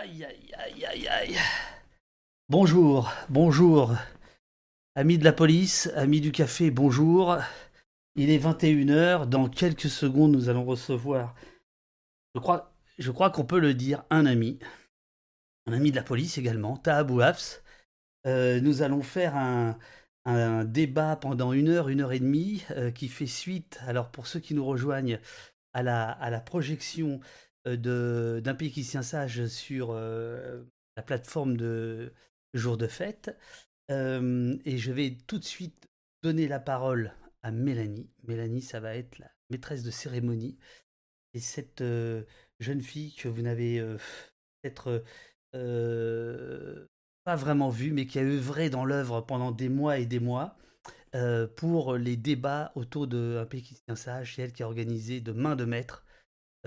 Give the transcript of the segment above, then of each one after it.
Aïe, aïe, aïe, aïe, aïe. Bonjour, bonjour. Amis de la police, amis du café, bonjour. Il est 21h. Dans quelques secondes, nous allons recevoir, je crois, je crois qu'on peut le dire, un ami. Un ami de la police également, Tahabou Hafs. Euh, nous allons faire un, débat pendant une heure, une heure et demie, euh, qui fait suite, alors pour ceux qui nous rejoignent, à la, projection d'un pays qui sage sur euh, la plateforme de jour de fête. Euh, et je vais tout de suite donner la parole à Mélanie. Mélanie, ça va être la maîtresse de cérémonie. Et cette jeune fille que vous n'avez peut-être pas vraiment vue, mais qui a œuvré dans l'œuvre pendant des mois et des mois. pour les débats autour d'un pays qui tient sage, c'est elle qui a organisé de main de maître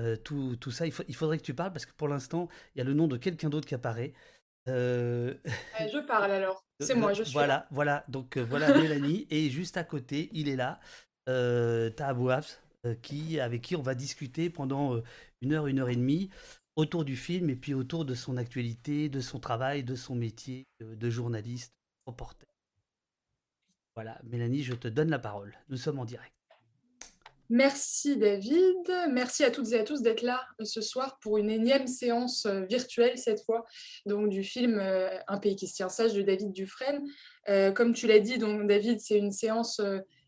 euh, tout, tout, ça. Il, il, faudrait que tu parles parce que pour l'instant, il y a le nom de quelqu'un d'autre qui apparaît. Euh... je parle alors. C'est moi, je suis. Voilà, là. voilà. Donc euh, voilà Mélanie. Et juste à côté, il est là. Euh, euh, qui, avec qui on va discuter pendant une heure, une heure et demie autour du film et puis autour de son actualité, de son travail, de son métier de journaliste, reporter. Voilà, Mélanie, je te donne la parole. Nous sommes en direct. Merci David, merci à toutes et à tous d'être là euh, ce soir pour une énième séance euh, virtuelle cette fois, donc du film euh, Un pays qui se tient sage de David Dufresne. comme tu l'as dit, donc David, c'est une séance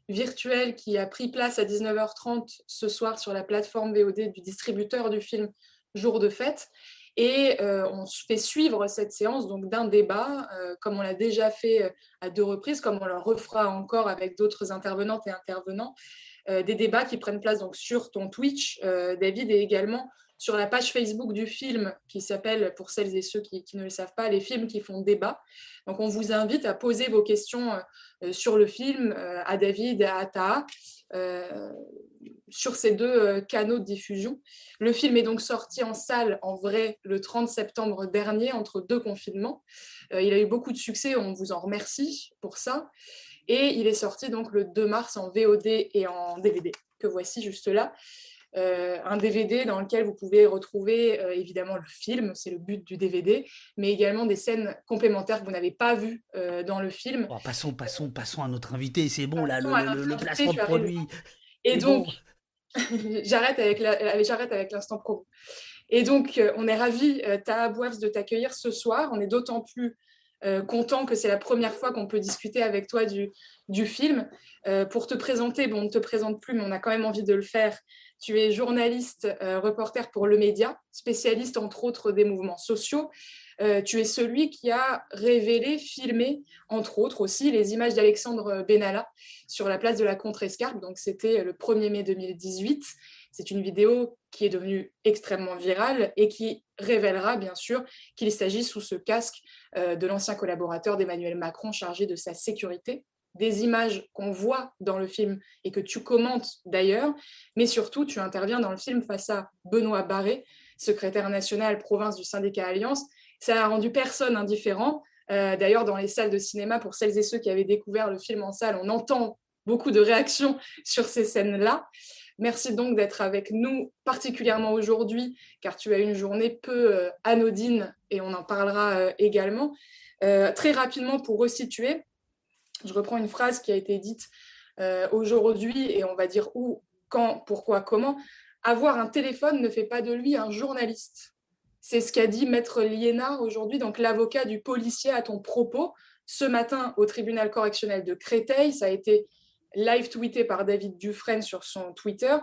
virtuelle qui a pris place à 19h30 ce soir sur la plateforme VOD du distributeur du film Jour de fête. Et on fait suivre cette séance donc d'un débat, comme on l'a déjà fait à deux reprises, comme on le refera encore avec d'autres intervenantes et intervenants. Euh, des débats qui prennent place donc sur ton Twitch, euh, David, et également sur la page Facebook du film qui s'appelle, pour celles et ceux qui, ne le savent pas, les films qui font débat. Donc on vous invite à poser vos questions euh, sur le film à David et à Ata sur ces deux canaux de diffusion. Le film est donc sorti en salle en vrai le 30 septembre dernier entre deux confinements. il a eu beaucoup de succès, on vous en remercie pour ça. Et il est sorti donc le 2 mars en VOD et en DVD, que voici juste là. Euh, un DVD dans lequel vous pouvez retrouver euh, évidemment le film, c'est le but du DVD, mais également des scènes complémentaires que vous n'avez pas vues euh, dans le film. Oh, passons, passons, passons à notre invité, c'est bon là, le, le, placement de produit. Et donc, j'arrête avec avec l'instant pro. Et donc, on est ravis, Taha Bouafs, de t'accueillir ce soir. On est d'autant plus euh, content que c'est la première fois qu'on peut discuter avec toi du, film. Euh, pour te présenter, bon, on ne te présente plus, mais on a quand même envie de le faire. Tu es journaliste, euh, reporter pour Le Média, spécialiste entre autres des mouvements sociaux. tu es celui qui a révélé, filmé, entre autres aussi, les images d'Alexandre Benalla sur la place de la Contrescarpe. Donc, c'était le 1er mai 2018. C'est une vidéo qui est devenue extrêmement virale et qui révélera bien sûr qu'il s'agit sous ce casque euh, de l'ancien collaborateur d'Emmanuel Macron chargé de sa sécurité. Des images qu'on voit dans le film et que tu commentes d'ailleurs, mais surtout tu interviens dans le film face à Benoît Barré, secrétaire national province du syndicat Alliance. Ça a rendu personne indifférent. Euh, d'ailleurs, dans les salles de cinéma, pour celles et ceux qui avaient découvert le film en salle, on entend beaucoup de réactions sur ces scènes-là. Merci donc d'être avec nous, particulièrement aujourd'hui, car tu as une journée peu euh, anodine et on en parlera euh, également. Euh, très rapidement, pour resituer, je reprends une phrase qui a été dite aujourd'hui et on va dire où, quand, pourquoi, comment. Avoir un téléphone ne fait pas de lui un journaliste. C'est ce qu'a dit Maître Liénard aujourd'hui, donc l'avocat du policier à ton propos, ce matin au tribunal correctionnel de Créteil. Ça a été live tweeté par David Dufresne sur son Twitter.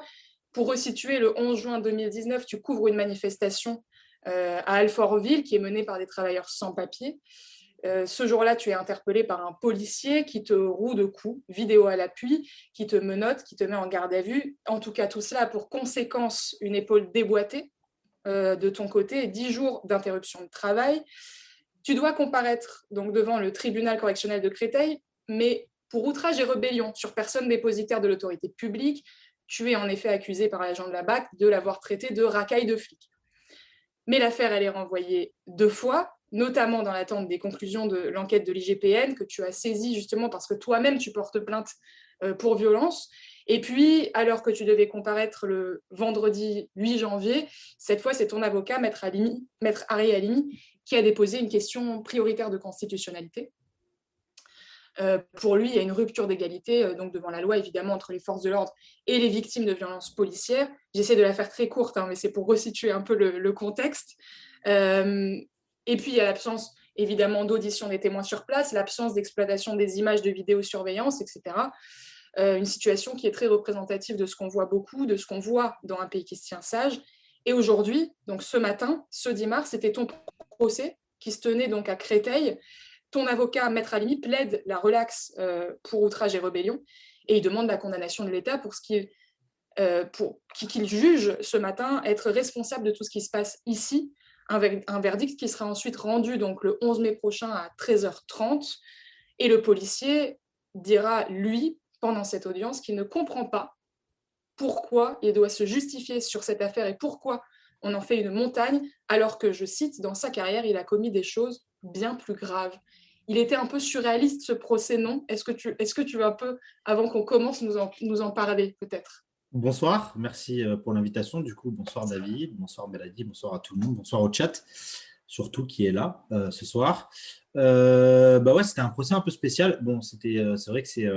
Pour resituer, le 11 juin 2019, tu couvres une manifestation euh, à Alfortville qui est menée par des travailleurs sans papier. Euh, ce jour-là, tu es interpellé par un policier qui te roue de coups, vidéo à l'appui, qui te menotte, qui te met en garde à vue. En tout cas, tout cela a pour conséquence une épaule déboîtée euh, de ton côté et 10 jours d'interruption de travail. Tu dois comparaître donc devant le tribunal correctionnel de Créteil, mais pour outrage et rébellion sur personne dépositaire de l'autorité publique, tu es en effet accusé par l'agent de la BAC de l'avoir traité de racaille de flic. Mais l'affaire, elle est renvoyée deux fois, notamment dans l'attente des conclusions de l'enquête de l'IGPN que tu as saisie justement parce que toi-même tu portes plainte euh, pour violence. Et puis, alors que tu devais comparaître le vendredi 8 janvier, cette fois, c'est ton avocat, Maître, Alimi, qui a déposé une question prioritaire de constitutionnalité. Euh, pour lui, il y a une rupture d'égalité euh, donc devant la loi, évidemment, entre les forces de l'ordre et les victimes de violences policières. J'essaie de la faire très courte, hein, mais c'est pour resituer un peu le, contexte. Euh, et puis, il y a l'absence, évidemment, d'audition des témoins sur place, l'absence d'exploitation des images de vidéosurveillance, etc. une situation qui est très représentative de ce qu'on voit beaucoup, de ce qu'on voit dans un pays qui se tient sage. Et aujourd'hui, donc ce matin, ce 10 mars, c'était ton procès qui se tenait donc à Créteil ton avocat, Maître Alimi, plaide la relaxe euh, pour outrage et rébellion et il demande la condamnation de l'État pour ce euh, qu'il juge ce matin être responsable de tout ce qui se passe ici, un, un, verdict qui sera ensuite rendu le 11 mai prochain à 13h30 et le policier dira lui pendant cette audience qu'il ne comprend pas pourquoi il doit se justifier sur cette affaire et pourquoi on en fait une montagne alors que je cite dans sa carrière il a commis des choses bien plus graves il était un peu surréaliste ce procès, non? Est-ce que, tu, est veux un peu, avant qu'on commence, nous en, nous en parler peut-être? Bonsoir, merci euh, pour l'invitation. Du coup, bonsoir David, bonsoir Mélanie, bonsoir à tout le monde, bonsoir au chat, surtout qui est là euh, ce soir. Euh, bah ouais, c'était un procès un peu spécial. Bon, c'était, euh, c'est vrai que c'est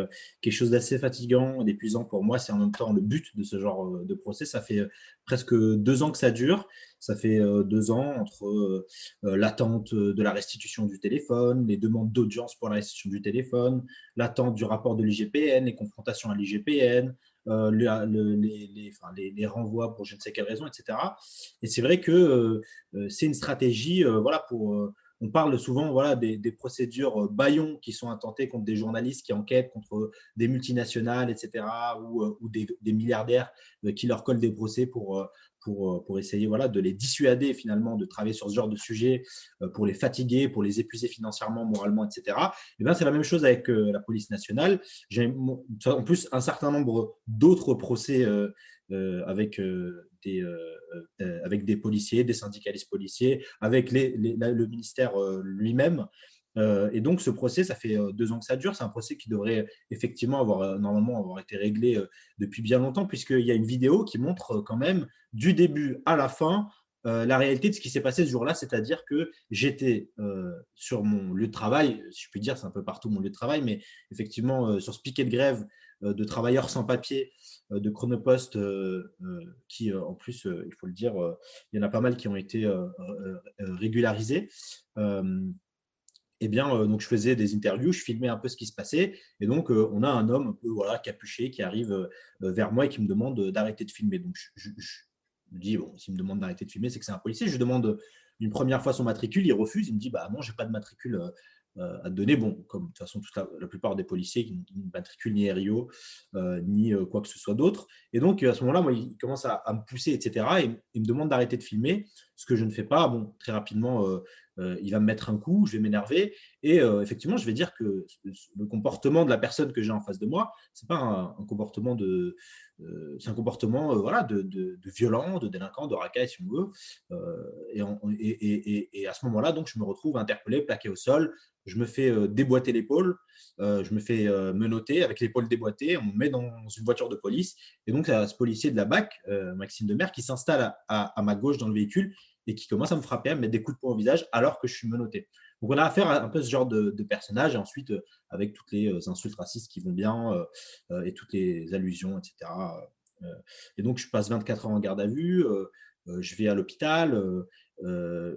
quelque chose d'assez fatigant, d'épuisant pour moi. C'est en même temps le but de ce genre de procès. Ça fait presque deux ans que ça dure. Ça fait deux ans entre l'attente de la restitution du téléphone, les demandes d'audience pour la restitution du téléphone, l'attente du rapport de l'IGPN, les confrontations à l'IGPN, les, les, les, renvois pour je ne sais quelle raison, etc. Et c'est vrai que c'est une stratégie voilà, pour on parle souvent voilà, des, procédures euh, baillons qui sont intentées contre des journalistes qui enquêtent contre des multinationales, etc., ou, euh, des, milliardaires euh, qui leur collent des procès pour, pour, pour, essayer voilà, de les dissuader finalement de travailler sur ce genre de sujet, pour les fatiguer, pour les épuiser financièrement, moralement, etc. Et eh bien, c'est la même chose avec la police nationale. J'ai en plus un certain nombre d'autres procès avec euh, euh, avec des policiers, des syndicalistes policiers, avec le ministère euh, lui-même. Et donc, ce procès, ça fait deux ans que ça dure. C'est un procès qui devrait effectivement avoir, normalement, avoir été réglé depuis bien longtemps, puisqu'il y a une vidéo qui montre quand même, du début à la fin, la réalité de ce qui s'est passé ce jour-là, c'est-à-dire que j'étais sur mon lieu de travail, si je puis dire, c'est un peu partout mon lieu de travail, mais effectivement, sur ce piquet de grève euh, de travailleurs sans papier euh, de Chronopost, euh, qui en plus, il faut le dire, il y en a pas mal qui ont été régularisés. Eh bien, donc je faisais des interviews, je filmais un peu ce qui se passait, et donc on a un homme un peu voilà capuché qui arrive vers moi et qui me demande d'arrêter de filmer. Donc je, me dis bon, s'il me demande d'arrêter de filmer, c'est que c'est un policier. Je demande une première fois son matricule, il refuse, il me dit bah non, j'ai pas de matricule euh, à donner. Bon, comme de toute façon, toute la, plupart des policiers qui ne matriculent ni RIO, euh, ni euh, quoi que ce soit d'autre. Et donc, à ce moment-là, moi, il commence à, me pousser, etc. Et il me demande d'arrêter de filmer, ce que je ne fais pas. Bon, très rapidement, il va me mettre un coup, je vais m'énerver. Et effectivement, je vais dire que le comportement de la personne que j'ai en face de moi, c'est pas un, comportement de. c'est un comportement voilà, de, de, violent, de délinquant, de racaille, si on veut. Et, à ce moment-là, donc, je me retrouve interpellé, plaqué au sol, je me fais euh, déboîter l'épaule, euh, je me fais euh, menotter avec l'épaule déboîtée, on me met dans une voiture de police. Et donc, c'est ce policier de la BAC, Maxime Demer, qui s'installe à, ma gauche dans le véhicule et qui commence à me frapper, à me mettre des coups de poing au visage alors que je suis menotté. Donc, on a affaire à un peu ce genre de, personnage, et ensuite, avec toutes les insultes racistes qui vont bien et toutes les allusions, etc. et donc, je passe 24 heures en garde à vue, je vais à l'hôpital,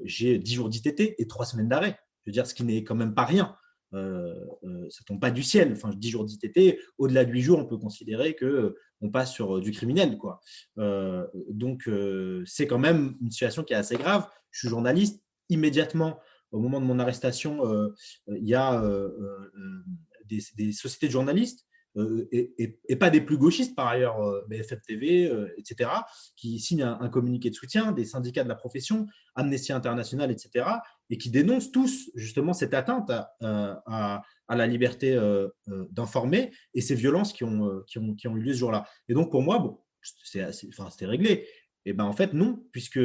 j'ai 10 jours d'ITT et 3 semaines d'arrêt. Je veux dire, ce qui n'est quand même pas rien. Euh, euh, ça tombe pas du ciel. Enfin, 10 jours d'ITT, au-delà de 8 jours, on peut considérer que euh, on passe sur du criminel. Quoi. donc, c'est quand même une situation qui est assez grave. Je suis journaliste. Immédiatement, au moment de mon arrestation, il y a des, sociétés de journalistes euh, et, pas des plus gauchistes par ailleurs, euh, BFM TV, euh, etc., qui signent un, communiqué de soutien, des syndicats de la profession, Amnesty International, etc., et qui dénoncent tous justement cette atteinte à, la liberté d'informer et ces violences qui ont, eu lieu ce jour-là. Et donc pour moi, bon, c'était réglé. Et ben en fait non, puisque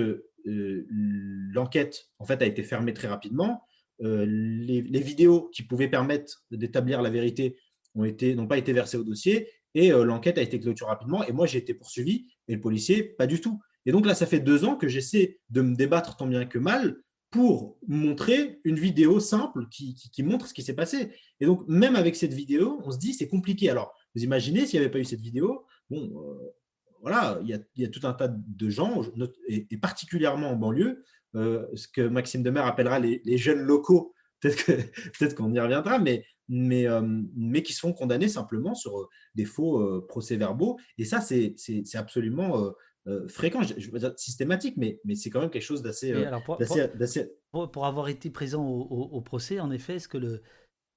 l'enquête en fait a été fermée très rapidement. les, vidéos qui pouvaient permettre d'établir la vérité n'ont pas été versés au dossier Et l'enquête a été clôturée rapidement. Et moi, j'ai été poursuivi. Et le policier, pas du tout. Et donc là, ça fait deux ans que j'essaie de me débattre tant bien que mal pour montrer une vidéo simple qui, montre ce qui s'est passé. Et donc, même avec cette vidéo, on se dit c'est compliqué. Alors, vous imaginez s'il n'y avait pas eu cette vidéo, bon, euh, voilà, il y, a, tout un tas de gens, et, particulièrement en banlieue, euh, ce que Maxime Demer appellera les, jeunes locaux, peut-être qu'on y reviendra, mais, mais, euh, mais qui sont condamnés simplement sur des faux procès-verbaux. Et ça, c'est absolument euh, fréquent, je, veux dire systématique, mais, mais c'est quand même quelque chose d'assez. Euh, pour, pour, avoir été présent au, procès, en effet, ce que le,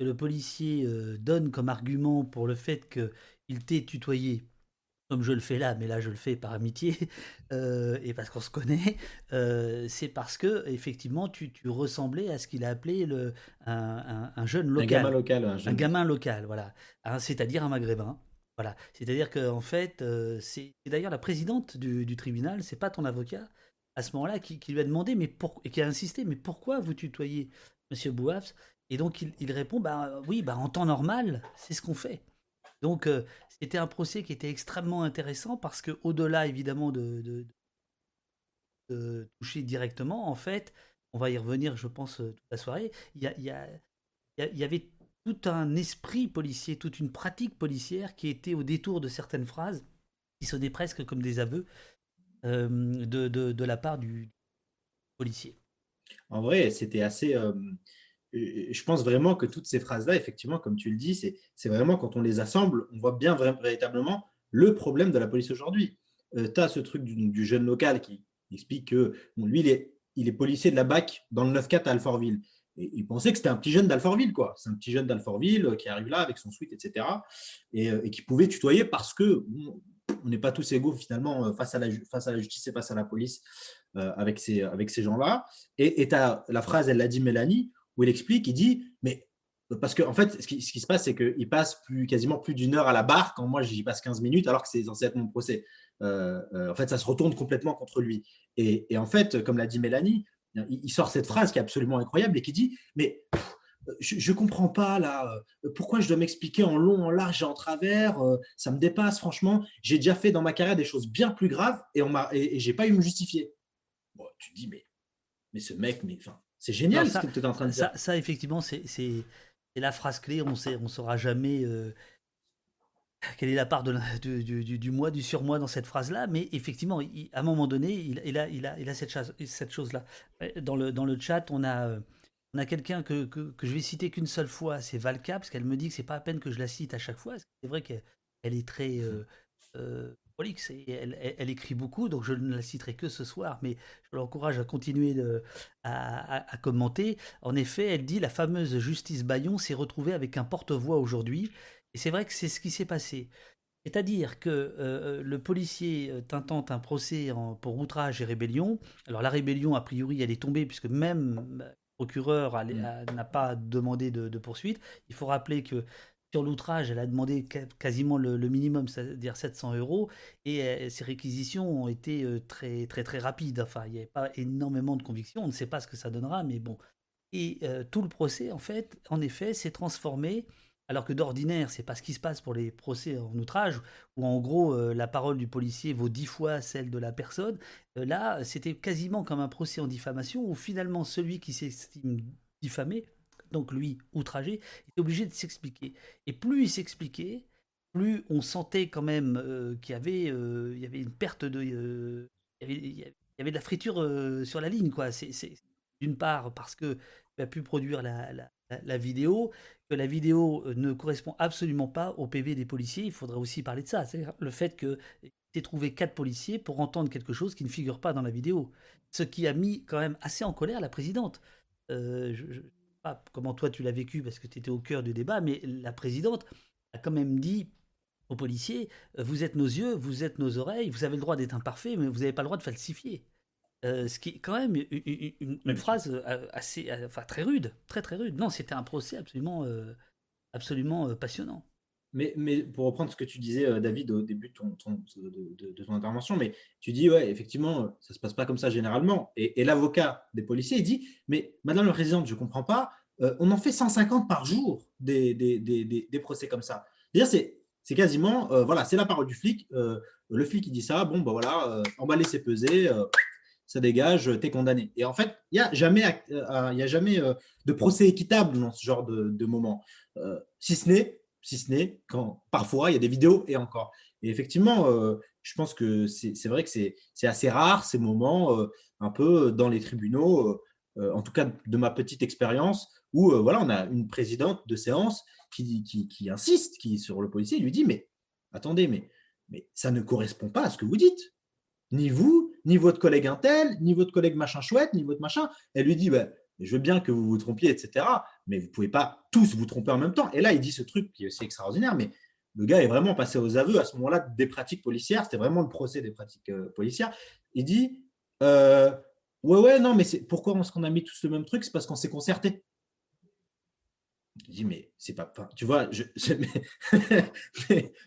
le policier euh, donne comme argument pour le fait qu'il t'ait tutoyé, comme je le fais là, mais là je le fais par amitié et parce qu'on se connaît, c'est parce que effectivement tu, tu ressemblais à ce qu'il a appelé le, un, un, jeune local. Un gamin local. Un, gamin local, voilà. Hein, c'est-à-dire un maghrébin. Voilà, c'est-à-dire qu'en fait, euh, c'est d'ailleurs la présidente du, du tribunal, c'est pas ton avocat, à ce moment-là, qui, lui a demandé, mais pour, et qui a insisté, mais pourquoi vous tutoyez Monsieur Bouafs? Et donc il, répond, bah oui, bah en temps normal, c'est ce qu'on fait. Donc euh, c'était un procès qui était extrêmement intéressant parce que au-delà évidemment de, toucher directement, en fait, on va y revenir, je pense, euh, toute la soirée. Il y, avait tout un esprit policier, toute une pratique policière qui était au détour de certaines phrases, qui sonnaient presque comme des aveux euh, de, de, la part du policier. En vrai, c'était assez... Euh, je pense vraiment que toutes ces phrases-là, effectivement, comme tu le dis, c'est vraiment quand on les assemble, on voit bien véritablement le problème de la police aujourd'hui. Euh, tu as ce truc du, jeune local qui explique que lui, il est, policier de la BAC dans le 9-4 à Alfortville il pensait que c'était un petit jeune d'Alfortville, quoi. C'est un petit jeune d'Alfortville euh, qui arrive là avec son suite, etc. Euh, et, qui pouvait tutoyer parce que on n'est pas tous égaux finalement euh, face à la, justice et face à la police avec ces, avec ces gens-là. Et, et as, la phrase, elle l'a dit Mélanie, où il explique, il dit, mais parce qu'en en fait, ce qui, se passe, c'est qu'il passe plus, quasiment plus d'une heure à la barre quand moi j'y passe 15 minutes alors que c'est censé être mon procès. en fait, ça se retourne complètement contre lui. Et, et en fait, comme l'a dit Mélanie, il sort cette phrase qui est absolument incroyable et qui dit Mais je ne comprends pas là, euh, pourquoi je dois m'expliquer en long, en large et en travers euh, Ça me dépasse, franchement. J'ai déjà fait dans ma carrière des choses bien plus graves et, on et, j'ai pas eu à me justifier. Bon, tu dis Mais, mais ce mec, mais, c'est génial ce que tu es en train de dire. Ça, effectivement, c'est la phrase clé. On ne on saura jamais. Euh, quelle est la part de, du, moi, du surmoi dans cette phrase-là, mais effectivement, à un moment donné, il, a, il, a, il a cette, cette chose-là. Dans le, dans le chat, on a, on a quelqu'un que, que, je vais citer qu'une seule fois, c'est Valka, parce qu'elle me dit que c'est pas à peine que je la cite à chaque fois. C'est vrai qu'elle est très euh, euh, prolixe et elle, elle, écrit beaucoup, donc je ne la citerai que ce soir, mais je l'encourage à continuer de, à, à, commenter. En effet, elle dit la fameuse justice Bayon s'est retrouvée avec un porte-voix aujourd'hui et c'est vrai que c'est ce qui s'est passé. C'est-à-dire que euh, euh, le policier euh, intente un procès pour outrage et rébellion. Alors la rébellion, a priori, elle est tombée puisque même le procureur mmh. n'a pas demandé de, poursuite. Il faut rappeler que sur l'outrage, elle a demandé quasiment le, minimum, c'est-à-dire 700 euros, et ces réquisitions ont été très très très rapides. Enfin, il n'y avait pas énormément de conviction. On ne sait pas ce que ça donnera, mais bon. Et tout le procès, en fait, en effet, s'est transformé alors que d'ordinaire, c'est pas ce qui se passe pour les procès en outrage, où en gros euh, la parole du policier vaut dix fois celle de la personne. Euh, là, c'était quasiment comme un procès en diffamation, où finalement celui qui s'estime diffamé, donc lui outragé, est obligé de s'expliquer. Et plus il s'expliquait, plus on sentait quand même euh, qu'il y avait, il y avait une perte de, il y, avait, de la friture sur la ligne, quoi. C'est d'une part parce que tu as pu produire la, la, vidéo, que la vidéo euh, ne correspond absolument pas au PV des policiers. Il faudrait aussi parler de ça. C'est le fait que ait trouvé quatre policiers pour entendre quelque chose qui ne figure pas dans la vidéo. Ce qui a mis quand même assez en colère la présidente. Euh, je, pas comment toi tu l'as vécu parce que tu étais au cœur du débat, mais la présidente a quand même dit aux policiers, euh, vous êtes nos yeux, vous êtes nos oreilles, vous avez le droit d'être imparfait, mais vous n'avez pas le droit de falsifier. Euh, ce qui est quand même une, phrase euh, assez, enfin très rude, très très rude. Non, c'était un procès absolument, absolument passionnant. Mais, pour reprendre ce que tu disais, David, au début de ton, intervention, mais tu dis, ouais, effectivement, ça ne se passe pas comme ça généralement. Et, l'avocat des policiers, il dit, mais Madame la Présidente, je ne comprends pas, on en fait 150 par jour des, des, des, des procès comme ça. C'est-à-dire, C'est quasiment, euh, voilà, c'est la parole du flic. Euh, le flic, il dit ça, bon, bah voilà, emballer, c'est peser, ça dégage, t'es condamné. Et en fait, il n'y a jamais, il a jamais de procès équitable dans ce genre de moment. si ce n'est, si ce n'est quand parfois il y a des vidéos et encore. Et effectivement, je pense que c'est vrai que c'est assez rare ces moments un peu dans les tribunaux, en tout cas de ma petite expérience, où voilà, on a une présidente de séance qui, insiste qui, sur le policier, lui dit, mais attendez, mais, mais ça ne correspond pas à ce que vous dites. Ni vous, ni votre collègue Intel, ni votre collègue machin chouette, ni votre machin. Elle lui dit, bah, je veux bien que vous vous trompiez, etc. Mais vous ne pouvez pas tous vous tromper en même temps. Et là, il dit ce truc qui est aussi extraordinaire, mais le gars est vraiment passé aux aveux à ce moment-là des pratiques policières. C'était vraiment le procès des pratiques euh, policières. Il dit, euh, ouais, ouais, non, mais pourquoi est-ce qu'on a mis tous le même truc? C'est parce qu'on s'est concerté. Je dis, mais c'est pas. tu vois,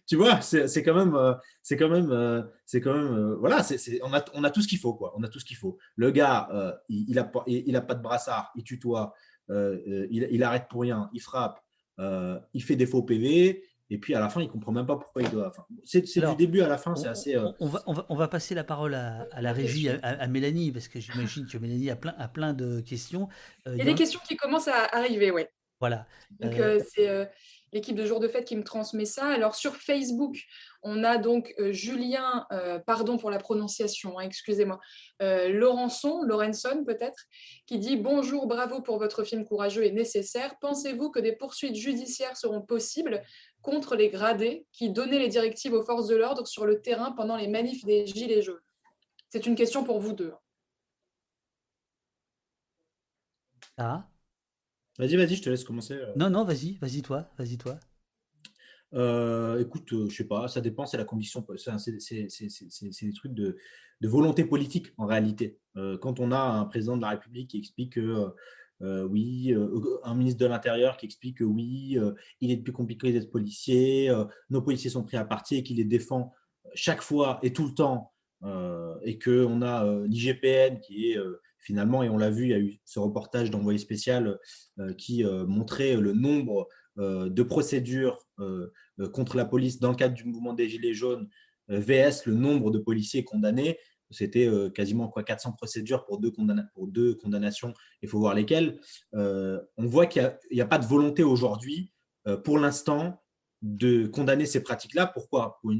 tu vois, c'est quand même. C'est quand même. Euh, c'est quand même. Voilà, on, a, on a tout ce qu'il faut, quoi. On a tout ce qu'il faut. Le gars, il, il, a, il, a pas de brassard, il tutoie, il, il, arrête pour rien, il frappe, il fait des faux PV. Et puis à la fin, il comprend même pas pourquoi il doit. Enfin, c'est du début à la fin, c'est assez. On, va, on, va, on, va, passer la parole à, à la régie, à, Mélanie, parce que j'imagine que Mélanie a plein, a plein de questions. il y a des questions qui commencent à arriver, ouais. Voilà. Donc, euh, c'est euh, l'équipe de jour de fête qui me transmet ça. Alors, sur Facebook, on a donc euh, Julien, pardon pour la prononciation, hein, excusez-moi, Lorenson peut-être, qui dit Bonjour, bravo pour votre film courageux et nécessaire. Pensez-vous que des poursuites judiciaires seront possibles contre les gradés qui donnaient les directives aux forces de l'ordre sur le terrain pendant les manifs des Gilets jaunes? C'est une question pour vous deux. Ah Vas-y, vas-y, je te laisse commencer. Euh. Non, non, vas-y, vas-y toi, vas-y toi. Euh, écoute, euh, je sais pas, ça dépend, c'est la condition, c'est des trucs de, volonté politique en réalité. quand on a un président de la République qui explique que oui, un ministre de l'Intérieur qui explique que oui, il est plus compliqué d'être policier, nos policiers sont pris à partie et qu'il les défend chaque fois et tout le temps, et qu'on a l'IGPN qui est finalement, et on l'a vu, il y a eu ce reportage d'envoyé spécial euh, qui euh, montrait le nombre euh, de procédures contre la police dans le cadre du mouvement des Gilets jaunes, VS, le nombre de policiers condamnés. C'était quasiment quoi, 400 procédures pour deux, pour deux condamnations, il faut voir lesquelles. on voit qu'il n'y a, pas de volonté aujourd'hui, pour l'instant, de condamner ces pratiques-là. Pourquoi? Pour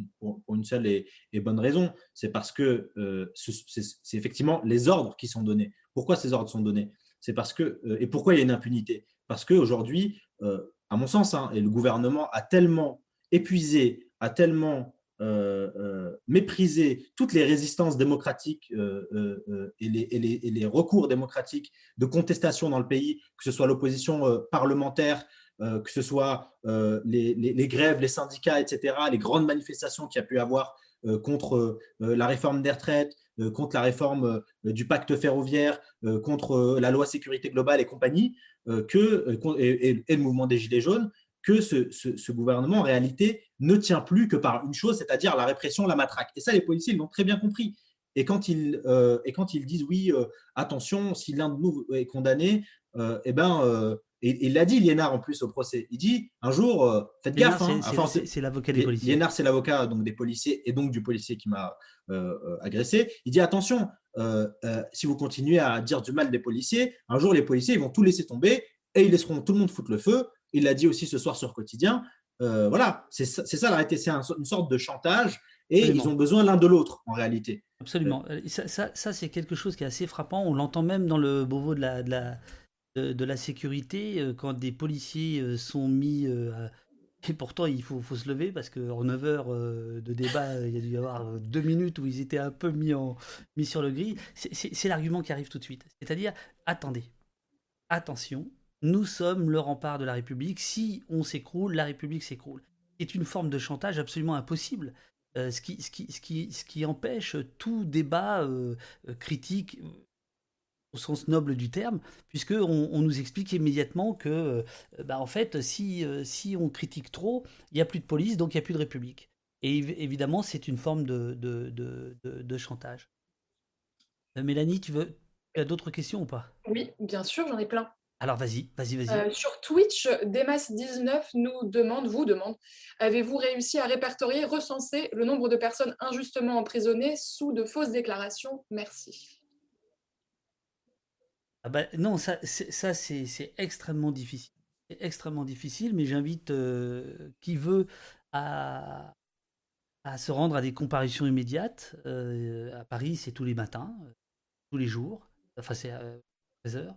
une, seule et, bonne raison. C'est parce que euh, c'est effectivement les ordres qui sont donnés. Pourquoi ces ordres sont donnés? C'est parce que euh, et pourquoi il y a une impunité? Parce qu'aujourd'hui, euh, à mon sens, hein, et le gouvernement a tellement épuisé, a tellement méprisé toutes les résistances démocratiques et les, et, les, recours démocratiques de contestation dans le pays, que ce soit l'opposition parlementaire, euh, que ce soit euh, les, grèves, les syndicats, etc., les grandes manifestations qu'il y a pu avoir euh, contre la réforme des retraites, contre la réforme du pacte ferroviaire, contre la loi sécurité globale et compagnie, que, et, le mouvement des Gilets jaunes, que ce, gouvernement, en réalité, ne tient plus que par une chose, c'est-à-dire la répression, la matraque. Et ça, les policiers, l'ont très bien compris. Et quand ils, et quand ils disent, oui, attention, si l'un de nous est condamné, eh ben, et il l'a dit, Liénard, en plus, au procès. Il dit un jour, euh, faites gaffe. Hein. c'est l'avocat des policiers. Liénard, c'est l'avocat donc, des policiers et donc du policier qui m'a euh, euh, agressé. Il dit attention, si vous continuez à dire du mal des policiers, un jour, les policiers ils vont tout laisser tomber et ils laisseront tout le monde foutre le feu. Il l'a dit aussi ce soir sur Quotidien. voilà, c'est ça, ça la réalité. C'est une sorte de chantage et ils ont besoin l'un de l'autre en réalité. Absolument. Ça, ça, c'est quelque chose qui est assez frappant. On l'entend même dans le Beauvau de la, de la de, la sécurité euh, quand des policiers euh, sont mis euh, et pourtant, il faut, faut, se lever parce qu'en 9 heures de débat, il y a dû y avoir deux minutes où ils étaient un peu mis, en, mis sur le gris. C'est l'argument qui arrive tout de suite. C'est-à-dire, attendez, attention, nous sommes le rempart de la République. Si on s'écroule, la République s'écroule. C'est une forme de chantage absolument impossible. ce, qui, ce, qui, ce, qui, ce, qui, empêche tout débat critique, au sens noble du terme, puisque on, nous explique immédiatement que, euh, bah, en fait, si, euh, si on critique trop, il n'y a plus de police, donc il n'y a plus de République. Et évidemment, c'est une forme de, de, de, chantage. Euh, Mélanie, tu veux, as d'autres questions ou pas? Oui, bien sûr, j'en ai plein. Alors vas-y, vas-y, vas-y. Euh, sur Twitch, Demas19 nous demande, vous demande, avez-vous réussi à répertorier, recenser le nombre de personnes injustement emprisonnées sous de fausses déclarations? Merci. Ah bah, non, ça, c'est extrêmement difficile. C'est extrêmement difficile, mais j'invite euh, qui veut à, se rendre à des comparutions immédiates. Euh, à Paris, c'est tous les matins, tous les jours. Enfin, c'est à 13 heures.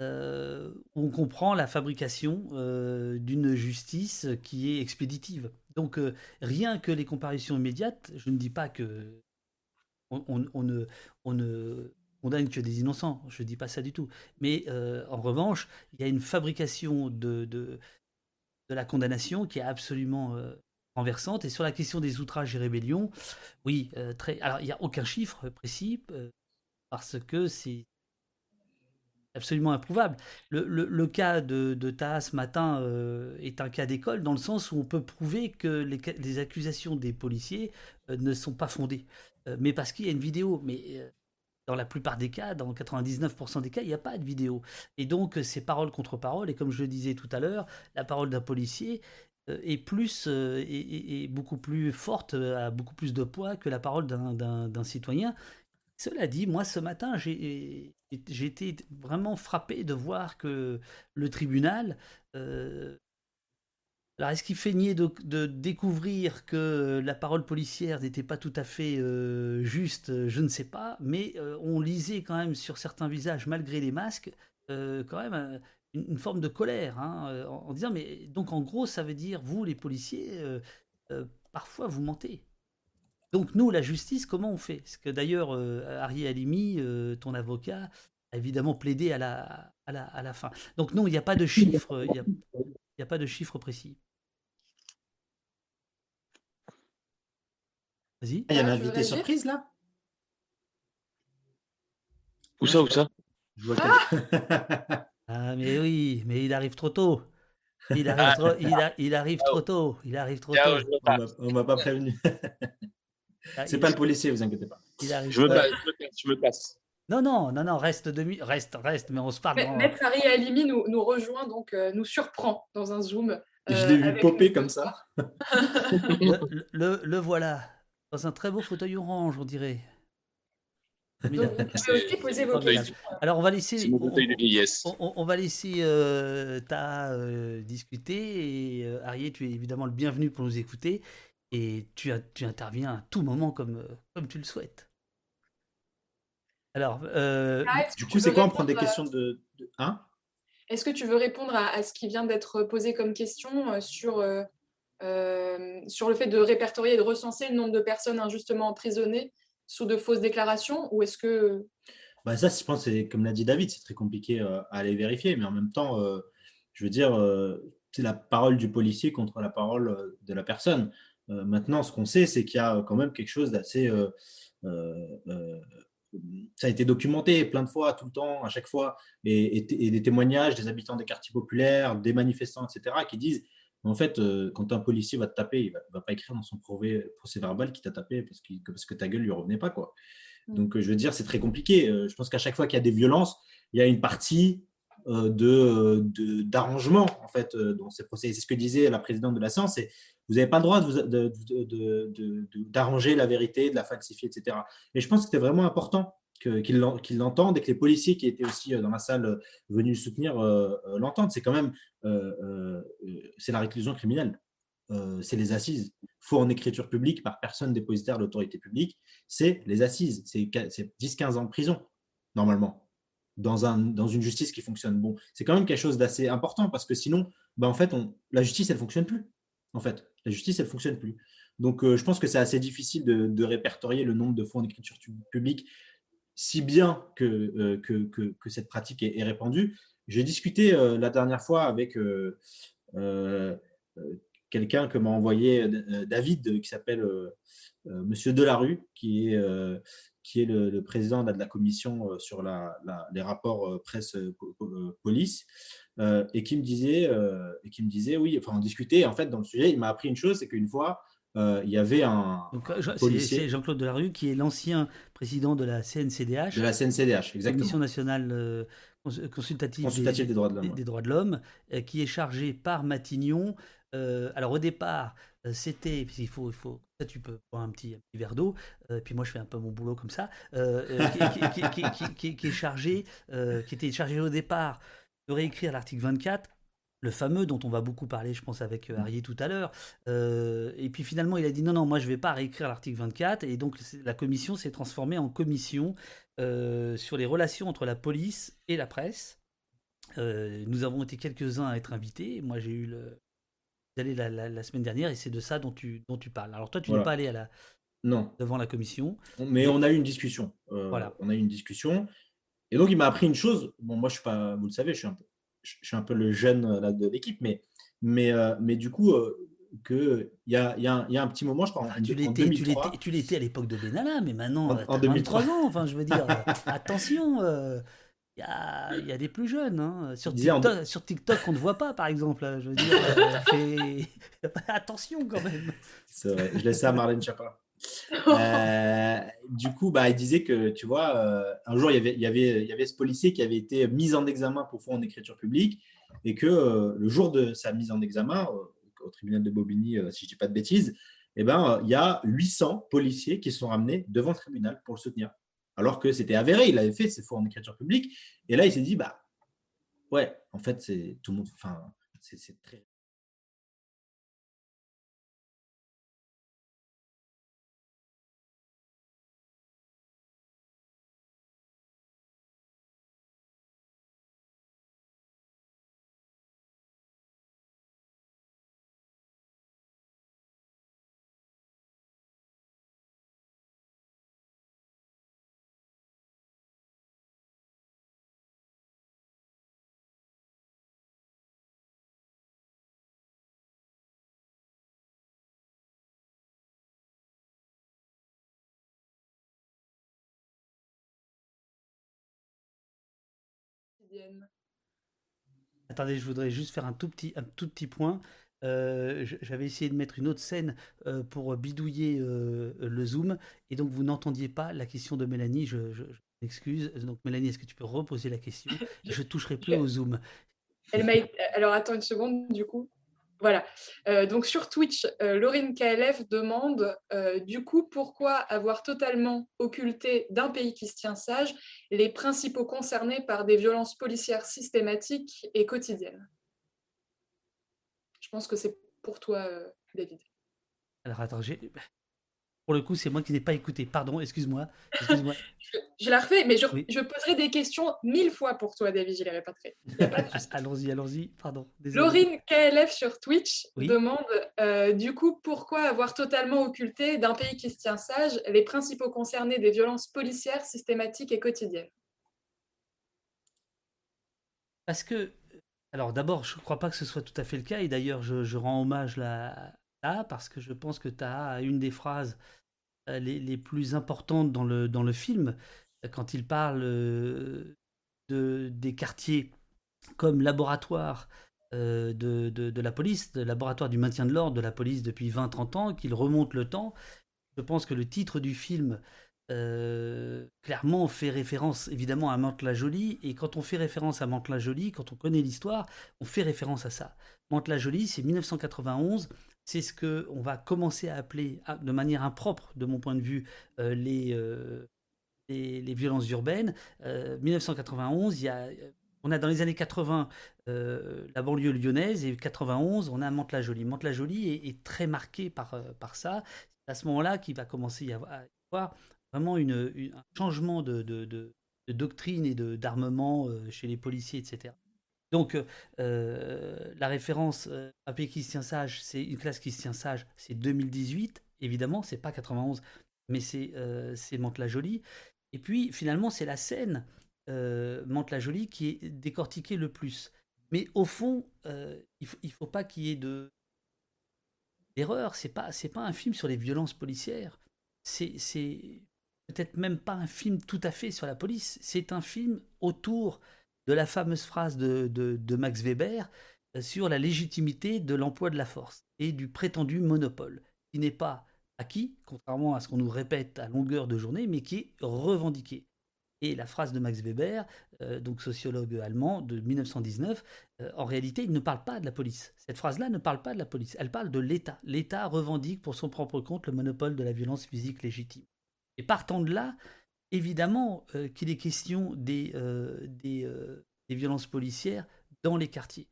Euh, on comprend la fabrication euh, d'une justice qui est expéditive. Donc euh, rien que les comparaisons immédiates, je ne dis pas que on, ne, on ne condamne que des innocents, je ne dis pas ça du tout. Mais en revanche, il y a une fabrication de, de, la condamnation qui est absolument renversante. Et sur la question des outrages et rébellions, oui, très. Alors il n'y a aucun chiffre précis parce que c'est absolument improuvable. Le, cas de, de Taha ce matin euh, est un cas d'école dans le sens où on peut prouver que les, accusations des policiers euh, ne sont pas fondées. Euh, mais parce qu'il y a une vidéo. Mais dans la plupart des cas, dans 99% des cas, il n'y a pas de vidéo. Et donc c'est parole contre parole. Et comme je le disais tout à l'heure, la parole d'un policier est plus est, beaucoup plus forte, a beaucoup plus de poids que la parole d'un citoyen cela dit, moi ce matin, j'ai été vraiment frappé de voir que le tribunal. Euh, alors, est-ce qu'il feignait de, de, découvrir que la parole policière n'était pas tout à fait euh, juste? Je ne sais pas, mais euh, on lisait quand même sur certains visages, malgré les masques, quand même une, forme de colère, hein, en, disant mais donc en gros, ça veut dire vous les policiers, parfois vous mentez. Donc nous, la justice, comment on fait? Parce que d'ailleurs, euh, Arié Alimi, euh, ton avocat, a évidemment plaidé à la, à la, à la fin. Donc non, il n'y a pas de chiffres, n'y a, pas de chiffres précis. Vas-y. Il y a un invité surprise là Où ça, où ça? Ah, ah mais oui, mais il arrive trop tôt. Il arrive, ah. trop, il, arrive trop tôt. Il arrive trop tôt. On m'a pas prévenu. Ah, c'est pas le policier, vous inquiétez pas. je, me passe, Non, non, non, non, reste demi, reste, reste, mais on se parle. Maître Harry Alimi nous, nous rejoint, donc euh, nous surprend dans un zoom. je l'ai vu euh, popper comme ça. le, le, voilà, dans un très beau fauteuil orange, on dirait. Alors on va laisser, on, on, va laisser euh, ta discuter et Arié, tu es évidemment le bienvenu pour nous écouter et tu, tu interviens à tout moment comme, euh, comme tu le souhaites. Alors, euh, ah, du coup, c'est quoi On prend des questions de. Hein? Est-ce que tu veux répondre à, ce qui vient d'être posé comme question euh, sur, sur le fait de répertorier et de recenser le nombre de personnes injustement emprisonnées sous de fausses déclarations Ou est-ce que. Bah ça, je pense, comme l'a dit David, c'est très compliqué à aller vérifier, mais en même temps, je veux dire, c'est la parole du policier contre la parole de la personne. Euh, maintenant, ce qu'on sait, c'est qu'il y a quand même quelque chose d'assez. Euh, euh, ça a été documenté plein de fois, tout le temps, à chaque fois, et, des témoignages des habitants des quartiers populaires, des manifestants, etc., qui disent en fait, quand un policier va te taper, il ne va, pas écrire dans son procès verbal qu'il t'a tapé parce, parce, que ta gueule ne lui revenait pas. Quoi. Mm. Donc, je veux dire, c'est très compliqué. Je pense qu'à chaque fois qu'il y a des violences, il y a une partie de d'arrangement en fait dans ces procès. C'est ce que disait la présidente de la séance. Vous n'avez pas le droit d'arranger la vérité, de la falsifier, etc. Et je pense que c'était vraiment important qu'ils l'entendent et que les policiers qui étaient aussi euh, dans la salle euh, venus soutenir euh, l'entendent. C'est quand même c'est la réclusion criminelle. c'est les assises. Faux en écriture publique par personne dépositaire de l'autorité publique, c'est les assises. C'est 10-15 ans de prison, normalement, dans, un, dans une justice qui fonctionne. Bon, c'est quand même quelque chose d'assez important parce que sinon, ben en fait, la justice, elle ne fonctionne plus. En fait, la justice, elle ne fonctionne plus. Donc, euh, je pense que c'est assez difficile de, répertorier le nombre de fonds d'écriture publique, si bien que, euh, que, cette pratique est, répandue. J'ai discuté euh, la dernière fois avec quelqu'un que m'a envoyé David, qui s'appelle Monsieur Delarue, qui est, qui est le, président de la commission sur les rapports presse-police. Euh, et qui me disait, euh, et qui me disait, oui, enfin, on discutait, en fait, dans le sujet, il m'a appris une chose, c'est qu'une fois, il y avait un. C'est Jean-Claude Delarue qui est l'ancien président de la CNCDH. De la CNCDH, exactement. Commission nationale consultative, des, droits de l'homme. Des, droits de l'homme, qui est chargé par Matignon. alors au départ, c'était, il faut, il faut, ça tu peux boire un petit, verre d'eau, puis moi je fais un peu mon boulot comme ça, qui, qui, est chargé, qui était chargé au départ de réécrire l'article 24 le fameux dont on va beaucoup parler, je pense, avec Harry tout à l'heure. et puis finalement, il a dit non, non, moi je ne vais pas réécrire l'article 24. Et donc la commission s'est transformée en commission sur les relations entre la police et la presse. nous avons été quelques-uns à être invités. Moi, j'ai eu le d'aller la, la, semaine dernière et c'est de ça dont tu, dont tu parles. Alors toi, tu n'es pas allé à la, non. devant la commission. Mais on a eu une discussion. voilà. On a eu une discussion. Et donc, il m'a appris une chose. Bon, moi, je suis pas, vous le savez, je suis un peu je suis un peu le jeune euh, là, de l'équipe, mais, mais, euh, mais du coup, euh, que il y a, y, a, y a, un petit moment, je crois. tu l'étais à l'époque de Benalla, mais maintenant, en, en 2003 ans. Enfin, je veux dire, attention, il y, a, y, a, des plus jeunes. Hein. Sur, TikTok, sur TikTok, on ne voit pas, par exemple. Je veux dire, attention quand même. Vrai. Je laisse ça à Marlène Chapa. Euh, du coup, bah, il disait que, tu vois, euh, un jour, il y, avait, il, y avait, il y avait ce policier qui avait été mis en examen pour faux en écriture publique et que euh, le jour de sa mise en examen au tribunal de Bobigny, si je ne dis pas de bêtises, eh ben, il y a 800 policiers qui sont ramenés devant le tribunal pour le soutenir. Alors que c'était avéré, il avait fait ses faux en écriture publique. Et là, il s'est dit, bah, ouais, en fait, c'est tout le monde, enfin, c'est très Attendez, je voudrais juste faire un tout petit, un tout petit point. Euh, j'avais essayé de mettre une autre scène euh, pour bidouiller euh, le zoom et donc vous n'entendiez pas la question de Mélanie. Je, je, m'excuse. Donc Mélanie, est-ce que tu peux reposer la question? Je toucherai plus au zoom. Elle Alors attends une seconde du coup. Voilà. Euh, donc sur Twitch, euh, Laurine KLF demande euh, du coup pourquoi avoir totalement occulté d'un pays qui se tient sage les principaux concernés par des violences policières systématiques et quotidiennes? Je pense que c'est pour toi, David. Alors attends, j'ai pour le coup, c'est moi qui n'ai pas écouté. Pardon, excuse-moi. je, la refais, mais je, poserai des questions mille fois pour toi, David. Je les répéterai. allons-y, allons-y. Pardon. Laurine KLF sur Twitch demande euh, du coup pourquoi avoir totalement occulté d'un pays qui se tient sage les principaux concernés des violences policières systématiques et quotidiennes? Parce que, alors d'abord, je ne crois pas que ce soit tout à fait le cas, et d'ailleurs, je, rends hommage là, parce que je pense que tu as une des phrases euh, les, plus importantes dans le, dans le film, quand il parle euh, de, des quartiers comme laboratoire euh, de, de, la police, laboratoire du maintien de l'ordre de la police depuis 20-30 ans, qu'il remonte le temps. Je pense que le titre du film clairement fait référence évidemment à Mantes-la-Jolie, et quand on fait référence à Mantes-la-Jolie, quand on connaît l'histoire, on fait référence à ça. Mantes-la-Jolie, c'est 1991, c'est ce que on va commencer à appeler, de manière impropre, de mon point de vue, euh, euh, les, violences urbaines. 1991, euh, on a dans les années 80 la banlieue lyonnaise et 91, on a Mantes-la-Jolie. Mantes-la-Jolie est, très marqué par, ça. C'est à ce moment-là qu'il va commencer à y avoir vraiment un changement de doctrine et d'armement chez les policiers, etc. Donc, euh, la référence euh, pays qui se tient sage, c'est une classe qui se tient sage, c'est 2018, évidemment, c'est pas 91, mais c'est euh, Mantes-la-Jolie. Et puis, finalement, c'est la scène euh, Mantes-la-Jolie qui est décortiquée le plus. Mais au fond, il ne faut, pas qu'il y ait de d'erreur. C'est pas c'est pas un film sur les violences policières. C'est peut-être même pas un film tout à fait sur la police. C'est un film autour de la fameuse phrase de, Max Weber euh, sur la légitimité de l'emploi de la force et du prétendu monopole. qui n'est pas acquis, contrairement à ce qu'on nous répète à longueur de journée, mais qui est revendiqué. Et la phrase de Max Weber, euh, donc sociologue allemand de 1919, euh, en réalité, il ne parle pas de la police. Cette phrase-là ne parle pas de la police, elle parle de l'État. L'État revendique pour son propre compte le monopole de la violence physique légitime. Et partant de là, évidemment euh, qu'il est question des, des, des, violences policières dans les quartiers.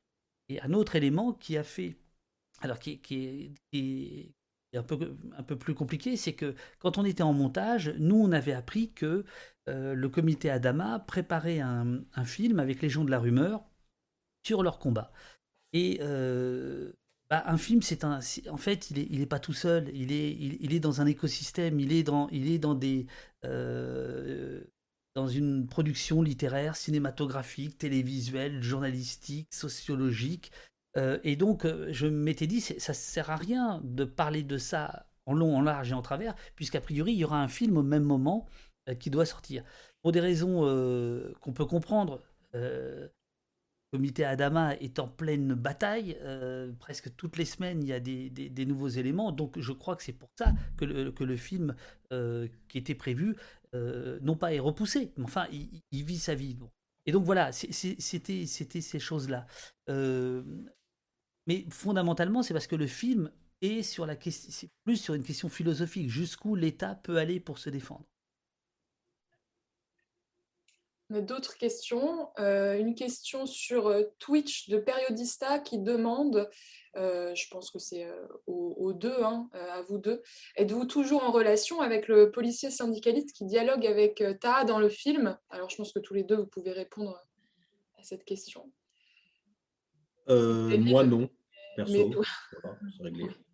Et un autre élément qui a fait, alors qui, qui, un peu, un peu plus compliqué, c'est que quand on était en montage, nous, on avait appris que euh, le comité Adama préparait un, film avec les gens de la rumeur sur leur combat. Et euh, bah, un film, c'est un, en fait, il est, pas tout seul. Il est, il, est dans un écosystème. Il est dans, il est dans des, euh, dans une production littéraire, cinématographique, télévisuelle, journalistique, sociologique. Euh, et donc, euh, je m'étais dit, ça sert à rien de parler de ça en long, en large et en travers, puisqu'a priori, il y aura un film au même moment qui doit sortir. Pour des raisons qu'on peut comprendre, comité Adama est en pleine bataille. presque toutes les semaines, il y a des, nouveaux éléments. Donc, je crois que c'est pour ça que le, que le film qui était prévu, non pas est repoussé, mais enfin, il, vit sa vie. Et donc voilà, c'était ces choses-là. Mais fondamentalement, c'est parce que le film est sur la question, plus sur une question philosophique, jusqu'où l'État peut aller pour se défendre? D'autres questions. Euh, une question sur euh, Twitch de Periodista qui demande, euh, je pense que c'est aux, deux, hein, à vous deux, êtes-vous toujours en relation avec le policier syndicaliste qui dialogue avec Ta dans le film? Alors je pense que tous les deux, vous pouvez répondre à cette question. moi, non.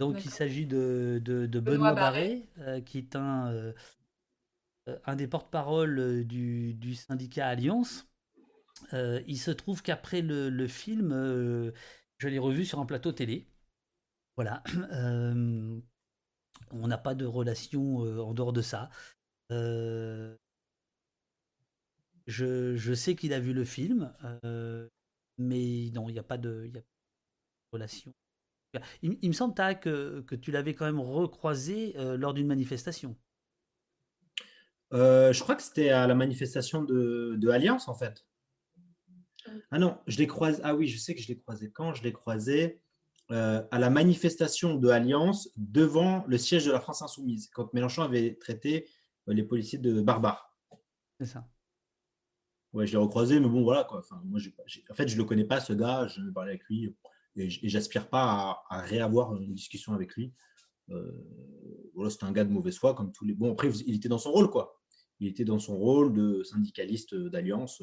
Donc il s'agit de, Benoît, Barré, euh, qui est un, euh, un des porte-parole du, syndicat Alliance. Euh, il se trouve qu'après le, film, je l'ai revu sur un plateau télé. Voilà. on n'a pas de relation en dehors de ça. Je, sais qu'il a vu le film, mais non, il n'y a pas de, relation. Il, me semble, que, que tu l'avais quand même recroisé euh, lors d'une manifestation. Euh, je crois que c'était à la manifestation de, de, Alliance, en fait. Ah non, je l'ai croisé. Ah oui, je sais que je l'ai croisé quand Je l'ai croisé euh, à la manifestation de Alliance devant le siège de la France Insoumise, quand Mélenchon avait traité les policiers de barbares. C'est ça. Ouais, je l'ai recroisé, mais bon, voilà. Quoi. Enfin, moi, en fait, je ne le connais pas, ce gars. Je vais parler avec lui et, j'aspire pas à, réavoir une discussion avec lui. Euh, voilà, c'est un gars de mauvaise foi, comme tous les. Bon, après, il était dans son rôle, quoi. Il était dans son rôle de syndicaliste d'alliance.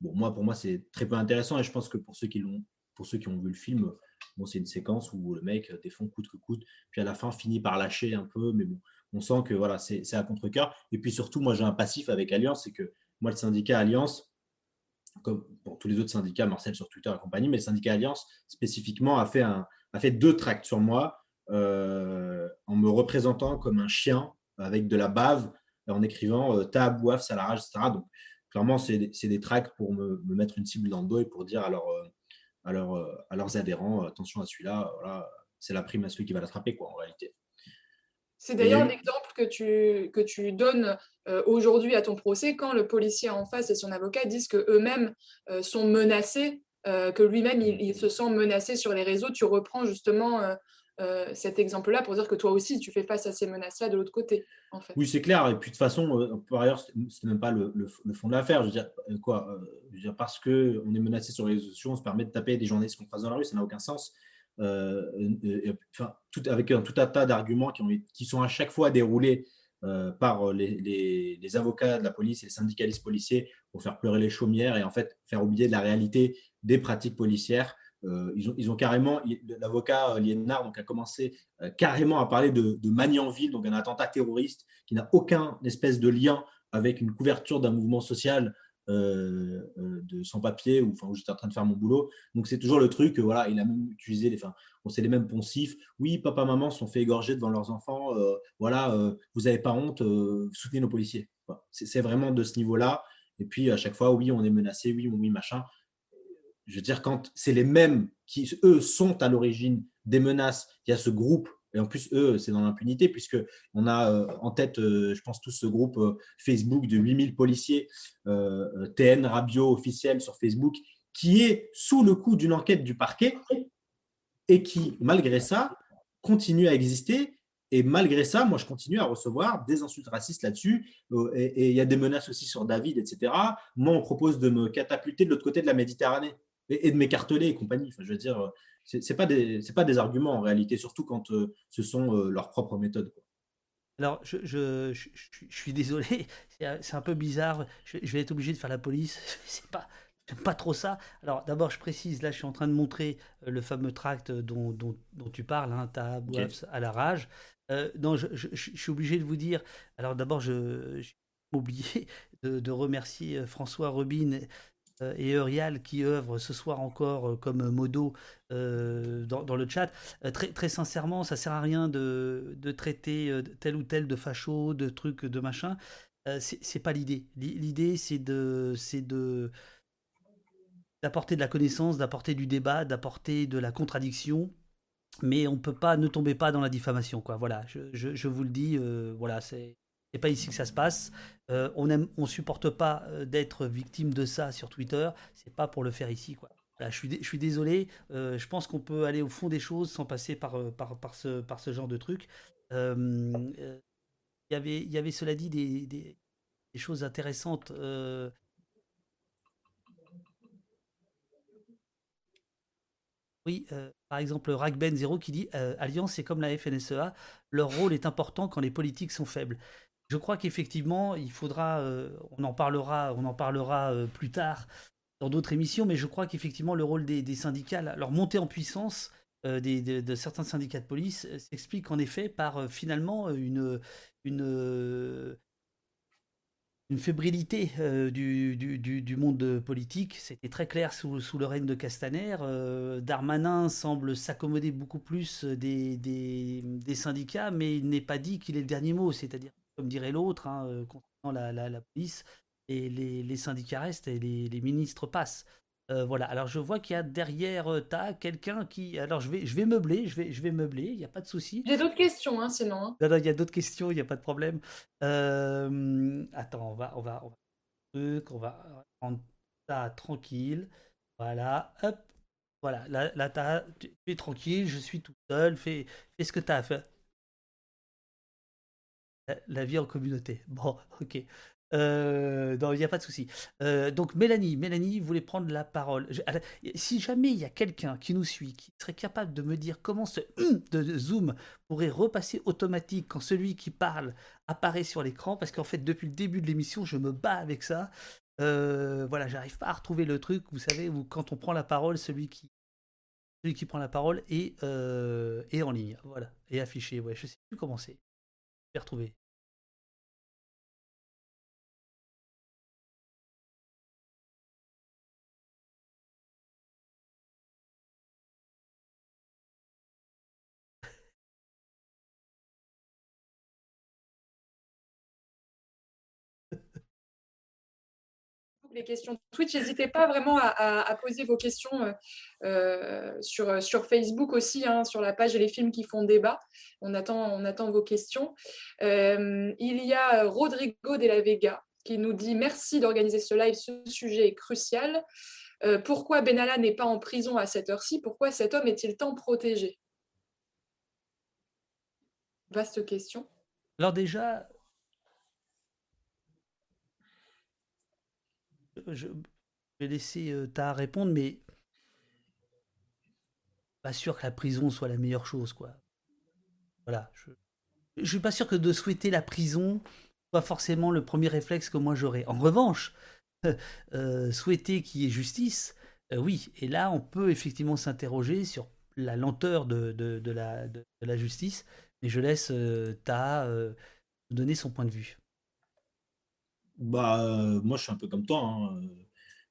Bon, moi, pour moi, c'est très peu intéressant, et je pense que pour ceux qui l'ont, pour ceux qui ont vu le film, bon, c'est une séquence où le mec défend coûte que coûte, puis à la fin finit par lâcher un peu, mais bon, on sent que voilà, c'est à contre-cœur. Et puis surtout, moi, j'ai un passif avec Alliance, c'est que moi, le syndicat Alliance, comme pour tous les autres syndicats, Marcel sur Twitter et compagnie, mais le syndicat Alliance spécifiquement a fait, a fait deux tracts sur moi euh, en me représentant comme un chien avec de la bave, en écrivant euh, ta boif, ça la rage, etc. Donc, clairement, c'est des, tracts pour me, mettre une cible dans le dos et pour dire à, euh, à, leurs adhérents attention à celui-là, voilà, c'est la prime à celui qui va l'attraper, quoi, en réalité. C'est d'ailleurs l'exemple que tu, que tu donnes euh, aujourd'hui à ton procès quand le policier en face et son avocat disent qu'eux-mêmes euh, sont menacés, euh, que lui-même il, se sent menacé sur les réseaux. Tu reprends justement cet exemple-là pour dire que toi aussi tu fais face à ces menaces-là de l'autre côté. Oui, c'est clair. Et puis de toute façon, par ailleurs, ce n'est même pas le, fond de l'affaire. Je veux dire, quoi je veux dire, Parce qu'on est menacé sur les réseaux sociaux, on se permet de taper des journalistes qu'on croise dans la rue, ça n'a aucun sens. Euh, enfin, avec un, tout un tas d'arguments qui, sont à chaque fois déroulés euh, par les, les, avocats de la police et les syndicalistes policiers pour faire pleurer les chaumières et en fait faire oublier de la réalité des pratiques policières. Euh, ils, ont, carrément, l'avocat Liénard donc, a commencé carrément à parler de, de Magnanville, donc un attentat terroriste qui n'a aucun espèce de lien avec une couverture d'un mouvement social euh, euh, de sans-papier ou où j'étais en train de faire mon boulot. Donc c'est toujours le truc, voilà, il a même utilisé les, enfin, on sait les mêmes poncifs. Oui, papa, maman sont fait égorger devant leurs enfants. Euh, voilà, vous n'avez pas honte, soutenez nos policiers. C'est vraiment de ce niveau-là. Et puis à chaque fois, oui, on est menacé, oui, oui, machin. Je veux dire, quand c'est les mêmes qui, eux, sont à l'origine des menaces, il y a ce groupe Et en plus, eux, c'est dans l'impunité, puisque on a euh, en tête, euh, je pense, tout ce groupe euh, Facebook de 8000 policiers, TN Rabio officiel sur Facebook, qui est sous le coup d'une enquête du parquet et qui, malgré ça, continue à exister. Et malgré ça, moi, je continue à recevoir des insultes racistes là-dessus. Et il y a des menaces aussi sur David, etc. Moi, on propose de me catapulter de l'autre côté de la Méditerranée et, de m'écarteler et compagnie. Enfin, je veux dire, ce n'est pas, des, pas des arguments en réalité, surtout quand euh, ce sont euh, leurs propres méthodes. Alors, je, je, je, suis désolé, c'est un peu bizarre. Je, vais être obligé de faire la police. C'est pas, pas trop ça. Alors, d'abord, je précise, là, je suis en train de montrer euh, le fameux tract dont, dont, dont tu parles, hein, ta à la rage. non, je, suis obligé de vous dire. Alors, d'abord, je, j'ai oublié de, de, remercier François Robin euh, et Eurial qui œuvrent ce soir encore euh, comme modo euh, dans, le chat. très, très sincèrement, ça sert à rien de, de traiter tel ou tel de facho, de trucs, de machin. c'est pas l'idée. L'idée, c'est de, c'est de d'apporter de la connaissance, d'apporter du débat, d'apporter de la contradiction. Mais on peut pas, ne tomber pas dans la diffamation. Voilà, je, je, vous le dis, voilà, c'est c'est pas ici que ça se passe. Euh, on on supporte pas euh, d'être victime de ça sur Twitter. C'est pas pour le faire ici, je suis, désolé. Euh, je pense qu'on peut aller au fond des choses sans passer par, ce, genre de truc. Il y avait, cela dit des choses intéressantes. Oui, par exemple, Ragben Zero qui dit Alliance, c'est comme la FNSEA, leur rôle est important quand les politiques sont faibles. Je crois qu'effectivement, il faudra, euh, on en parlera, on en parlera euh, plus tard dans d'autres émissions, mais je crois qu'effectivement le rôle des, syndicats, leur montée en puissance euh, de, certains syndicats de police s'explique en effet par finalement une, fébrilité du, monde politique. C'était très clair sous, sous, le règne de Castaner. Darmanin semble s'accommoder beaucoup plus des, des, des syndicats, mais il n'est pas dit qu'il ait le dernier mot. C'est-à-dire comme dirait l'autre, hein, euh, concernant la, police, et les, syndicats restent et les, ministres passent. Euh, voilà. Alors je vois qu'il y a derrière euh, ta quelqu'un qui. Alors je vais, je vais meubler, je vais, je vais meubler. Il n'y a pas de souci. J'ai d'autres questions, hein, sinon. Hein. Non, non, il y a d'autres questions, il n'y a pas de problème. attends, on va, on va, on va, prendre ça tranquille. Voilà, hop. Voilà, là, là tu es tranquille, je suis tout seul, fais, fais ce que tu as à faire. La vie en communauté. Bon, ok. Euh, il n'y a pas de souci. Euh, donc Mélanie, Mélanie voulait prendre la parole. si jamais il y a quelqu'un qui nous suit, qui serait capable de me dire comment ce de Zoom pourrait repasser automatique quand celui qui parle apparaît sur l'écran, parce qu'en fait depuis le début de l'émission, je me bats avec ça. Euh, voilà, j'arrive pas à retrouver le truc. Vous savez, où quand on prend la parole, celui qui celui qui prend la parole est, est en ligne, voilà, et affiché. Ouais, je sais plus comment c'est. Retrouver. Les questions Twitch. N'hésitez pas vraiment à, poser vos questions euh, euh, sur, Facebook aussi, hein, sur la page et les films qui font débat. On attend, on attend vos questions. Euh, il y a Rodrigo de la Vega qui nous dit merci d'organiser ce live. Ce sujet est crucial. pourquoi Benalla n'est pas en prison à cette heure-ci? Pourquoi cet homme est-il tant protégé? Vaste question. Alors déjà, je vais laisser euh, ta répondre, mais pas sûr que la prison soit la meilleure chose, quoi. Voilà. Je, je suis pas sûr que de souhaiter la prison soit forcément le premier réflexe que moi j'aurais. En revanche, euh, souhaiter qu'il y ait justice, euh, oui. Et là, on peut effectivement s'interroger sur la lenteur de, la, justice, mais je laisse Ta donner son point de vue. Bah, euh, moi, je suis un peu comme toi. Hein.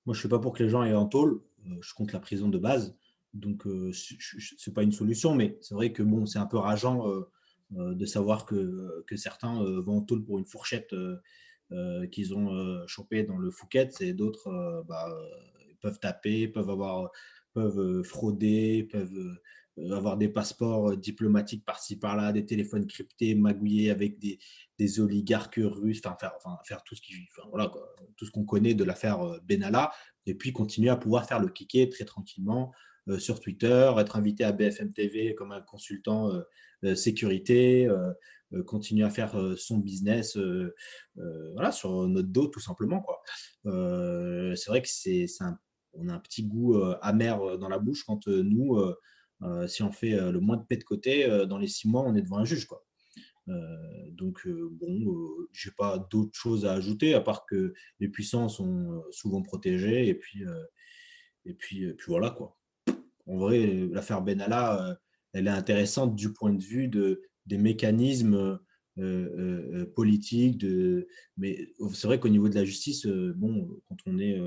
Moi, je suis pas pour que les gens aient un tôle. Euh, je compte la prison de base. Donc, euh, ce n'est pas une solution. Mais c'est vrai que bon, c'est un peu rageant de savoir que, que certains vont en tôle pour une fourchette qu'ils ont chopée dans le Fouquet et d'autres bah, peuvent taper, peuvent avoir peuvent frauder, peuvent avoir des passeports diplomatiques par-ci par-là, des téléphones cryptés, magouillés avec des, des oligarques russes, enfin faire, tout ce qui, voilà, tout ce qu'on connaît de l'affaire Benalla, et puis continuer à pouvoir faire le kiké très tranquillement sur Twitter, être invité à BFM TV comme un consultant sécurité, continuer à faire son business voilà, sur notre dos tout simplement. C'est vrai que c'est, on a un petit goût amer dans la bouche quand nous, si on fait le moins de paix de côté, dans les six mois, on est devant un juge. Donc, bon, je n'ai pas d'autres choses à ajouter, à part que les puissants sont souvent protégés. Et puis, puis, voilà, quoi. En vrai, l'affaire Benalla, elle est intéressante du point de vue de, des mécanismes politiques. De, mais c'est vrai qu'au niveau de la justice, bon, quand on est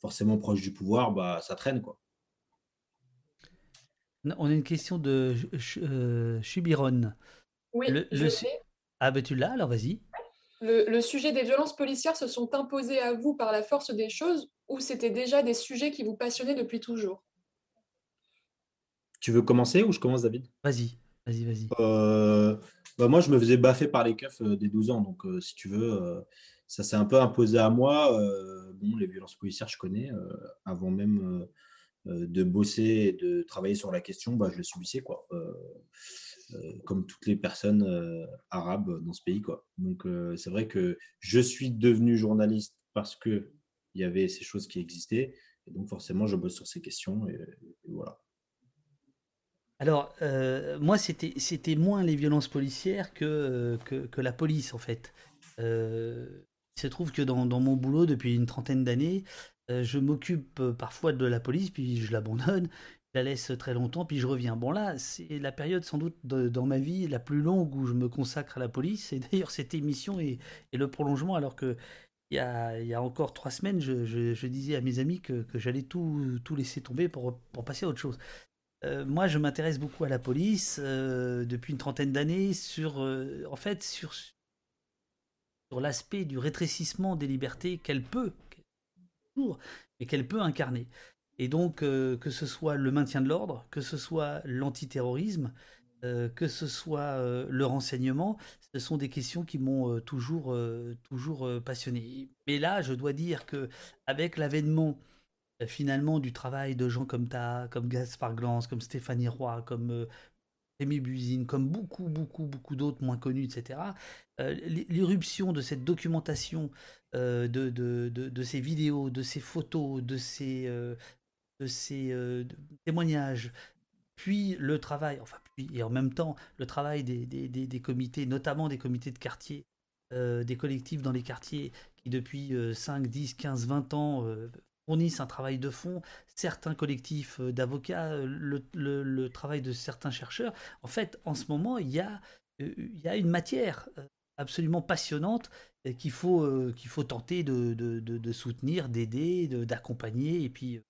forcément proche du pouvoir, bah, ça traîne. Quoi. On a une question de Chubiron. Oui, je sais. Ah, ben tu l'as, alors vas-y. Le, le, sujet des violences policières se sont imposés à vous par la force des choses ou c'était déjà des sujets qui vous passionnaient depuis toujours? Tu veux commencer ou je commence, David? Vas-y, vas-y, vas-y. Euh, bah moi, je me faisais baffer par les keufs euh, dès 12 ans. Donc, euh, si tu veux, ça s'est un peu imposé à moi. bon, les violences policières, je connais. avant même de bosser et de travailler sur la question, bah, je le subissais, quoi. comme toutes les personnes arabes dans ce pays, quoi. Donc, c'est vrai que je suis devenu journaliste parce que il y avait ces choses qui existaient. Et donc, forcément, je bosse sur ces questions. voilà. Alors, euh, moi, c'était, moins les violences policières que, que, la police, en fait. Euh, il se trouve que dans, mon boulot, depuis une trentaine d'années, euh, je m'occupe parfois de la police, puis je l'abandonne, je la laisse très longtemps, puis je reviens. Bon, là, c'est la période sans doute dans ma vie la plus longue où je me consacre à la police. Et d'ailleurs, cette émission est, le prolongement, alors que il y, a, encore trois semaines, je, disais à mes amis que, j'allais tout, tout, laisser tomber pour, passer à autre chose. Euh, moi, je m'intéresse beaucoup à la police euh, depuis une trentaine d'années sur, euh, en fait, sur, sur l'aspect du rétrécissement des libertés qu'elle peut, mais qu'elle peut incarner. Et donc, que ce soit le maintien de l'ordre, que ce soit l'antiterrorisme, que ce soit le renseignement, ce sont des questions qui m'ont toujours, toujours passionné. Mais là, je dois dire que avec l'avènement euh, finalement du travail de gens comme ta, comme Gaspard Glance, comme Stéphanie Roy, comme euh, Rémi Buzine, comme beaucoup, beaucoup, beaucoup d'autres moins connus, etc. Euh, l'irruption de cette documentation, de, de, de, ces vidéos, de ces photos, de ces, de ces témoignages, puis le travail, enfin, puis, et en même temps, le travail des, des, des, comités, notamment des comités de quartier, des collectifs dans les quartiers qui depuis 5, 10, 15, 20 ans fournissent un travail de fond, certains collectifs euh, d'avocats, euh, le, travail de certains chercheurs. En fait, en ce moment, il y a, euh, une matière absolument passionnante qu'il faut, tenter de, soutenir, d'aider, d'accompagner, et puis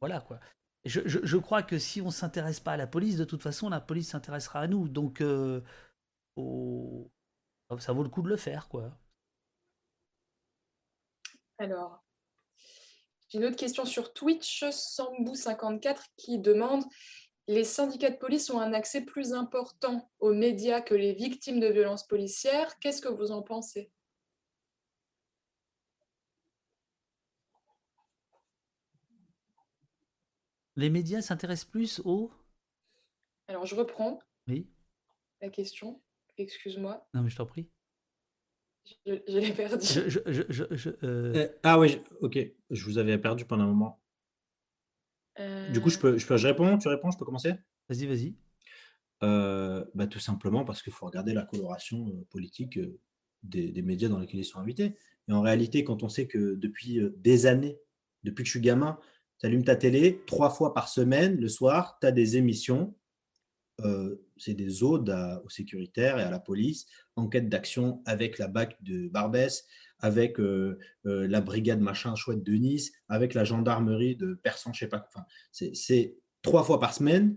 voilà quoi. Je, crois que si on ne s'intéresse pas à la police, de toute façon, la police s'intéressera à nous. Donc, ça vaut le coup de le faire, quoi. Alors, j'ai une autre question sur Twitch, Sambou54, qui demande les syndicats de police ont un accès plus important aux médias que les victimes de violences policières. Qu'est-ce que vous en pensez? Les médias s'intéressent plus aux... Alors, je reprends oui. la question. Excuse-moi. Non, mais je t'en prie. Je, l'ai perdu. Euh, euh, ah oui, ok. Je vous avais perdu pendant un moment. Du coup, je peux, je peux, je réponds, tu réponds, je peux commencer? Vas-y, vas-y. Euh, bah, tout simplement parce qu'il faut regarder la coloration politique des, des, médias dans lesquels ils sont invités. Et en réalité, quand on sait que depuis des années, depuis que je suis gamin, tu allumes ta télé trois fois par semaine, le soir, tu as des émissions euh, c'est des odes aux sécuritaires et à la police, enquête d'action avec la BAC de Barbès, avec euh, euh, la brigade machin chouette de Nice, avec la gendarmerie de Persan, je sais pas. Enfin, c'est trois fois par semaine,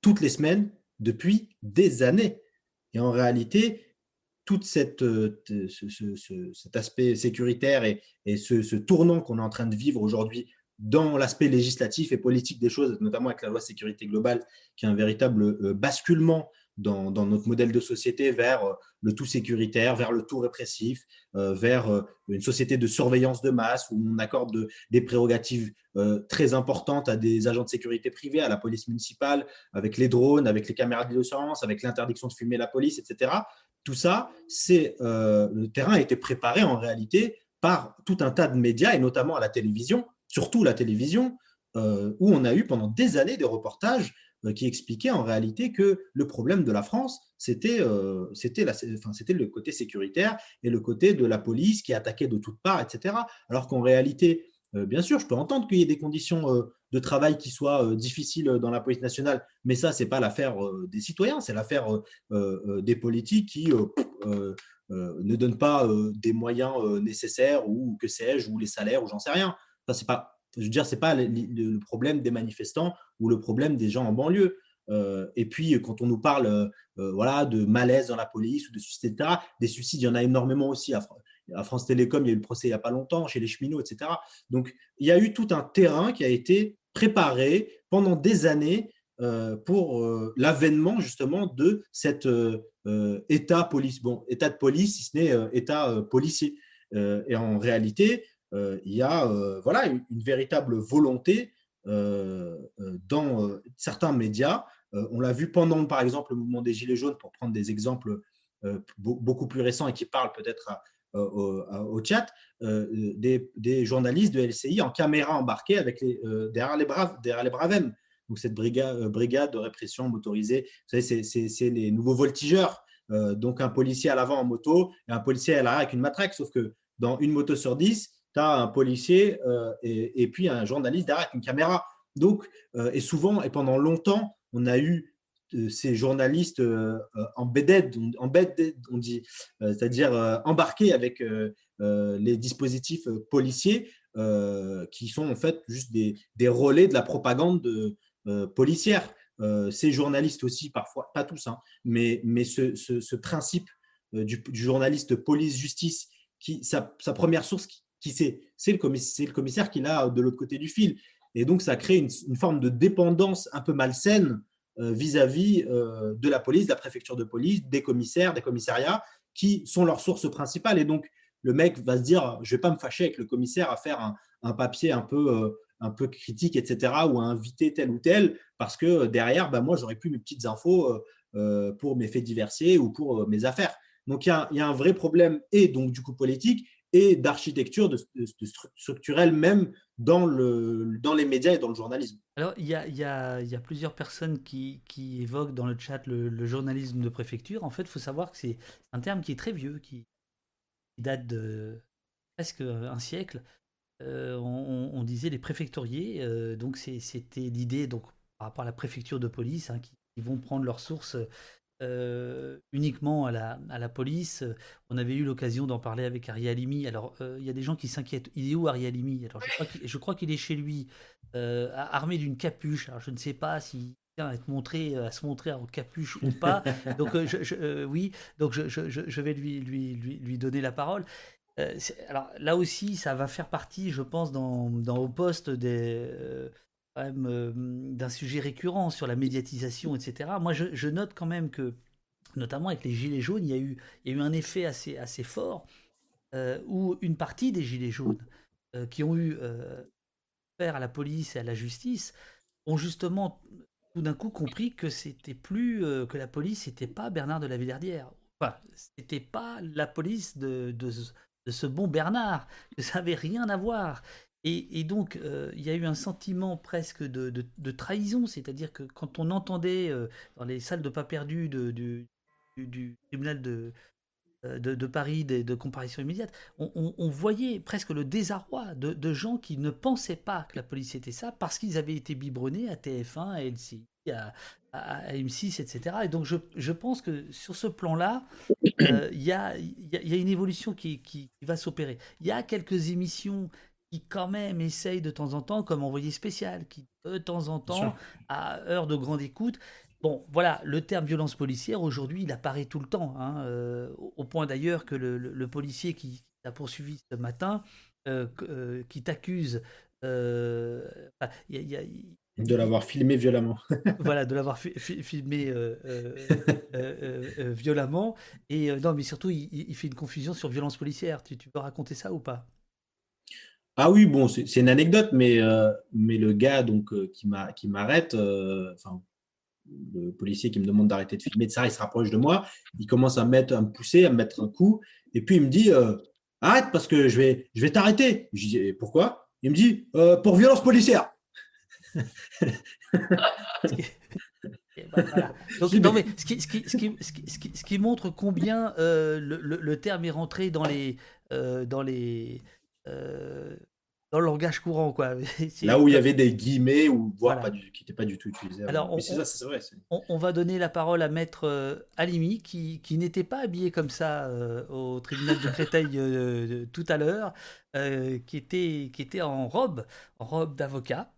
toutes les semaines, depuis des années. Et en réalité, tout cette, cet aspect sécuritaire et, ce, ce, tournant qu'on est en train de vivre aujourd'hui dans l'aspect législatif et politique des choses, notamment avec la loi sécurité globale, qui est un véritable basculement dans, notre modèle de société vers euh, le tout sécuritaire, vers le tout répressif, euh, vers euh, une société de surveillance de masse où on accorde des prérogatives très importantes à des agents de sécurité privés, à la police municipale, avec les drones, avec les caméras de surveillance, avec l'interdiction de fumer la police, etc. Tout ça, c'est le terrain a été préparé en réalité par tout un tas de médias et notamment à la télévision, surtout la télévision, où on a eu pendant des années des reportages euh, qui expliquait en réalité que le problème de la France, c'était euh, c'était le côté sécuritaire et le côté de la police qui attaquait de toutes parts, etc. Alors qu'en réalité, euh, bien sûr, je peux entendre qu'il y ait des conditions de travail qui soient difficiles dans la police nationale, mais ça, c'est pas l'affaire des citoyens, c'est l'affaire des politiques qui ne donnent pas des moyens nécessaires ou que sais-je, ou les salaires, ou j'en sais rien. Ça, c'est pas je veux dire, ce n'est pas le, problème des manifestants ou le problème des gens en banlieue. Euh, et puis, quand on nous parle euh, euh, voilà, de malaise dans la police ou de suicides, etc., des suicides, il y en a énormément aussi. À, France Télécom, il y a eu le procès il n'y a pas longtemps, chez les cheminots, etc. Donc, il y a eu tout un terrain qui a été préparé pendant des années pour l'avènement justement de cet état police, bon, état de police, si ce n'est état policier. et en réalité, il y a euh, voilà, une, véritable volonté euh, dans certains médias. on l'a vu pendant, par exemple, le mouvement des Gilets jaunes, pour prendre des exemples beaucoup plus récents et qui parlent peut-être au, chat, des, journalistes de LCI en caméra embarquée avec derrière, les braves, derrière les Bravem. Donc cette brigade, brigade de répression motorisée, vous savez, c'est les nouveaux voltigeurs. donc un policier à l'avant en moto et un policier à l'arrière avec une matraque. Sauf que dans une moto sur dix, tu un policier euh, et, puis un journaliste derrière une caméra. Donc, euh, et souvent, et pendant longtemps, on a eu euh, ces journalistes embedded, embedded, on dit, c'est-à-dire embarqués avec les dispositifs policiers qui sont en fait juste des, relais de la propagande de, policière. ces journalistes aussi, parfois, pas tous, hein, mais, mais ce, principe du, journaliste police-justice, sa, sa, première source qui, c'est le, commissaire, qui l'a de l'autre côté du fil. Et donc, ça crée une, forme de dépendance un peu malsaine euh, vis-à-vis euh, de la police, de la préfecture de police, des commissaires, des commissariats, qui sont leurs sources principales. Et donc, le mec va se dire, je ne vais pas me fâcher avec le commissaire à faire un, papier un peu, euh, critique, etc., ou à inviter tel ou tel, parce que derrière, bah, moi, j'aurais plus mes petites infos pour mes faits diversiers ou pour mes affaires. Donc, il y, a un vrai problème, et donc du coup politique, et d'architecture de, structurelle même dans, le, dans les médias et dans le journalisme. Alors, il y a, y, y a, plusieurs personnes qui, évoquent dans le chat le, journalisme de préfecture. En fait, il faut savoir que c'est un terme qui est très vieux, qui, date de presque un siècle. Euh, on, disait les préfectoriers, euh, donc c'était l'idée par rapport à la préfecture de police, hein, qui, vont prendre leurs sources euh, uniquement à la, à la, police. On avait eu l'occasion d'en parler avec Ari Alimi. Alors, euh, il y a des gens qui s'inquiètent. Il est où Ari Alimi Alors, je crois qu'il est chez lui, euh, armé d'une capuche. Alors, je ne sais pas si à être montré, à se montrer en capuche ou pas. Donc, je, oui, donc je, je, vais lui, lui, lui, lui, donner la parole. alors là aussi, ça va faire partie, je pense, dans, dans au poste des euh, d'un sujet récurrent sur la médiatisation, etc. Moi, je, note quand même que, notamment avec les gilets jaunes, il y a eu, un effet assez, assez fort euh, où une partie des gilets jaunes euh, qui ont eu affaire à la police et à la justice ont justement tout d'un coup compris que c'était plus que la police n'était pas Bernard de la Villardière. Enfin, c'était pas la police de, de, de, ce bon Bernard, que ça n'avait rien à voir. Et, donc, euh, il y a eu un sentiment presque de, trahison, c'est-à-dire que quand on entendait euh, dans les salles de pas perdues du, tribunal de, euh, de, Paris de, comparaison immédiate, on, voyait presque le désarroi de, gens qui ne pensaient pas que la police était ça parce qu'ils avaient été biberonnés à TF1, à LCI, à, M6, etc. Et donc, je, pense que sur ce plan-là, il y, a, une évolution qui va s'opérer. Il y a quelques émissions qui quand même essaye de temps en temps, comme envoyé spécial, qui de temps en temps, à heure de grande écoute, Bon, voilà, le terme violence policière, aujourd'hui, il apparaît tout le temps, hein, euh, au point d'ailleurs que le, policier qui t'a poursuivi ce matin, euh, euh, qui t'accuse enfin, De l'avoir filmé violemment. voilà, de l'avoir fi- fi- filmé violemment. Et non, mais surtout, il fait une confusion sur violence policière. Tu, tu peux raconter ça ou pas? Ah oui, bon, c'est une anecdote, mais, euh, mais le gars donc, euh, qui m'a- qui m'arrête, euh, enfin, le policier qui me demande d'arrêter de filmer, de ça, il se rapproche de moi, il commence à me, mettre, à me pousser, à me mettre un coup, et puis il me dit Arrête parce que je vais, je vais t'arrêter. Je dis Pourquoi? Il me dit Pour violence policière. Ben, voilà. Donc, dis, non, mais- ce qui, ce qui, ce ce montre combien euh, le, le- le terme est rentré dans les. euh, dans les dans le langage courant, quoi. Là où il y avait des guillemets, ou voire Voilà. pas du, qui n'étaient pas du tout utilisés. Alors, on- ça, vrai. On, on va donner la parole à Maître euh, Alimi, qui, qui n'était pas habillé comme ça euh, au tribunal de Créteil euh, tout à l'heure, euh, qui, était, qui était en robe, en robe d'avocat.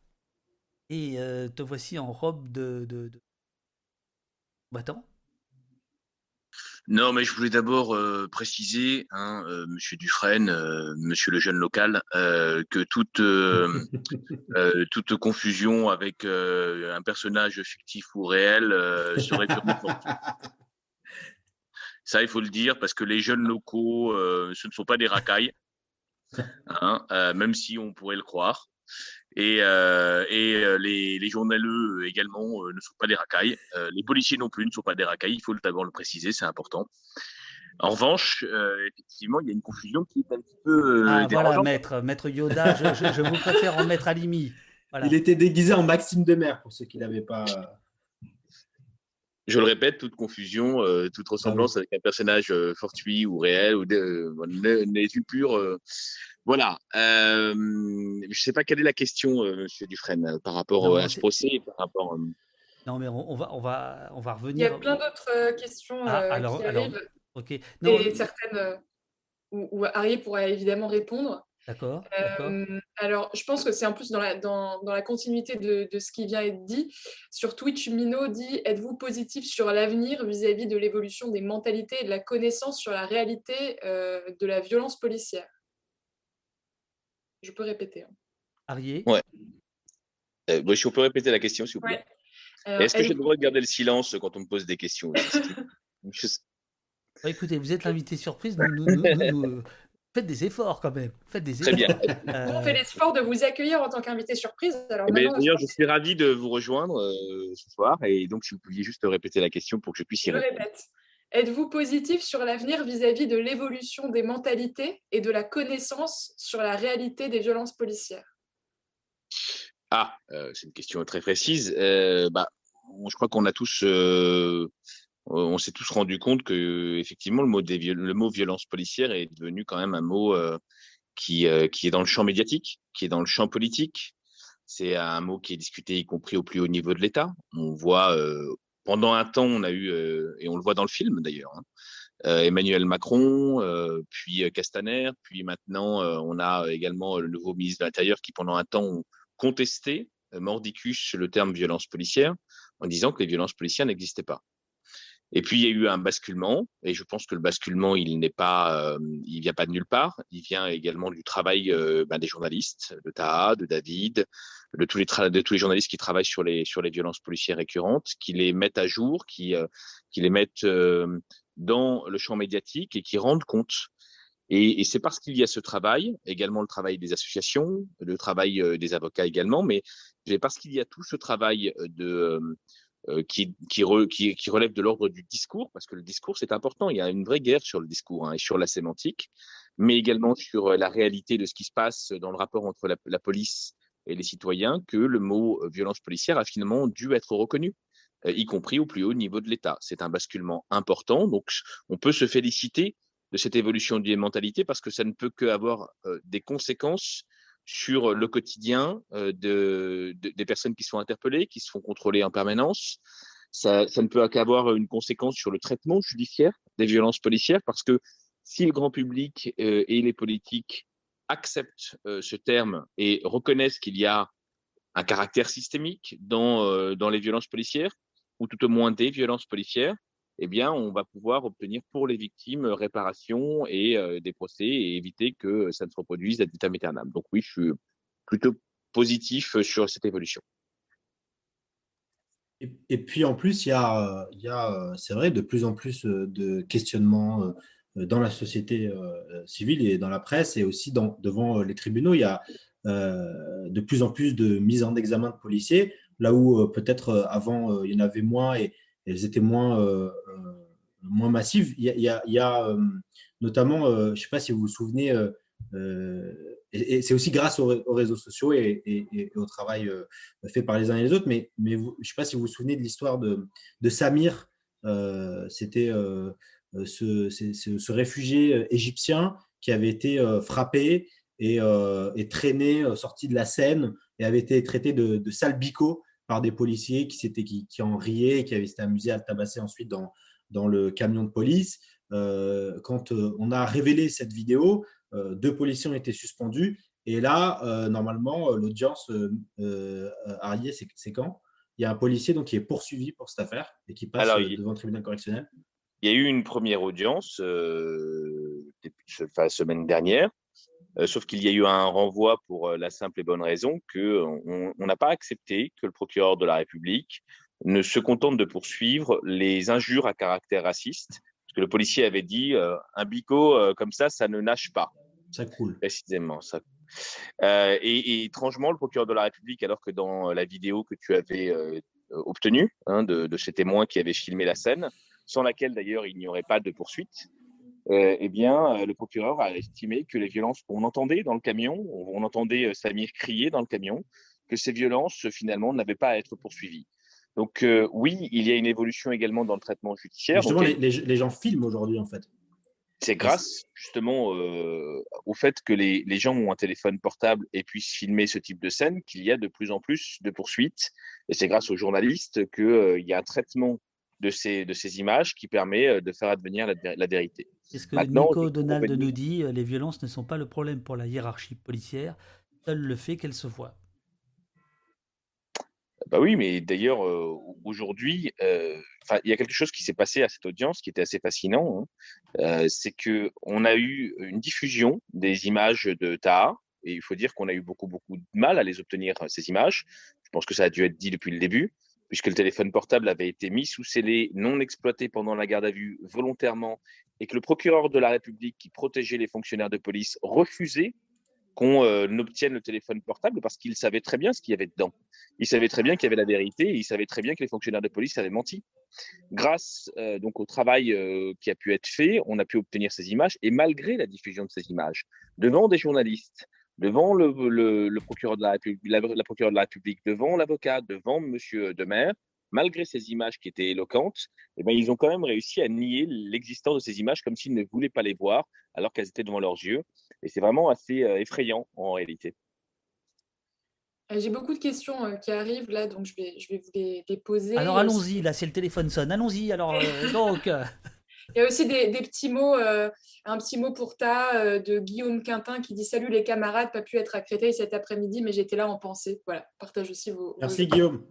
Et euh, te voici en robe de, de, de combattant. Non, mais je voulais d'abord euh, préciser, hein, euh, Monsieur Dufresne, euh, Monsieur le jeune local, euh, que toute euh, euh, toute confusion avec un personnage fictif ou réel serait purement fortuite. Ça, il faut le dire, parce que les jeunes locaux, ce ne sont pas des racailles, hein, même si on pourrait le croire. Et, euh, et euh, les, les journaleux euh, également euh, ne sont pas des racailles. Euh, les policiers non plus ne sont pas des racailles. Il faut d'abord le préciser, c'est important. En revanche, euh, effectivement, il y a une confusion qui est un petit peu euh, ah, voilà. Maître, Maître Yoda, je, je- je vous préfère en Maître Alimi. Voilà. Il était déguisé en Maxime Demer, pour ceux qui n'avaient pas. Je le répète, toute confusion, euh, toute ressemblance avec un personnage euh, fortuit ou réel ou euh, n'est- une pure. euh, voilà. Euh, je ne sais pas quelle est la question, euh, Monsieur Dufresne, par rapport Non, à ce procès, par rapport. euh, Non, mais on, on va, on, va, on va Il y revenir. a plein d'autres euh, questions Ah, euh, alors- qui alors, arrivent Ok. Non, et certaines euh, où, où Arié pourra évidemment répondre. D'accord. Euh, alors, je pense que c'est en plus dans la, dans, dans la continuité de, de ce qui vient être dit. Sur Twitch, Mino dit Êtes-vous positif sur l'avenir vis-à-vis de l'évolution des mentalités et de la connaissance sur la réalité euh, de la violence policière? Je peux répéter. hein. Arié Ouais. euh, bon, si on peut répéter la question, s'il vous plaît. Euh, Est-ce que j'ai le droit de garder le silence quand on me pose des questions? Je Bah, écoutez, vous êtes l'invité surprise. Nous, nous- nous- nous- nous- Faites des efforts quand même. Faites des Très efforts. bien. Nous, on Euh, fait l'effort de vous accueillir en tant qu'invité surprise. Alors Eh ben, maintenant, D'ailleurs, je suis ravi de vous rejoindre euh, ce soir. Et donc, si vous pouviez juste répéter la question pour que je puisse y répondre. répète. Êtes-vous positif sur l'avenir vis-à-vis de l'évolution des mentalités et de la connaissance sur la réalité des violences policières? Ah, euh, c'est une question très précise. Euh, bah, je crois qu'on a tous, euh, on s'est tous rendu compte que effectivement le mot, violence policière est devenu quand même un mot qui, est dans le champ médiatique, qui est dans le champ politique. C'est un mot qui est discuté y compris au plus haut niveau de l'État. On voit pendant un temps, on a eu et on le voit dans le film d'ailleurs. hein, Emmanuel Macron, puis Castaner, puis maintenant on a également le nouveau ministre de l'Intérieur qui pendant un temps ont contesté mordicus le terme violence policière en disant que les violences policières n'existaient pas. Et puis il y a eu un basculement, et je pense que le basculement il n'est pas, euh, il vient pas de nulle part, il vient également du travail euh, ben, des journalistes, de Taha, de David, de tous les de tous les journalistes qui travaillent sur les sur les violences policières récurrentes, qui les mettent à jour, qui euh, qui les mettent euh, dans le champ médiatique et qui rendent compte. Et, et c'est parce qu'il y a ce travail, également le travail des associations, le travail euh, des avocats également, mais c'est parce qu'il y a tout ce travail de qui, qui, re- qui, qui relève de l'ordre du discours, parce que le discours c'est important. Il y a une vraie guerre sur le discours hein, et sur la sémantique, mais également sur euh, la réalité de ce qui se passe dans le rapport entre la, la police et les citoyens, que le mot euh, violence policière a finalement dû être reconnu euh, y compris au plus haut niveau de l'État. C'est un basculement important, donc on peut se féliciter de cette évolution des mentalités parce que ça ne peut qu'avoir euh, des conséquences sur le quotidien euh, de, de- des personnes qui sont interpellées, qui se font contrôler en permanence. Ça, ça ne peut qu'avoir une conséquence sur le traitement judiciaire des violences policières parce que si le grand public euh, et les politiques acceptent euh, ce terme et reconnaissent qu'il y a un caractère systémique dans, euh, dans les violences policières, ou tout au moins des violences policières, eh bien, on va pouvoir obtenir pour les victimes réparation et des procès et éviter que ça ne se reproduise ad vitam aeternam. Donc oui, je suis plutôt positif sur cette évolution. Et, puis en plus, il y a, y a c'est vrai, de plus en plus de questionnements dans la société civile et dans la presse et aussi devant les tribunaux. Il y a de plus en plus de mises en examen de policiers, là où peut-être avant il y en avait moins et, elles étaient moins, moins massives. Il y a, a, notamment, je ne sais pas si vous vous souvenez, et, c'est aussi grâce aux, réseaux sociaux et, au travail euh, fait par les uns et les autres. Mais, je ne sais pas si vous vous souvenez de l'histoire de, Samir. Euh, c'était euh, ce, ce, réfugié égyptien qui avait été frappé et, traîné, sorti de la Seine et avait été traité de, de sale bico par des policiers qui, qui, qui en riaient et qui avaient été amusés à le tabasser ensuite dans, dans le camion de police. quand on a révélé cette vidéo, euh, deux policiers ont été suspendus. Et là, euh, normalement, euh, l'audience, Arié, c'est quand? Il y a un policier donc, qui est poursuivi pour cette affaire et qui passe devant le tribunal correctionnel. Il y a eu une première audience la semaine dernière. Sauf qu'il y a eu un renvoi pour la simple et bonne raison qu'on n'a pas accepté que le procureur de la République ne se contente de poursuivre les injures à caractère raciste que le policier avait dit euh, un bico euh, comme ça, ça ne nage pas. Ça coule. Précisément. Ça... Euh, et, étrangement, le procureur de la République, alors que dans la vidéo que tu avais obtenue hein, de, de, ces témoins qui avaient filmé la scène, sans laquelle d'ailleurs il n'y aurait pas de poursuite, eh bien, le procureur a estimé que les violences qu'on entendait dans le camion, on entendait Samir crier dans le camion, que ces violences finalement n'avaient pas à être poursuivies. Donc euh, oui, il y a une évolution également dans le traitement judiciaire. Justement, les, gens filment aujourd'hui en fait. C'est grâce justement euh, au fait que les, gens ont un téléphone portable et puissent filmer ce type de scène qu'il y a de plus en plus de poursuites. Et c'est grâce aux journalistes qu'il euh, y a un traitement de ces, de ces images qui permet de faire advenir la, vérité. C'est ce que Nico Donald nous dit, les violences ne sont pas le problème pour la hiérarchie policière, seul le fait qu'elles se voient. Bah oui, mais d'ailleurs, euh, aujourd'hui, euh, il y a quelque chose qui s'est passé à cette audience qui était assez fascinant. Hein. Euh, c'est que on a eu une diffusion des images de Taha, et il faut dire qu'on a eu beaucoup, beaucoup de mal à les obtenir, ces images. Je pense que ça a dû être dit depuis le début, puisque le téléphone portable avait été mis sous scellé, non exploité pendant la garde à vue volontairement, et que le procureur de la République qui protégeait les fonctionnaires de police refusait qu'on euh, obtienne le téléphone portable parce qu'il savait très bien ce qu'il y avait dedans. Il savait très bien qu'il y avait la vérité et il savait très bien que les fonctionnaires de police avaient menti. Grâce euh, donc au travail euh, qui a pu être fait, on a pu obtenir ces images et malgré la diffusion de ces images devant des journalistes, devant le, procureur de la la, procureure de la République, devant l'avocat, devant Monsieur Demer, malgré ces images qui étaient éloquentes, eh ben, ils ont quand même réussi à nier l'existence de ces images comme s'ils ne voulaient pas les voir alors qu'elles étaient devant leurs yeux. Et c'est vraiment assez euh, effrayant en réalité. Euh, j'ai beaucoup de questions euh, qui arrivent là, donc je vais, je vais vous les, poser. Alors allons-y, là c'est le téléphone sonne. Allons-y, alors donc. Il y a aussi des, petits mots, un petit mot pour ta de Guillaume Quintin qui dit Salut les camarades, pas pu être à Créteil cet après-midi, mais j'étais là en pensée. Voilà, partage aussi vos. Merci Guillaume.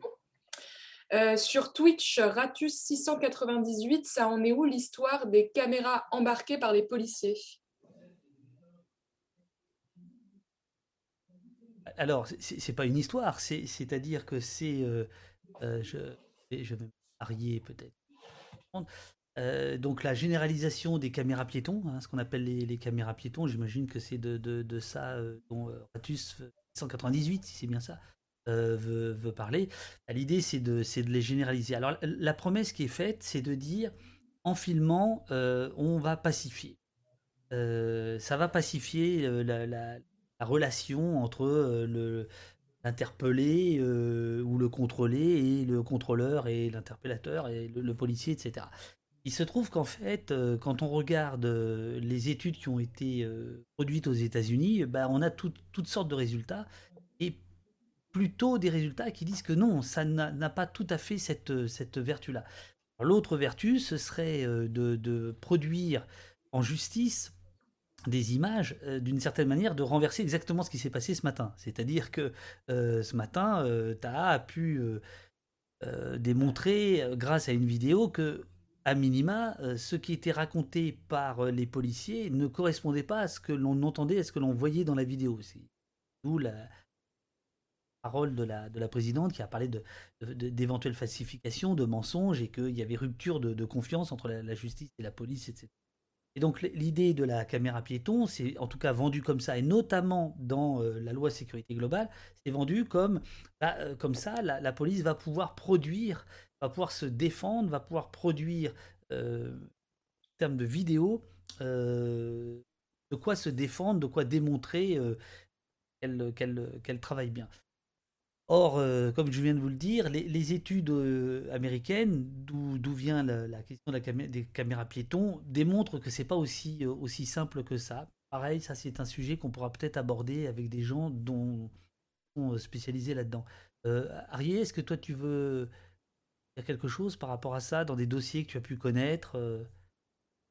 sur Twitch, Ratus698, ça en est où l'histoire des caméras embarquées par les policiers? Alors, c'est pas une histoire, c'est-à-dire que c'est. Euh, euh, je, je, vais me marier peut-être. Euh, donc la généralisation des caméras piétons, hein, ce qu'on appelle les, caméras piétons, j'imagine que c'est de, ça dont Ratus 198, si c'est bien ça, veut, parler. Bah, l'idée c'est de, de les généraliser. Alors la promesse qui est faite, c'est de dire en filmant, on va pacifier. ça va pacifier la, la relation entre euh, l'interpellé euh, ou le contrôlé et le contrôleur et l'interpellateur et le, policier, etc. Il se trouve qu'en fait, euh, quand on regarde les études qui ont été produites aux États-Unis, bah, on a toutes sortes de résultats et plutôt des résultats qui disent que non, ça n'a pas tout à fait cette, cette vertu-là. L'autre vertu, ce serait de, de, produire en justice des images, euh, d'une certaine manière, de renverser exactement ce qui s'est passé ce matin. C'est-à-dire que euh, ce matin, euh, Taha a pu démontrer, grâce à une vidéo, que, à minima, ce qui était raconté par les policiers ne correspondait pas à ce que l'on entendait, à ce que l'on voyait dans la vidéo. D'où la, parole de la, de la présidente qui a parlé d'éventuelles de, falsifications, de mensonges et qu'il y avait rupture de, confiance entre la, justice et la police, etc. Et donc l'idée de la caméra piéton, c'est en tout cas vendu comme ça, et notamment dans euh, la loi sécurité globale, c'est vendu comme, bah, euh, comme ça, la, police va pouvoir produire, va pouvoir se défendre, va pouvoir produire, euh, en termes de vidéo, de quoi se défendre, de quoi démontrer qu'elle travaille bien. Or, euh, comme je viens de vous le dire, les, études euh, américaines, d'où vient la, question des caméras piétons, démontrent que c'est pas aussi, euh, aussi simple que ça. Pareil, ça c'est un sujet qu'on pourra peut-être aborder avec des gens dont sont spécialisés là-dedans. Arié, est-ce que toi tu veux dire quelque chose par rapport à ça dans des dossiers que tu as pu connaître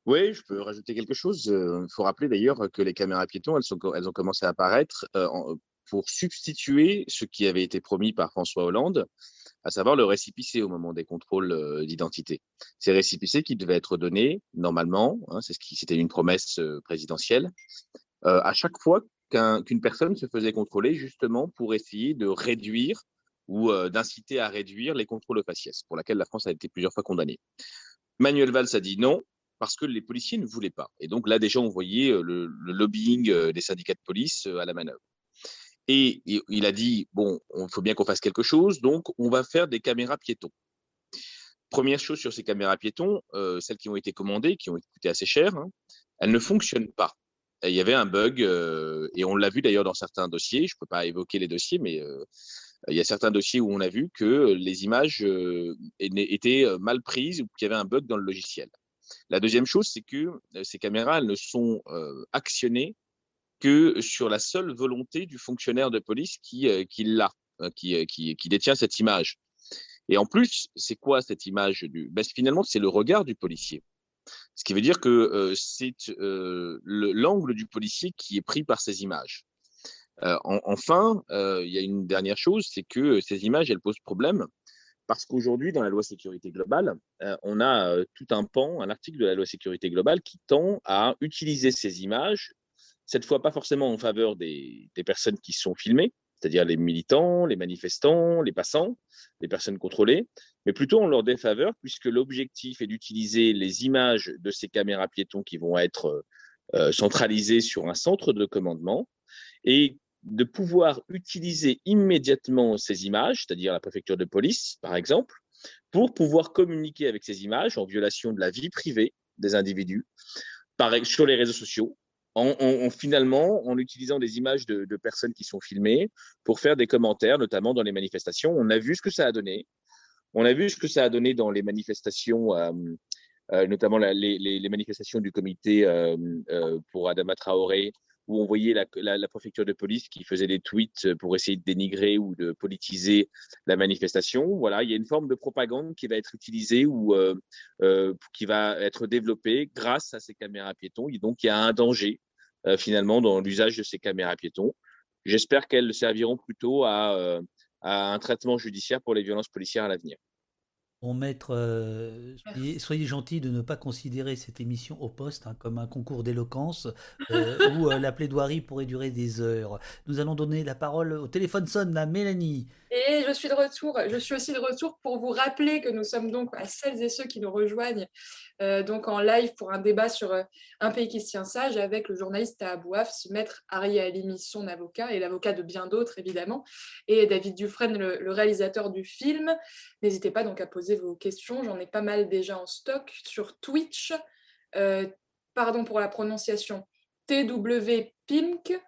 Oui, je peux rajouter quelque chose. Il faut rappeler d'ailleurs que les caméras piétons, elles, ont commencé à apparaître pour substituer ce qui avait été promis par François Hollande, à savoir le récipicé au moment des contrôles euh, d'identité. Ces récipicés qui devaient être donnés normalement, hein, c'est c'était une promesse euh, présidentielle, euh, à chaque fois qu'une personne se faisait contrôler, justement pour essayer de réduire ou d'inciter à réduire les contrôles faciès, pour laquelle la France a été plusieurs fois condamnée. Manuel Valls a dit non, parce que les policiers ne voulaient pas. Et donc là, déjà, on voyait le lobbying des syndicats de police à la manœuvre. Et il a dit, bon, il faut bien qu'on fasse quelque chose, donc on va faire des caméras piétons. Première chose sur ces caméras piétons, euh, celles qui ont été commandées, qui ont coûté assez cher, hein, elles ne fonctionnent pas. Il y avait un bug, et on l'a vu d'ailleurs dans certains dossiers, je ne peux pas évoquer les dossiers, mais il y a certains dossiers où on a vu que les images étaient mal prises ou qu'il y avait un bug dans le logiciel. La deuxième chose, c'est que ces caméras, ne sont actionnées que sur la seule volonté du fonctionnaire de police qui, euh, l'a, hein, euh, qui, détient cette image. Et en plus, c'est quoi cette image du ben, Finalement, c'est le regard du policier. Ce qui veut dire que euh, c'est l'angle du policier qui est pris par ces images. Enfin, il y a une dernière chose, c'est que ces images, elles posent problème parce qu'aujourd'hui, dans la loi sécurité globale, on a tout un pan, un article de la loi sécurité globale qui tend à utiliser ces images cette fois pas forcément en faveur des, personnes qui sont filmées, c'est-à-dire les militants, les manifestants, les passants, les personnes contrôlées, mais plutôt en leur défaveur, puisque l'objectif est d'utiliser les images de ces caméras piétons qui vont être centralisées sur un centre de commandement et de pouvoir utiliser immédiatement ces images, c'est-à-dire la préfecture de police, par exemple, pour pouvoir communiquer avec ces images en violation de la vie privée des individus sur les réseaux sociaux, en, finalement en utilisant des images de, personnes qui sont filmées pour faire des commentaires, notamment dans les manifestations. On a vu ce que ça a donné. On a vu ce que ça a donné dans les manifestations, euh, euh, notamment les, manifestations du comité euh, pour Adama Traoré, où on voyait la, préfecture de police qui faisait des tweets pour essayer de dénigrer ou de politiser la manifestation. Voilà, il y a une forme de propagande qui va être utilisée ou qui va être développée grâce à ces caméras piétons. Et donc, il y a un danger euh, finalement dans l'usage de ces caméras piétons. J'espère qu'elles serviront plutôt à, à un traitement judiciaire pour les violences policières à l'avenir. Bon, maître, euh, soyez, gentil de ne pas considérer cette émission au poste hein, comme un concours d'éloquence euh, où la plaidoirie pourrait durer des heures. Nous allons donner la parole au téléphone sonne à Mélanie. Et je suis de retour. Je suis aussi de retour pour vous rappeler que nous sommes donc à celles et ceux qui nous rejoignent euh, donc en live pour un débat sur euh, un pays qui se tient sage avec le journaliste à Abouaf, maître Ari Alimi, son avocat, et l'avocat de bien d'autres évidemment, et David Dufresne, le, réalisateur du film. N'hésitez pas donc à poser vos questions. J'en ai pas mal déjà en stock sur Twitch. Euh, pardon pour la prononciation. TW Pimk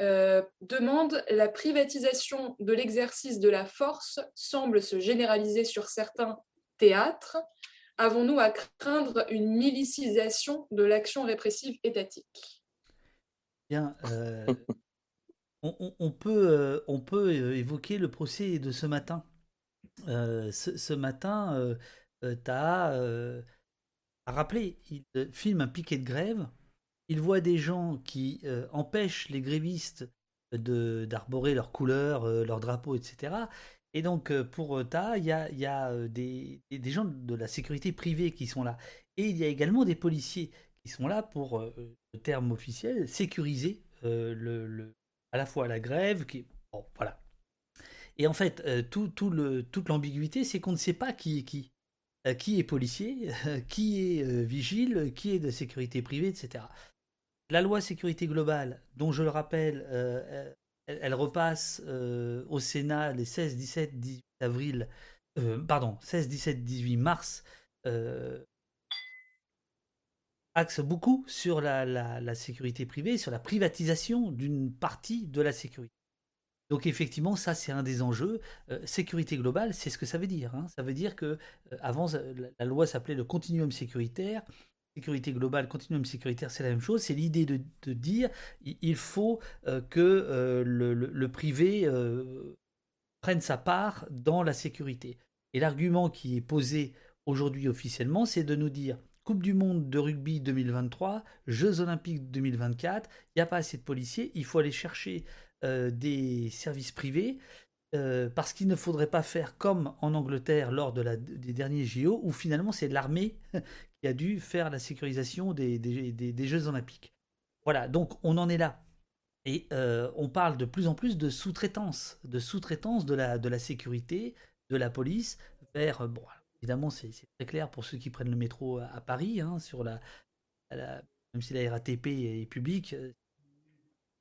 euh, demande la privatisation de l'exercice de la force semble se généraliser sur certains théâtres. Avons-nous à craindre une milicisation de l'action répressive étatique? Bien, euh, on, peut, euh, on peut évoquer le procès de ce matin. Ce, matin, tu as, rappelé, il filme un piquet de grève il voit des gens qui euh, empêchent les grévistes d'arborer leurs couleurs, euh, leurs drapeaux, etc. Et donc, euh, pour Ta, il y a, des, gens de la sécurité privée qui sont là. Et il y a également des policiers qui sont là pour, le terme officiel, sécuriser le, à la fois la grève. Qui... Bon, voilà. Et en fait, le, toute l'ambiguïté, c'est qu'on ne sait pas qui est qui. qui est policier, qui est vigile, qui est de sécurité privée, etc. La loi sécurité globale, dont je le rappelle, elle, repasse au Sénat les 16, 17, 18 avril, pardon, 16, 17, 18 mars axe beaucoup sur la, sécurité privée, sur la privatisation d'une partie de la sécurité. Donc effectivement, ça c'est un des enjeux. Euh, sécurité globale, c'est ce que ça veut dire. Hein. Ça veut dire que euh, avant la loi s'appelait le continuum sécuritaire. Sécurité globale, continuum sécuritaire, c'est la même chose. C'est l'idée de, dire il faut euh, que le, privé prenne sa part dans la sécurité. Et l'argument qui est posé aujourd'hui officiellement, c'est de nous dire Coupe du Monde de rugby 2023, Jeux Olympiques 2024, il n'y a pas assez de policiers, il faut aller chercher euh, des services privés, euh, parce qu'il ne faudrait pas faire comme en Angleterre lors de la, des derniers JO, où finalement c'est l'armée qui a dû faire la sécurisation des, des, Jeux Olympiques. Voilà, donc on en est là. Et euh, on parle de plus en plus de sous-traitance, de sous-traitance de la, de la sécurité, de la police, vers, bon, Évidemment, c'est très clair pour ceux qui prennent le métro à, Paris, hein, sur la, même si la RATP est publique,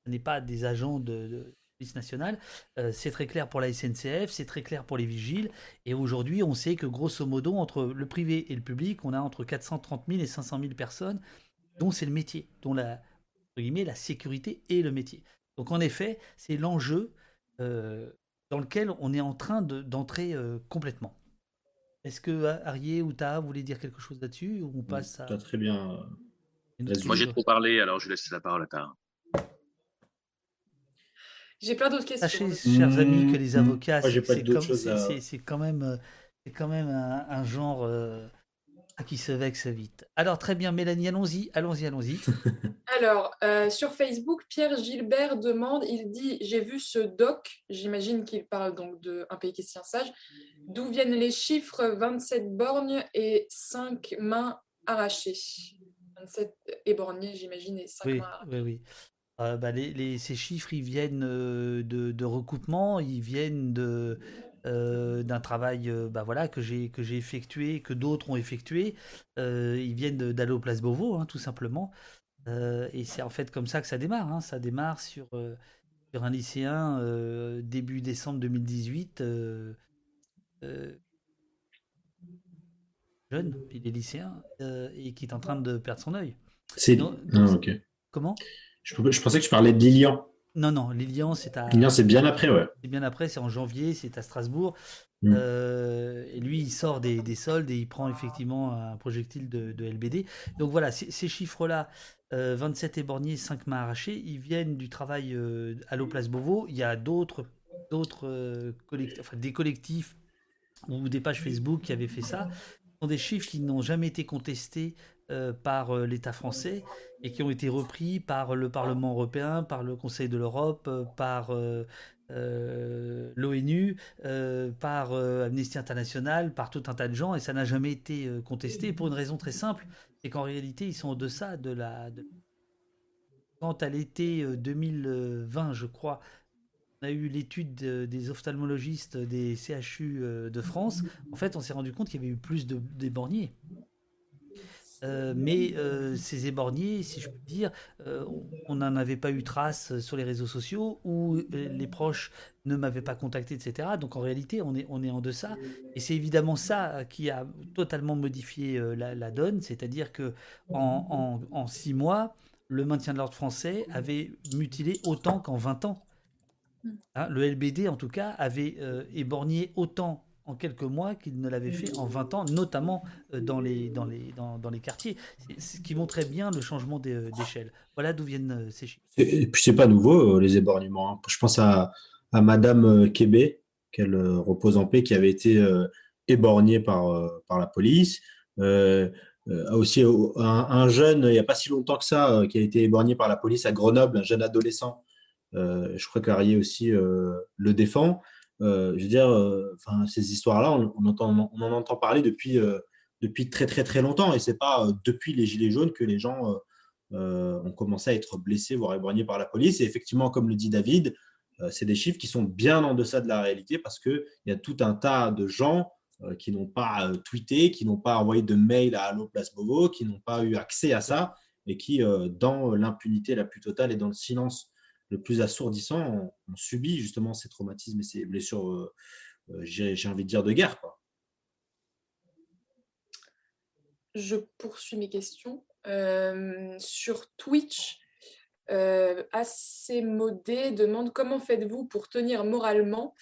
n'est pas des agents de, police nationale. Euh, c'est très clair pour la SNCF, c'est très clair pour les vigiles. Et aujourd'hui, on sait que grosso modo, entre le privé et le public, on a entre 430 000 et 500 000 personnes dont c'est le métier, dont la, la sécurité est le métier. Donc en effet, c'est l'enjeu euh, dans lequel on est en train d'entrer complètement. Est-ce que Arié ou Ta voulez dire quelque chose là-dessus ou on passe à... très bien. Moi j'ai trop parlé, alors je laisse la parole à Ta. J'ai plein d'autres questions. Sachez, chers amis, que les avocats, c'est quand même, quand même un, genre euh, qui se vexe vite. Alors très bien, Mélanie, allons-y, allons-y, allons-y. Alors, euh, sur Facebook, Pierre Gilbert demande, il dit, j'ai vu ce doc, j'imagine qu'il parle donc de Un pays qui tient sage, D'où viennent les chiffres 27 borgnes et 5 mains arrachées? 27 éborgnés, j'imagine, et 5 mains arrachées. Oui, oui. Euh, bah, les, ces chiffres, ils viennent euh, de, de recoupement, ils viennent de, euh, d'un travail bah, voilà, que j'ai effectué, que d'autres ont effectué. ils viennent d'Allo Place Beauvau, hein, tout simplement. et c'est en fait comme ça que ça démarre. Hein. Ça démarre sur, sur un lycéen début décembre 2018 euh, jeune, il est lycéen, et qui est en train de perdre son œil. C'est. Ah, ok. Comment? Je, pensais que tu parlais de Lilian. Non, non, Lilian, c'est à. Lilian, c'est bien après, ouais. C'est bien après, c'est en janvier, c'est à Strasbourg. Mm. Euh, et lui, il sort des, soldes et il prend effectivement un projectile de, LBD. Donc voilà, ces chiffres-là, 27 éborgnés, 5 mains arrachées, ils viennent du travail à l'Oplace Beauvau. Il y a d'autres, d'autres collectifs, enfin, des collectifs ou des pages Facebook qui avaient fait ça, sont des chiffres qui n'ont jamais été contestés euh, par euh, l'État français et qui ont été repris par le Parlement européen, par le Conseil de l'Europe, euh, par l'ONU, par Amnesty International, par tout un tas de gens, et ça n'a jamais été contesté pour une raison très simple, c'est qu'en réalité, ils sont en deçà de la... De... Quand à l'été 2020, je crois, on a eu l'étude des ophtalmologistes des CHU de France, en fait, on s'est rendu compte qu'il y avait eu plus d'éborgnés. Euh, mais euh, ces éborgnés, si je peux dire, on n'en avait pas eu trace sur les réseaux sociaux ou les proches ne m'avaient pas contacté, etc. Donc en réalité, on est, on est en deçà. Et c'est évidemment ça qui a totalement modifié la, donne, c'est-à-dire que en, en, six mois, le maintien de l'ordre français avait mutilé autant qu'en 20 ans. Hein, le LBD, en tout cas, avait euh, éborgné autant en quelques mois qu'il ne l'avait fait en 20 ans, notamment euh, dans, les, dans, les, dans, les quartiers, ce qui montrait bien le changement euh, d'échelle. Voilà d'où viennent ces chiffres. Et puis, c'est pas nouveau, les éborgnements. Hein. Je pense à, à Madame Québé, qu'elle repose en paix, qui avait été éborgnée par, par la police. aussi un, un, jeune, il n'y a pas si longtemps que ça, qui a été éborgné par la police à Grenoble, un jeune adolescent euh, je crois qu'Arié aussi euh, le défend. Euh, je veux dire, enfin, ces histoires-là, on, en entend parler depuis, depuis très très très longtemps, et c'est pas depuis les gilets jaunes que les gens ont commencé à être blessés, voire éborgnés par la police. Et effectivement, comme le dit David, c'est des chiffres qui sont bien en deçà de la réalité parce qu'il y a tout un tas de gens qui n'ont pas tweeté, qui n'ont pas envoyé de mail à Allo Place qui n'ont pas eu accès à ça et qui, dans l'impunité la plus totale et dans le silence le plus assourdissant, ont, subi justement ces traumatismes et ces blessures, j'ai envie de dire, de guerre. Je poursuis mes questions. Euh, sur Twitch, euh, assez demande comment faites-vous pour tenir moralement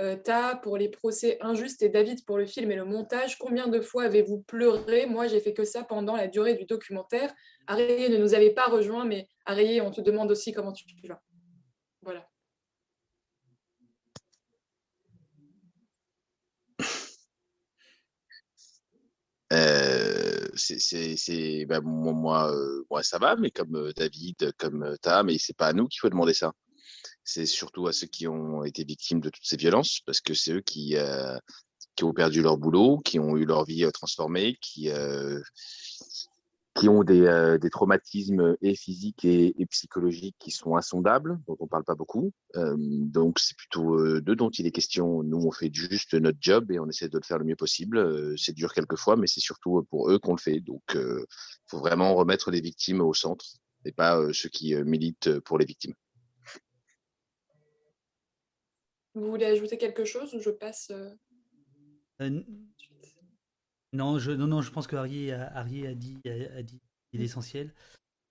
euh, Ta pour les procès injustes et David pour le film et le montage? Combien de fois avez-vous pleuré? Moi, j'ai fait que ça pendant la durée du documentaire. Arayé ne nous avait pas rejoint, mais Arayé, on te demande aussi comment tu vas. Voilà. Euh, c'est bah, moi, euh, moi, ça va, mais comme euh, David, comme Ta, mais c'est pas à nous qu'il faut demander ça. C'est surtout à ceux qui ont été victimes de toutes ces violences, parce que c'est eux qui, qui ont perdu leur boulot, qui ont eu leur vie transformée, qui, qui ont des, euh, des, traumatismes et physiques et, psychologiques qui sont insondables, dont on ne parle pas beaucoup. Euh, donc c'est plutôt euh, d'eux dont il est question. Nous, on fait juste notre job et on essaie de le faire le mieux possible. c'est dur quelquefois, mais c'est surtout pour eux qu'on le fait. Donc il faut vraiment remettre les victimes au centre et pas ceux qui militent pour les victimes. Vous voulez ajouter quelque chose ou je passe non, je, non, non, je pense que Harry, a, dit, a, dit l'essentiel.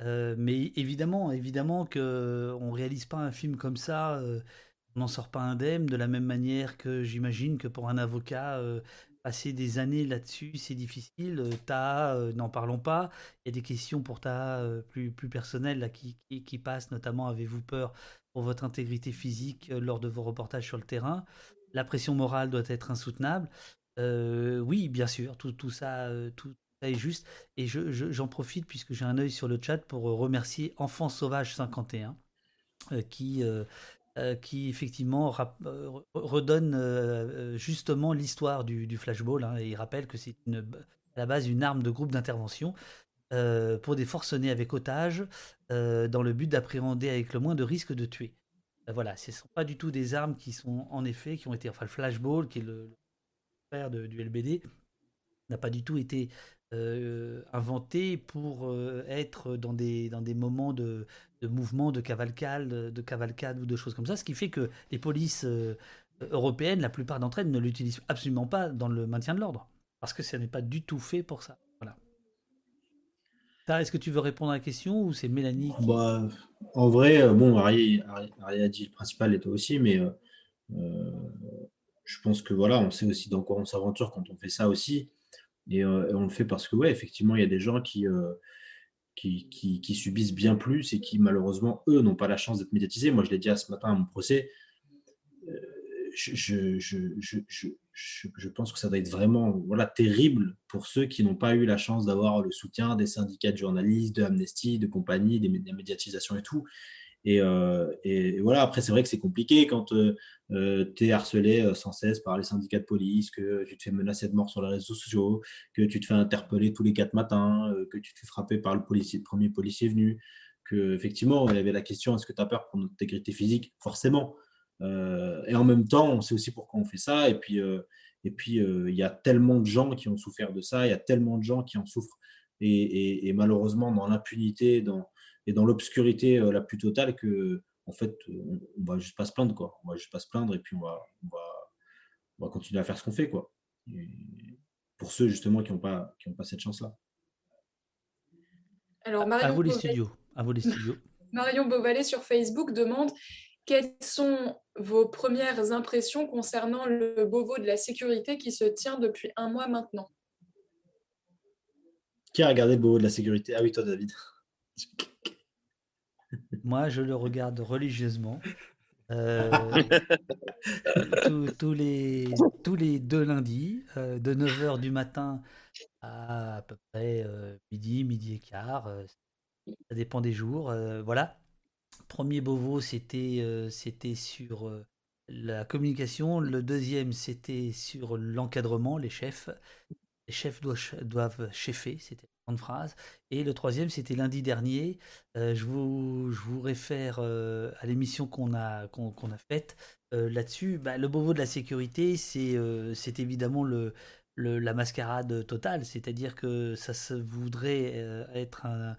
Euh, mais évidemment, évidemment que on réalise pas un film comme ça, euh, on n'en sort pas indemne. De la même manière que j'imagine que pour un avocat, euh, passer des années là-dessus, c'est difficile. Ta, n'en parlons pas. Il y a des questions pour ta plus, plus personnelles là, qui, qui, qui passent, notamment avez-vous peur pour votre intégrité physique lors de vos reportages sur le terrain? La pression morale doit être insoutenable. Oui, bien sûr, tout, ça, est juste. Et j'en je, profite puisque j'ai un œil sur le chat pour remercier Enfant Sauvage 51 euh, qui, effectivement redonne justement l'histoire du, du, flashball. Hein, il rappelle que c'est à la base une arme de groupe d'intervention. pour des forcenés avec otages, dans le but d'appréhender avec le moins de risque de tuer. voilà, ce ne sont pas du tout des armes qui sont en effet, qui ont été, enfin le flashball, qui est le, du LBD n'a pas du tout été euh, inventé pour euh, être dans des, dans des moments de, de mouvement, de cavalcade, de cavalcade ou de choses comme ça, ce qui fait que les polices euh, européennes, la plupart d'entre elles, ne l'utilisent absolument pas dans le maintien de l'ordre, parce que ça n'est pas du tout fait pour ça. Voilà. Est-ce que tu veux répondre à la question ou c'est Mélanie bah, En vrai, bon, Ari, a dit le principal et toi aussi, mais je pense que voilà, on sait aussi dans quoi on s'aventure quand on fait ça aussi. Et, euh, on le fait parce que, ouais, effectivement, il y a des gens qui, euh, qui, qui, subissent bien plus et qui, malheureusement, eux, n'ont pas la chance d'être médiatisés. Moi, je l'ai dit à ce matin à mon procès. Euh, je, je, je, je, pense que ça doit être vraiment voilà, terrible pour ceux qui n'ont pas eu la chance d'avoir le soutien des syndicats de journalistes, de Amnesty, de compagnie, des médiatisations et tout. Euh, et, voilà, après, c'est vrai que c'est compliqué quand euh, euh, tu es harcelé sans cesse par les syndicats de police, que tu te fais menacer de mort sur les réseaux sociaux, que tu te fais interpeller tous les quatre matins, que tu te fais frapper par le, policier, premier policier venu, que effectivement, il y avait la question est-ce que tu as peur pour notre intégrité physique? Forcément. et en même temps, on sait aussi pourquoi on fait ça. Et puis, et puis il y a tellement de gens qui ont souffert de ça, il y a tellement de gens qui en souffrent. Et, et malheureusement, dans l'impunité, dans, et dans l'obscurité euh, la plus totale que en fait on, on, va juste pas se plaindre quoi. On va juste pas se plaindre et puis on va on va, on va continuer à faire ce qu'on fait quoi. Pour ceux justement qui n'ont pas qui ont pas cette chance là alors Marion à vous les studios. À vous les studios. Marion Beauvalet sur Facebook demande quelles sont vos premières impressions concernant le Beauvau de la sécurité qui se tient depuis un mois maintenant? Qui a regardé le Beauvau de la sécurité? Ah oui, toi, David. Moi, je le regarde religieusement. Euh, tous, les, tous les deux lundis, euh, de 9h du matin à à peu près euh, midi, midi et quart. ça dépend des jours. voilà. Premier Beauvau, c'était c'était sur la communication. Le deuxième, c'était sur l'encadrement, les chefs. Les chefs doivent, doivent chefer, c'était grande phrase. Et le troisième, c'était lundi dernier. je, vous, je vous réfère à l'émission qu'on a, qu'on, a faite là-dessus. Bah, le Beauvau de la sécurité, c'est, évidemment le, la mascarade totale. C'est-à-dire que ça se voudrait être un,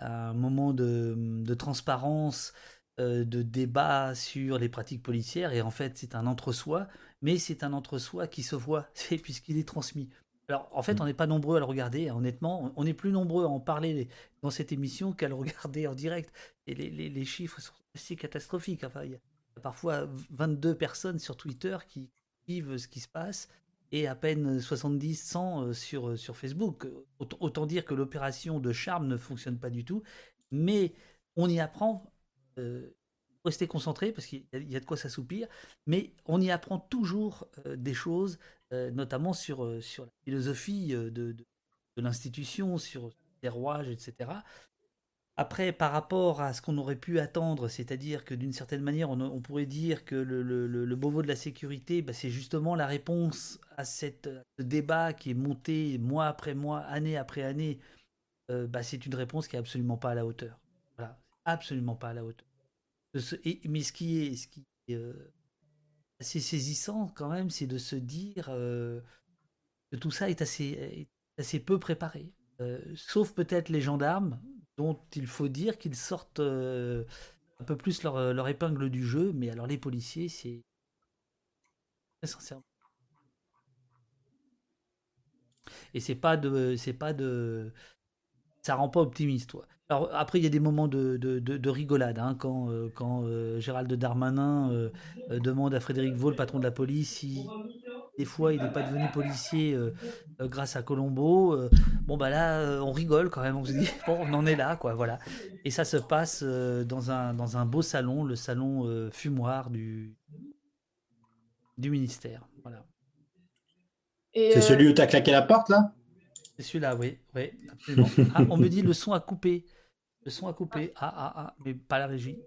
un moment de, de transparence euh, de débat sur les pratiques policières et en fait c'est un entre-soi, mais c'est un entre-soi qui se voit puisqu'il est transmis. Alors en fait mm. on n'est pas nombreux à le regarder, honnêtement, on est plus nombreux à en parler dans cette émission qu'à le regarder en direct et les, chiffres sont assez catastrophiques. Enfin, il y a parfois 22 personnes sur Twitter qui vivent ce qui se passe et à peine 70, 100 euh, sur, euh, sur Facebook. Autant dire que l'opération de charme ne fonctionne pas du tout, mais on y apprend euh, rester concentré parce qu'il y, a de quoi s'assoupir, mais on y apprend toujours euh, des choses, notamment sur, sur la philosophie de, de, l'institution, sur les rouages, etc. Après, par rapport à ce qu'on aurait pu attendre, c'est-à-dire que d'une certaine manière, on, pourrait dire que le, le, le, Beauvau de la sécurité, bah, c'est justement la réponse à, cette, ce débat qui est monté mois après mois, année après année. bah, c'est une réponse qui est absolument pas à la hauteur. Voilà, absolument pas à la hauteur mais ce qui est, ce qui euh, assez saisissant quand même, c'est de se dire que tout ça est assez, assez peu préparé. Sauf peut-être les gendarmes, dont il faut dire qu'ils sortent un peu plus leur, leur, épingle du jeu, mais alors les policiers, c'est très sincèrement. Et c'est pas de, c'est pas de, ça rend pas optimiste, toi. Alors après, il y a des moments de, de, rigolade, hein, quand, euh, quand euh, Gérald Darmanin euh, demande à Frédéric Vaux, le patron de la police, si des fois il n'est pas devenu policier grâce à Colombo. bon bah là, on rigole quand même, on se dit bon, on en est là, quoi, voilà. Et ça se passe dans un dans un beau salon, le salon fumoir du du ministère, voilà. C'est celui où tu as claqué la porte là? C'est celui-là, oui, oui, absolument. Ah, on me dit le son a coupé. Le son a coupé. Ah, ah, ah, mais pas la régie.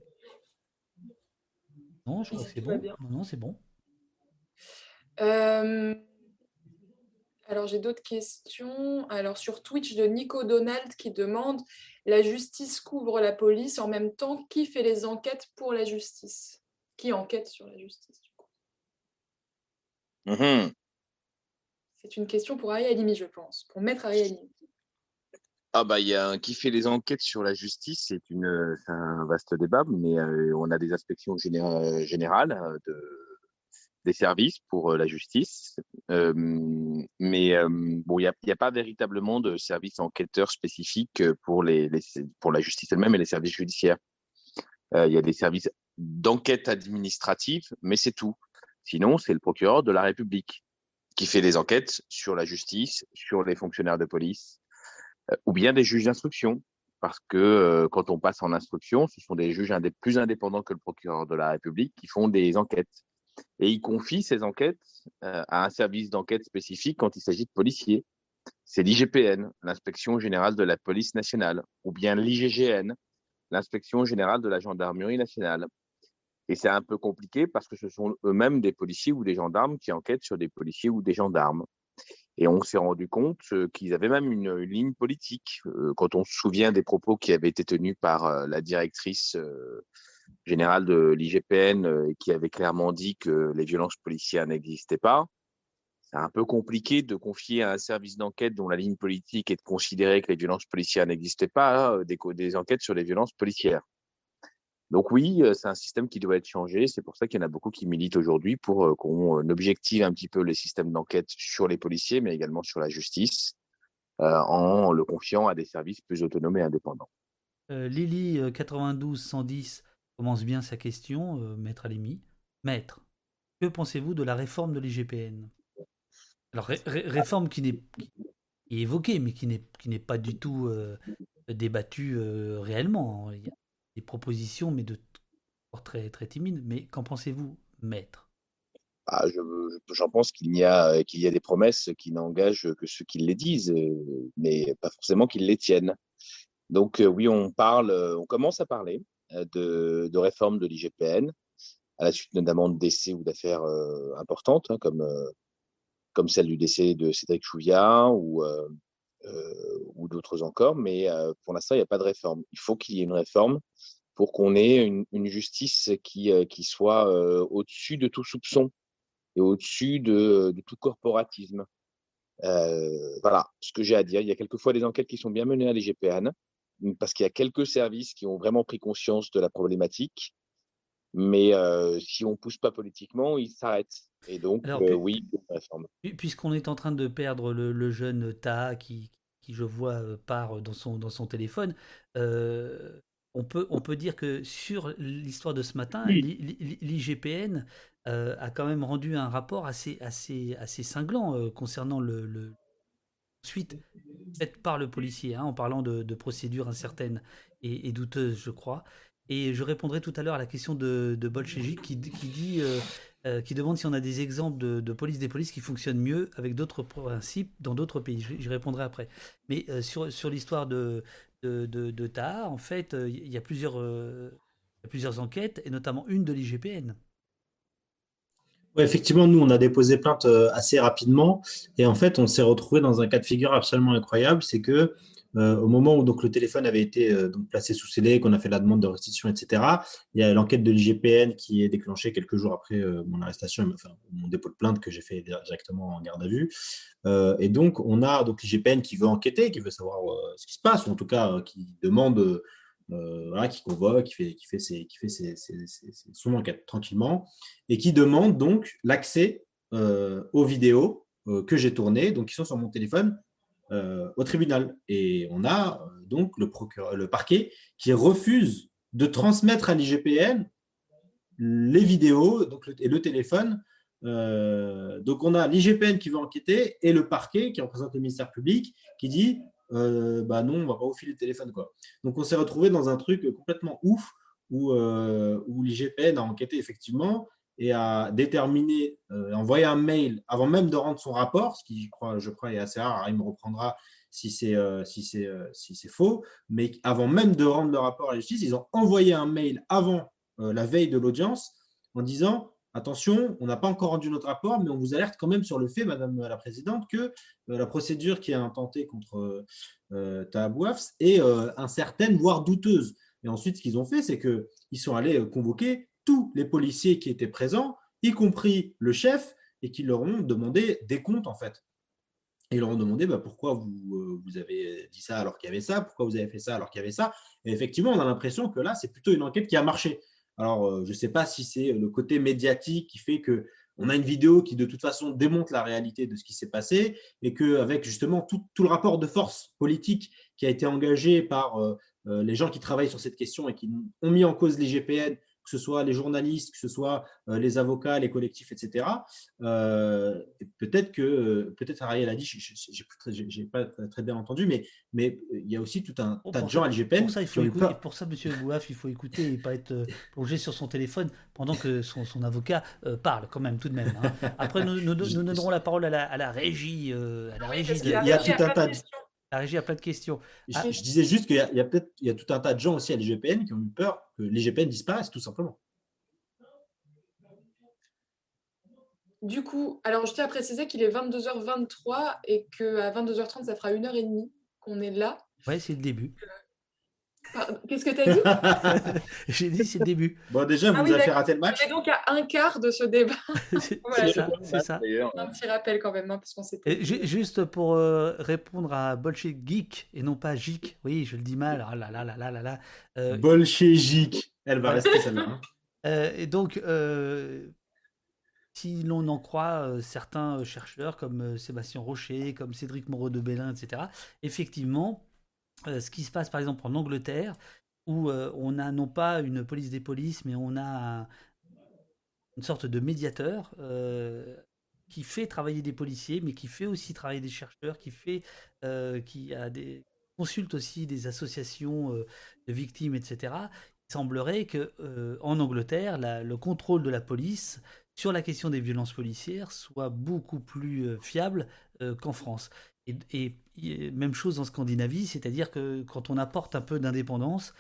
Non, je crois que c'est bon. Non, non c'est bon. Euh, alors, j'ai d'autres questions. Alors, sur Twitch de Nico Donald qui demande La justice couvre la police en même temps. Qui fait les enquêtes pour la justice? Qui enquête sur la justice, du coup? Mm-hmm. C'est une question pour Ariel je pense, pour Maître Ariel ah bah il y a un qui fait les enquêtes sur la justice, c'est un vaste débat, mais euh, on a des inspections générales euh, de, des services pour euh, la justice, mais bon il n'y a, pas véritablement de service enquêteur spécifique pour la justice elle-même et les services judiciaires. Il y a des services d'enquête administrative, mais c'est tout. Sinon c'est le procureur de la République qui fait des enquêtes sur la justice, sur les fonctionnaires de police euh, ou bien des juges d'instruction. Parce que euh, quand on passe en instruction, ce sont des juges plus indépendants que le procureur de la République qui font des enquêtes. Et ils confient ces enquêtes euh, à un service d'enquête spécifique quand il s'agit de policiers. C'est l'IGPN, l'inspection générale de la police nationale, ou bien l'IGGN, l'inspection générale de la gendarmerie nationale. Et c'est un peu compliqué parce que ce sont eux-mêmes des policiers ou des gendarmes qui enquêtent sur des policiers ou des gendarmes. Et on s'est rendu compte qu'ils avaient même une, ligne politique. Quand on se souvient des propos qui avaient été tenus par la directrice générale de l'IGPN qui avait clairement dit que les violences policières n'existaient pas, c'est un peu compliqué de confier à un service d'enquête dont la ligne politique est de considérer que les violences policières n'existaient pas des, des enquêtes sur les violences policières. Donc oui, c'est un système qui doit être changé. C'est pour ça qu'il y en a beaucoup qui militent aujourd'hui pour qu'on objective un petit peu les systèmes d'enquête sur les policiers, mais également sur la justice, en le confiant à des services plus autonomes et indépendants. Lily 92 110 commence bien sa question, Maître Alimi. Maître, que pensez-vous de la réforme de l'IGPN? Alors réforme qui n'est évoquée, mais qui n'est pas du tout débattue réellement. Propositions, mais de très, très timides. Mais qu'en pensez-vous, maître? Ah, J'en pense qu'il y, a, qu'il y a des promesses qui n'engagent que ceux qui les disent, mais pas forcément qu'ils les tiennent. Donc euh, oui, on parle, on commence à parler euh, de, de réforme de l'IGPN, à la suite notamment de décès ou d'affaires euh, importantes, hein, comme, comme celle du décès de Cédric Chouviat ou ou d'autres encore, mais pour l'instant, il n'y a pas de réforme. Il faut qu'il y ait une réforme pour qu'on ait une, justice qui, qui soit au-dessus de tout soupçon et au-dessus de, tout corporatisme. voilà ce que j'ai à dire. Il y a quelquefois des enquêtes qui sont bien menées à l'IGPN, parce qu'il y a quelques services qui ont vraiment pris conscience de la problématique. Mais si on ne pousse pas politiquement, ils s'arrêtent. Et donc, oui, réforme. Puisqu'on est en train de perdre le, jeune Ta qui, qui, je vois, part dans son, dans son téléphone, on peut, on peut dire que sur l'histoire de ce matin, l'IGPN a quand même rendu un rapport assez, assez, assez cinglant concernant le, suite faite par le policier, hein, en parlant de, procédures incertaines et, douteuses, je crois. Et je répondrai tout à l'heure à la question de, de qui, qui, dit, euh, euh, qui demande si on a des exemples de, police des polices qui fonctionnent mieux avec d'autres principes dans d'autres pays. J'y répondrai après. Mais euh, sur, sur l'histoire de, de, de, en fait, il y a plusieurs enquêtes, et notamment une de l'IGPN. Effectivement, nous, on a déposé plainte assez rapidement. Et en fait, on s'est retrouvé dans un cas de figure absolument incroyable. C'est que euh, au moment où donc, le téléphone avait été euh, donc, placé sous scellé, qu'on a fait la demande de restitution, etc., il y a l'enquête de l'IGPN qui est déclenchée quelques jours après euh, mon arrestation, enfin, mon dépôt de plainte que j'ai fait directement en garde à vue. et donc, on a l'IGPN qui veut enquêter, qui veut savoir ce qui se passe, ou en tout cas qui demande, voilà, qui convoque, qui fait, ses, son enquête tranquillement, et qui demande donc l'accès aux vidéos que j'ai tournées, donc qui sont sur mon téléphone, euh, au tribunal. Et on a euh, donc le, parquet qui refuse de transmettre à l'IGPN les vidéos et le téléphone. Euh, donc on a l'IGPN qui veut enquêter et le parquet qui représente le ministère public qui dit bah non, on va pas vous filer le téléphone. Quoi. Donc on s'est retrouvé dans un truc complètement ouf où, où l'IGPN a enquêté effectivement et a déterminé, euh, envoyé un mail avant même de rendre son rapport, ce qui, je crois, je crois est assez rare. il me reprendra si c'est euh, si euh, si c'est faux. Mais avant même de rendre le rapport à la justice, ils ont envoyé un mail avant la veille de l'audience en disant attention, on n'a pas encore rendu notre rapport, mais on vous alerte quand même sur le fait, Madame la Présidente, que la procédure qui est intentée contre euh, Tahabouafs est incertaine, voire douteuse. Et ensuite, ce qu'ils ont fait, c'est qu'ils sont allés convoquer tous les policiers qui étaient présents, y compris le chef, et qui leur ont demandé des comptes en fait. Et ils leur ont demandé bah, pourquoi euh, vous avez dit ça alors qu'il y avait ça, pourquoi vous avez fait ça alors qu'il y avait ça. Et effectivement, on a l'impression que là, c'est plutôt une enquête qui a marché. Alors, euh, je ne sais pas si c'est le côté médiatique qui fait que on a une vidéo qui de toute façon démontre la réalité de ce qui s'est passé et qu'avec justement tout, tout, le rapport de force politique qui a été engagé par euh, les gens qui travaillent sur cette question et qui ont mis en cause l'IGPN que ce soit les journalistes, que ce soit euh, les avocats, les collectifs, etc. Euh, peut-être que, peut-être Ariel a dit, je n'ai pas très bien entendu, mais, mais il y a aussi tout un tas de gens à l'IGPN. Pour ça, il faut écouter, pour ça, monsieur Bouaf, il faut écouter et pas être euh, plongé sur son téléphone pendant que son, avocat parle, quand même, tout de même. Hein. Après, nous, nous, donnerons la parole à la, à la régie. à la régie il y a tout un tas de la régie a plein de questions. Je, ah. disais juste qu'il y a, peut-être il y a tout un tas de gens aussi à l'IGPN qui ont eu peur que l'IGPN disparaisse, tout simplement. Du coup, alors je tiens à préciser qu'il est 22h23 et qu'à 22h30, ça fera une heure et demie qu'on est là. Ouais, c'est le début. Qu'est-ce que tu as dit J'ai dit c'est le début. Bon, déjà, vous ah avez fait rater le match. On est donc à un quart de ce débat. c'est ça. C'est ça. Un petit rappel quand même, hein, parce qu'on s'était. Juste pour euh, répondre à Bolche Geek et non pas Geek. Oui, je le dis mal. Oh là là là là là là. Euh... Geek. Elle va rester celle-là. Hein. Euh, et donc, euh, si l'on en croit certains chercheurs comme Sébastien Rocher, comme Cédric Moreau de Bélin, etc., effectivement, ce qui se passe par exemple en Angleterre, où euh, on a non pas une police des polices, mais on a une sorte de médiateur euh, qui fait travailler des policiers, mais qui fait aussi travailler des chercheurs, qui fait, qui consulte aussi des associations de victimes, etc. Il semblerait que en Angleterre, le contrôle de la police sur la question des violences policières soit beaucoup plus fiable qu'en France. Et, même chose en Scandinavie, c'est-à-dire que quand on apporte un peu d'indépendance,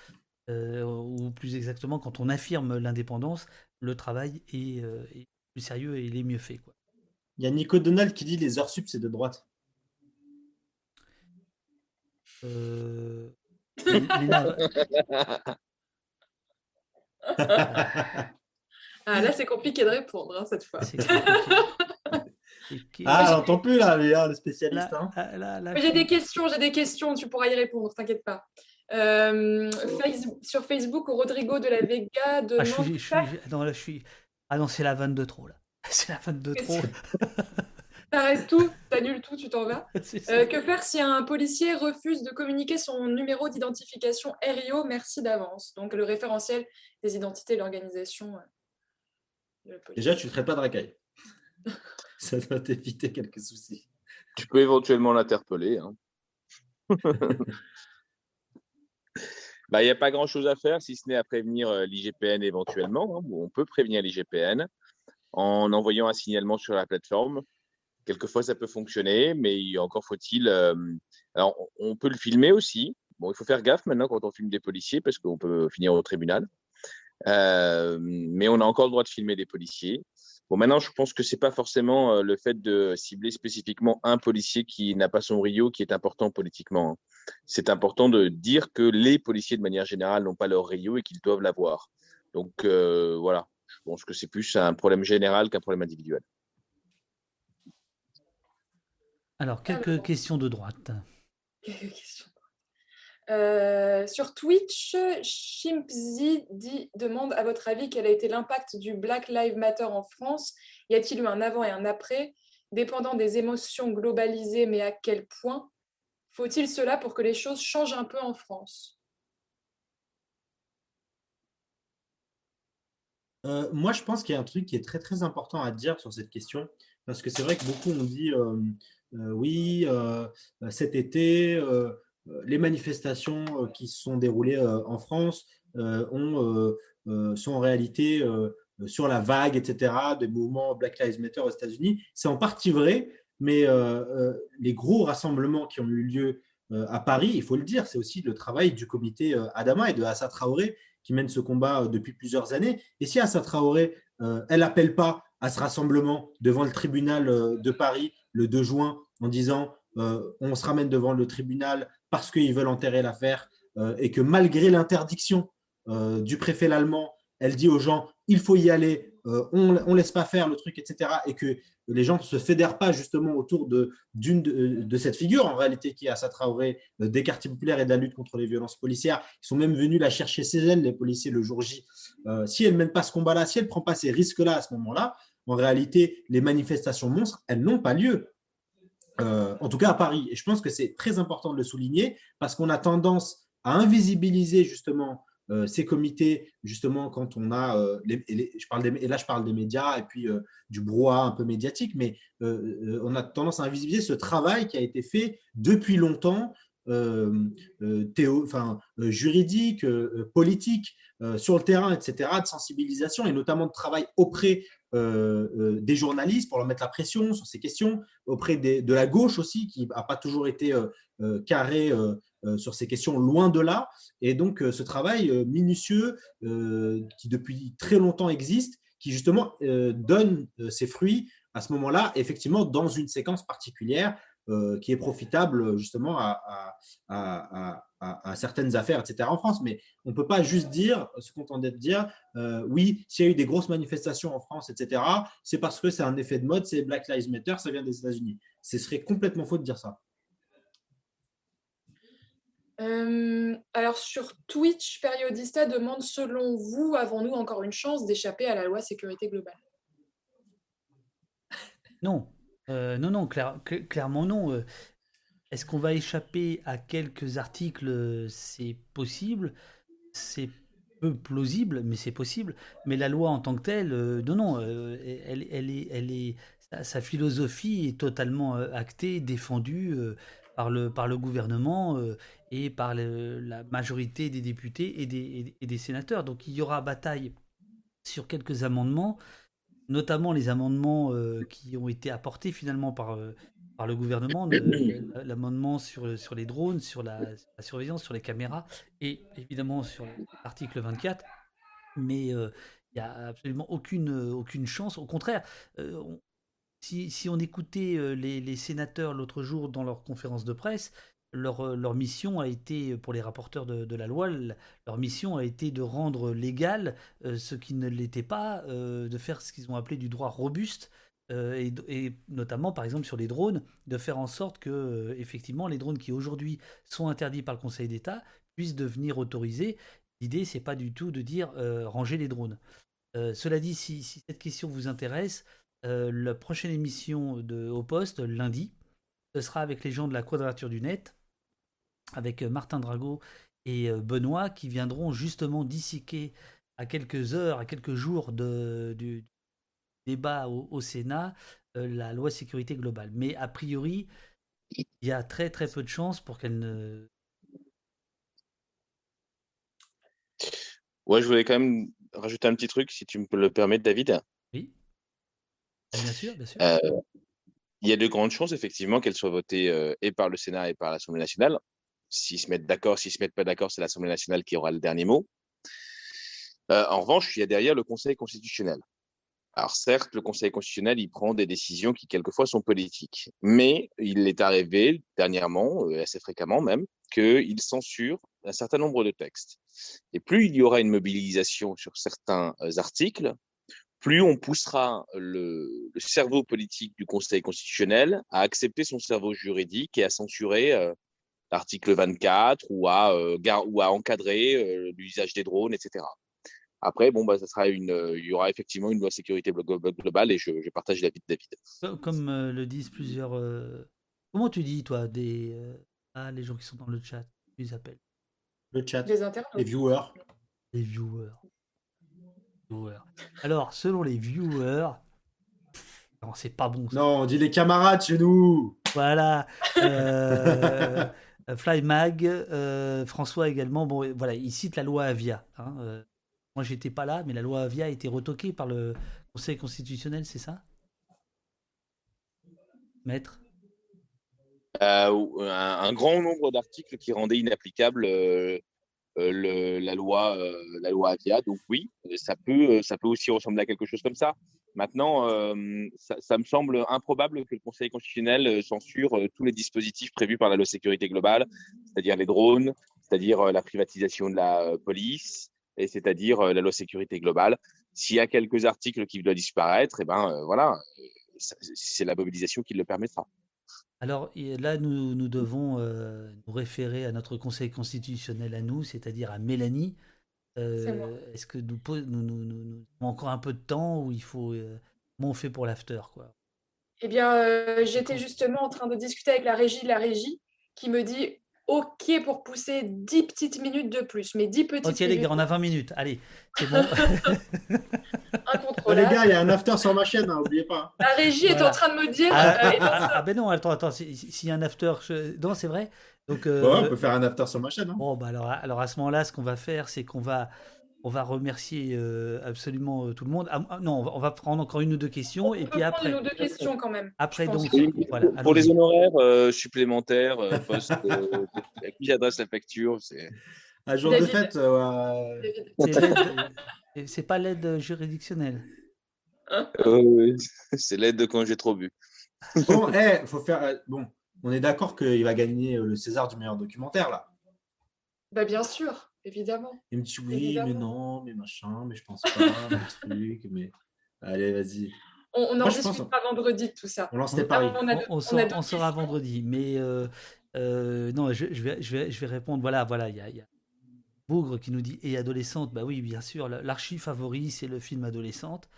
euh, ou plus exactement quand on affirme l'indépendance, le travail est, euh, plus sérieux et il est mieux fait. Quoi. Il y a Nico Donald qui dit les heures sup c'est de droite. Euh... ah, là, c'est compliqué de répondre hein, cette fois. Ah, j'entends plus là, hein, le spécialiste. Hein. J'ai des questions, j'ai des questions, tu pourras y répondre, t'inquiète pas. Euh, sur Facebook, Rodrigo de la Vega de ah, je suis, je suis, non, là, je suis... Ah non, c'est la 22 trop là. C'est la 22 trop. T'arrêtes tout, t'annules tout, tu t'en vas. Euh, que faire si un policier refuse de communiquer son numéro d'identification RIO Merci d'avance. Donc le référentiel des identités de l'organisation. Euh, Déjà, tu ne traites pas de racaille. Ça va t'éviter quelques soucis. Tu peux éventuellement l'interpeller. Hein. Bah, il n'y a pas grand-chose à faire si ce n'est à prévenir euh, l'IGPN éventuellement. Hein, on peut prévenir l'IGPN en envoyant un signalement sur la plateforme. Quelquefois, ça peut fonctionner, mais encore faut-il. Euh, alors, on peut le filmer aussi. Bon, il faut faire gaffe maintenant quand on filme des policiers parce qu'on peut finir au tribunal. Euh, mais on a encore le droit de filmer des policiers. Bon, maintenant, je pense que c'est pas forcément euh, le fait de cibler spécifiquement un policier qui n'a pas son Rio qui est important politiquement. Hein. C'est important de dire que les policiers, de manière générale, n'ont pas leur Rio et qu'ils doivent l'avoir. Donc, voilà. Je pense que c'est plus un problème général qu'un problème individuel. Alors, quelques questions de droite. Quelques questions euh, sur Twitch, Shimpzi dit, demande à votre avis quel a été l'impact du Black Lives Matter en France. Y a-t-il eu un avant et un après? Dépendant des émotions globalisées, mais à quel point Faut-il cela pour que les choses changent un peu en France? Euh, Moi, je pense qu'il y a un truc qui est très très important à dire sur cette question, parce que c'est vrai que beaucoup ont dit euh, oui, cet été, les manifestations qui se sont déroulées en France ont, sont en réalité sur la vague, etc., des mouvements Black Lives Matter aux États-Unis. C'est en partie vrai, mais les gros rassemblements qui ont eu lieu à Paris, il faut le dire, c'est aussi le travail du comité Adama et de Assa Traoré qui mène ce combat depuis plusieurs années. Et si Assa Traoré, elle n'appelle pas à ce rassemblement devant le tribunal de Paris le 2 juin en disant euh, on se ramène devant le tribunal parce qu'ils veulent enterrer l'affaire euh, et que malgré l'interdiction euh, du préfet allemand, elle dit aux gens il faut y aller, on ne laisse pas faire le truc, etc. Et que les gens ne se fédèrent pas justement autour de, d'une de, cette figure, en réalité, qui est Assa Traoré, des quartiers populaires et de la lutte contre les violences policières. Ils sont même venus la chercher chez elle, les policiers, le jour J. si elle ne mène pas ce combat-là, si elle ne prend pas ces risques-là à ce moment-là, en réalité, les manifestations monstres, elles n'ont pas lieu. Euh, en tout cas à Paris. Et je pense que c'est très important de le souligner parce qu'on a tendance à invisibiliser justement euh, ces comités, justement quand on a, euh, je parle et là je parle des médias et puis du brouhaha un peu médiatique, mais on a tendance à invisibiliser ce travail qui a été fait depuis longtemps théo, enfin, juridique, politique, sur le terrain, etc., de sensibilisation et notamment de travail auprès euh, euh, des journalistes pour leur mettre la pression sur ces questions, auprès de la gauche aussi, qui n'a pas toujours été euh, carré sur ces questions, loin de là. Et donc, ce travail minutieux qui depuis très longtemps existe, qui justement donne ses fruits à ce moment-là, effectivement, dans une séquence particulière euh, qui est profitable justement à, certaines affaires, etc. en France. Mais on ne peut pas juste dire, se contenter de dire, euh, oui, s'il y a eu des grosses manifestations en France, etc., c'est parce que c'est un effet de mode, c'est Black Lives Matter, ça vient des États-Unis. Ce serait complètement faux de dire ça. Euh, alors sur Twitch, Periodista demande selon vous, avons-nous encore une chance d'échapper à la loi sécurité globale? Non, euh, non, non, clairement non. Euh, est-ce qu'on va échapper à quelques articles C'est possible. C'est peu plausible, mais c'est possible. Mais la loi en tant que telle, euh, non, non, elle, est, elle est, sa, philosophie est totalement actée, défendue par, le, par le gouvernement et par la majorité des députés et des sénateurs. Donc il y aura bataille sur quelques amendements notamment les amendements euh, qui ont été apportés finalement par, euh, par le gouvernement, l'amendement sur, sur les drones, sur la, surveillance, sur les caméras, et évidemment sur l'article 24. Mais euh, il n'y a absolument aucune, aucune chance. Au contraire, si, si, on écoutait les, les sénateurs l'autre jour dans leur conférence de presse, leur, leur, mission a été, pour les rapporteurs de, la loi, leur mission a été de rendre légal ce qui ne l'était pas, de faire ce qu'ils ont appelé du droit robuste, et, notamment par exemple sur les drones, de faire en sorte que effectivement les drones qui aujourd'hui sont interdits par le Conseil d'État puissent devenir autorisés. L'idée c'est pas du tout de dire ranger les drones. cela dit, si, si, cette question vous intéresse, la prochaine émission de Au Poste lundi, ce sera avec les gens de la Quadrature du Net avec euh, Martin Drago et euh, Benoît qui viendront justement disséquer à quelques heures, à quelques jours de, du débat au, Sénat euh, la loi sécurité globale. Mais a priori, il y a très très peu de chances pour qu'elle ne. Ouais, je voulais quand même rajouter un petit truc, si tu me le permettre, David. Oui. Bien sûr, bien sûr. il y a de grandes chances, effectivement, qu'elle soit votée et par le Sénat et par l'Assemblée nationale. S'ils se mettent d'accord, s'ils se mettent pas d'accord, c'est l'Assemblée nationale qui aura le dernier mot. Euh, en revanche, il y a derrière le Conseil constitutionnel. Alors certes, le Conseil constitutionnel, il prend des décisions qui quelquefois sont politiques, mais il est arrivé dernièrement, euh, assez fréquemment même, qu'il censure un certain nombre de textes. Et plus il y aura une mobilisation sur certains euh, articles, plus on poussera le, cerveau politique du Conseil constitutionnel à accepter son cerveau juridique et à censurer l'article 24 ou à, euh, ou à encadrer euh, l'usage des drones, etc. Après, bon, bah, ça sera une, il y aura effectivement une loi sécurité globale et je, je partage l'avis de David. Comme euh, le disent plusieurs. Comment tu dis, toi, des. Ah, les gens qui sont dans le chat, tu les appelles Le chat. Les viewers. Les viewers. viewers. Alors, selon les viewers, non, c'est pas bon. Non, on dit les camarades chez nous. Voilà. Euh, Fly Mag, euh, François également. Bon, voilà, il cite la loi Avia. Hein, euh. moi, j'étais pas là, mais la loi Avia a été retoquée par le Conseil constitutionnel, c'est ça? Maître? Un, grand nombre d'articles qui rendaient inapplicable la loi, la loi Avia. Donc oui, ça peut, ça peut aussi ressembler à quelque chose comme ça. Maintenant, euh, ça, me semble improbable que le Conseil constitutionnel euh, censure euh, tous les dispositifs prévus par la loi sécurité globale, c'est-à-dire les drones, c'est-à-dire la privatisation de la police, et c'est-à-dire la loi sécurité globale. S'il y a quelques articles qui doivent disparaître, et eh ben voilà, c'est la mobilisation qui le permettra. Alors là, nous, nous devons nous référer à notre Conseil constitutionnel à nous, c'est-à-dire à Mélanie, euh, est-ce que nous, nous, nous, nous, avons encore un peu de temps ou il faut. Euh, comment on fait pour l'after quoi? Eh bien, euh, j'étais justement en train de discuter avec la régie de la régie qui me dit OK pour pousser 10 petites minutes de plus, mais 10 petites minutes. Ok, les gars, on a 20 minutes. Allez, c'est bon. oh, les gars, il y a un after sur ma chaîne, n'oubliez hein, pas. La régie est en train de me dire. Ah, ah, ah, ah ben non, attends, attends. S'il y a un after. Non, c'est vrai. Donc, euh, on peut faire un after sur ma chaîne. Hein. Bon, bah alors, alors à ce moment-là, ce qu'on va faire, c'est qu'on va, on va remercier euh, absolument euh, tout le monde. non, on va, prendre encore une ou deux questions et puis après. Une ou deux questions quand même. Après donc, voilà, pour les honoraires supplémentaires, poste, qui adresse la facture, c'est. Un jour de fête. C'est pas l'aide juridictionnelle. Hein? C'est l'aide de quand j'ai trop bu. bon, hey, faut faire. Bon, on est d'accord qu'il va gagner euh, le César du meilleur documentaire, là bah, Bien sûr, évidemment. Il me dit oui, mais non, mais machin, mais je pense pas, mais truc, mais. Allez, vas-y. On, on en discutera vendredi tout ça. On lance les paris. On, on, sera vendredi, mais euh, euh, non, je, vais, je, vais, je vais répondre. Voilà, voilà, il y a, y a, Bougre qui nous dit et adolescente. Bah oui, bien sûr. L'archi favori, c'est le film adolescente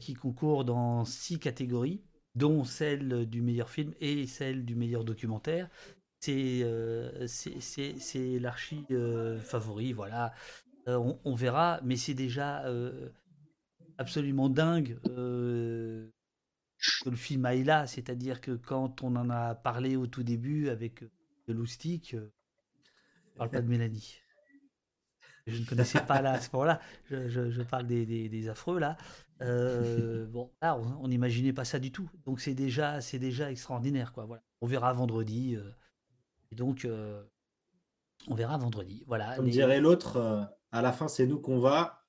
qui concourt dans six catégories dont celle du meilleur film et celle du meilleur documentaire. C'est euh, l'archi euh, favori, voilà. Euh, on, verra, mais c'est déjà absolument dingue que le film aille là. C'est-à-dire que quand on en a parlé au tout début avec de Loustic, on parle pas de Mélanie je ne connaissais pas là à ce moment-là. Je, je, parle des, des, des, affreux là. Euh, bon, là, on n'imaginait pas ça du tout. Donc c'est déjà, déjà extraordinaire, quoi. Voilà. On verra vendredi. Euh, et donc, euh, on verra vendredi. Voilà. Comme dirait l'autre, à la fin, c'est nous qu'on va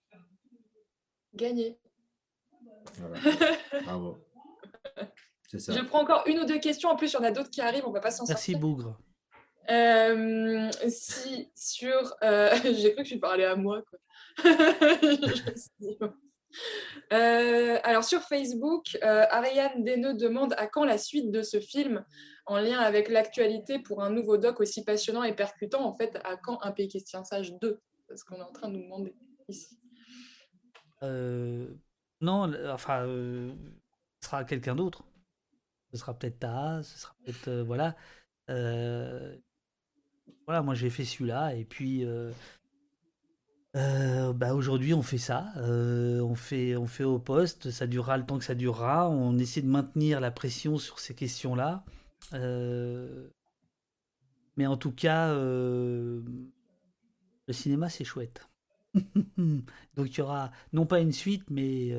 gagner. Voilà. Bravo. Ça. Je prends encore une ou deux questions. En plus, il y en a d'autres qui arrivent. On va pas s'en sortir. Merci Bougre. si sur, j'ai cru que tu parlais à moi. Quoi. Euh, alors sur Facebook, euh, Ariane Deneux demande à quand la suite de ce film? En lien avec l'actualité pour un nouveau doc aussi passionnant et percutant. En fait, à quand un pays qui tient sage 2 Parce qu'on est en train de nous demander ici. Euh, non, enfin, ce sera quelqu'un d'autre. Ce sera peut-être Ta, ce sera peut-être. voilà. voilà, moi j'ai fait celui-là et puis euh, bah aujourd'hui on fait ça, euh, on, fait, on fait au poste, ça durera le temps que ça durera, on essaie de maintenir la pression sur ces questions-là. Euh, mais en tout cas, le cinéma c'est chouette. Donc il y aura non pas une suite, mais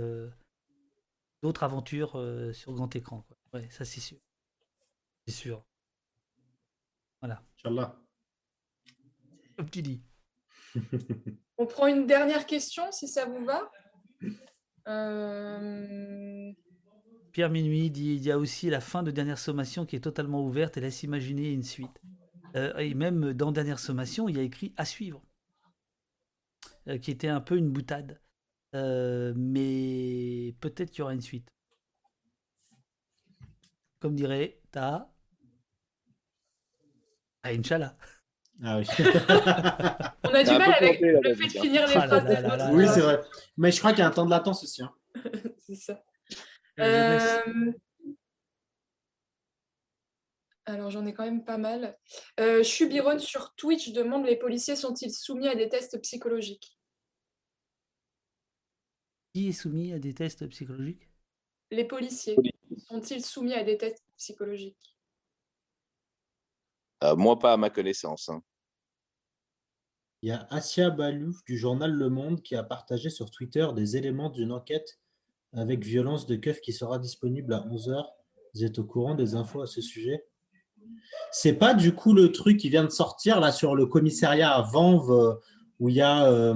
d'autres aventures sur grand écran. Ouais, ça c'est sûr. C'est sûr. Voilà. Inch'Allah. Comme tu dis. On prend une dernière question, si ça vous va. Euh, Pierre Minuit dit il y a aussi la fin de Dernière Sommation qui est totalement ouverte et laisse imaginer une suite. Euh, et même dans Dernière Sommation, il y a écrit à suivre, euh, qui était un peu une boutade. mais peut-être qu'il y aura une suite. Comme dirait Ta. Ah, Inch'Allah. Ah oui. On a du mal avec le fait de finir les ah phrases des. Oui, c'est vrai. Mais je crois qu'il y a un temps de latence aussi. Hein. c'est ça. Euh... Alors j'en ai quand même pas mal. Euh, Chubiron sur Twitch demande les policiers sont-ils soumis à des tests psychologiques? Qui est soumis à des tests psychologiques? Les policiers sont-ils soumis à des tests psychologiques? Euh, Moi pas à ma connaissance. Hein. Il y a Asia Balouf du journal Le Monde qui a partagé sur Twitter des éléments d'une enquête avec violence de keuf qui sera disponible à 11h. Vous êtes au courant des infos à ce sujet? C'est pas du coup le truc qui vient de sortir là sur le commissariat à Vanves euh, où il y a, euh,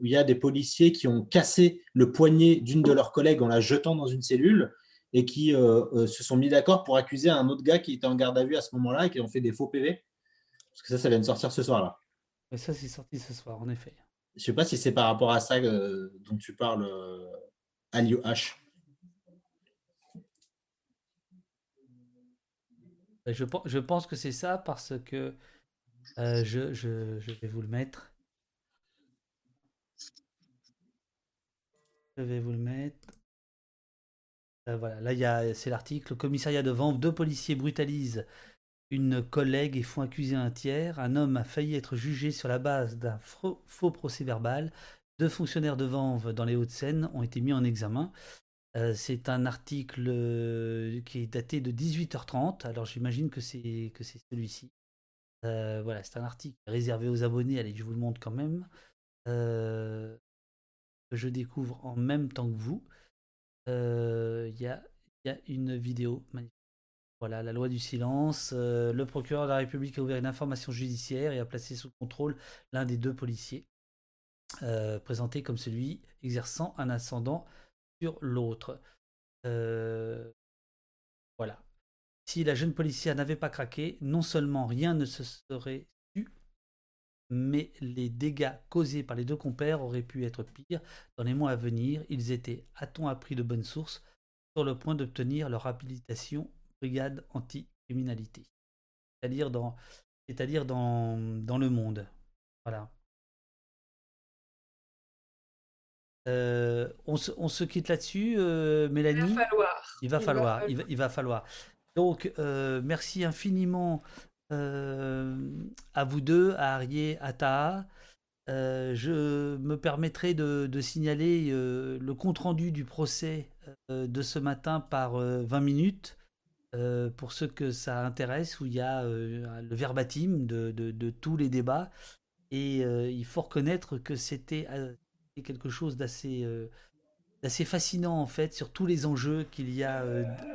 où il y a des policiers qui ont cassé le poignet d'une de leurs collègues en la jetant dans une cellule et qui euh, se sont mis d'accord pour accuser un autre gars qui était en garde à vue à ce moment-là et qui ont fait des faux PV. Parce que ça, ça vient de sortir ce soir là. Mais ça, c'est sorti ce soir, en effet. Je sais pas si c'est par rapport à ça euh, dont tu parles, H. Ben, je, pense que c'est ça parce que euh, je, vais vous le mettre. Je vais vous le mettre. voilà, là, c'est l'article. Le commissariat de Vanves, deux policiers brutalisent une collègue et font accuser un tiers. Un homme a failli être jugé sur la base d'un faux procès verbal. Deux fonctionnaires de Vanves dans les Hauts-de-Seine ont été mis en examen. Euh, c'est un article euh, qui est daté de 18h30. Alors j'imagine que c'est celui-ci. Euh, voilà, c'est un article réservé aux abonnés. Allez, je vous le montre quand même. que je découvre en même temps que vous. Il y a, y, a, une vidéo magnifique. Voilà, la loi du silence. Euh, le procureur de la République a ouvert une information judiciaire et a placé sous contrôle l'un des deux policiers, euh, présenté comme celui exerçant un ascendant sur l'autre. Euh, voilà. Si la jeune policière n'avait pas craqué, non seulement rien ne se serait su, mais les dégâts causés par les deux compères auraient pu être pires. Dans les mois à venir, ils étaient, a-t-on appris de bonnes sources, sur le point d'obtenir leur habilitation brigade anti-criminalité. C'est-à-dire dans, dans le monde. Voilà. Euh, on, se, on, se, quitte là-dessus, euh, Mélanie? Il va falloir. Il va falloir. Il va, falloir. Donc, euh, merci infiniment à vous deux, à Arié, à Taha. je me permettrai de, de signaler le compte-rendu du procès de ce matin par 20 minutes. Pour ceux que ça intéresse, où il y a le verbatim de, de, tous les débats. Et il faut reconnaître que c'était quelque chose d'assez assez fascinant en fait sur tous les enjeux qu'il y a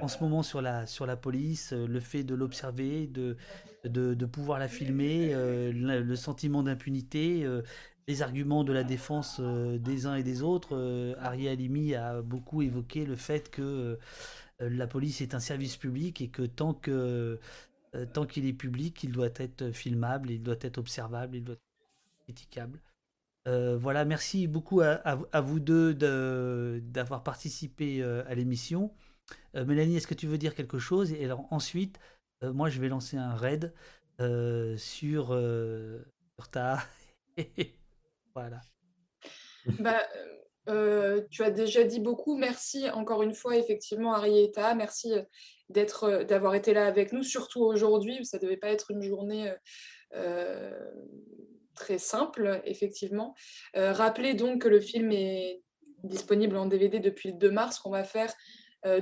en ce moment sur la, sur la police, le fait de l'observer, de, de, pouvoir la filmer, le, sentiment d'impunité, les arguments de la défense des uns et des autres. Ariel Alimi a beaucoup évoqué le fait que euh, la police est un service public et que tant que tant qu'il est public, il doit être filmable, il doit être observable, il doit être critiquable. Voilà, merci beaucoup à, vous deux d'avoir participé à l'émission. Mélanie, est-ce que tu veux dire quelque chose? Et ensuite, moi je vais lancer un raid sur, ta... voilà. Bah, euh, tu as déjà dit beaucoup. Merci encore une fois, effectivement, Arietta. Merci euh, euh, d'avoir été là avec nous, surtout aujourd'hui. Ça devait pas être une journée très simple, effectivement. rappelez donc que le film est disponible en DVD depuis le 2 mars, qu'on va faire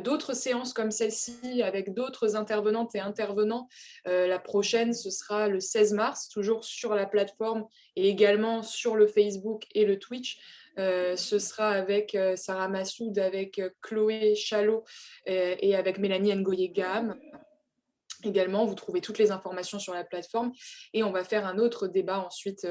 d'autres séances comme celle-ci avec d'autres intervenantes et intervenants. la prochaine, ce sera le 16 mars, toujours sur la plateforme et également sur le Facebook et le Twitch. Euh, ce sera avec euh, Sarah Massoud, avec euh, Chloé Chalot et avec Mélanie Ngoye-Gam. Également, vous trouvez toutes les informations sur la plateforme et on va faire un autre débat ensuite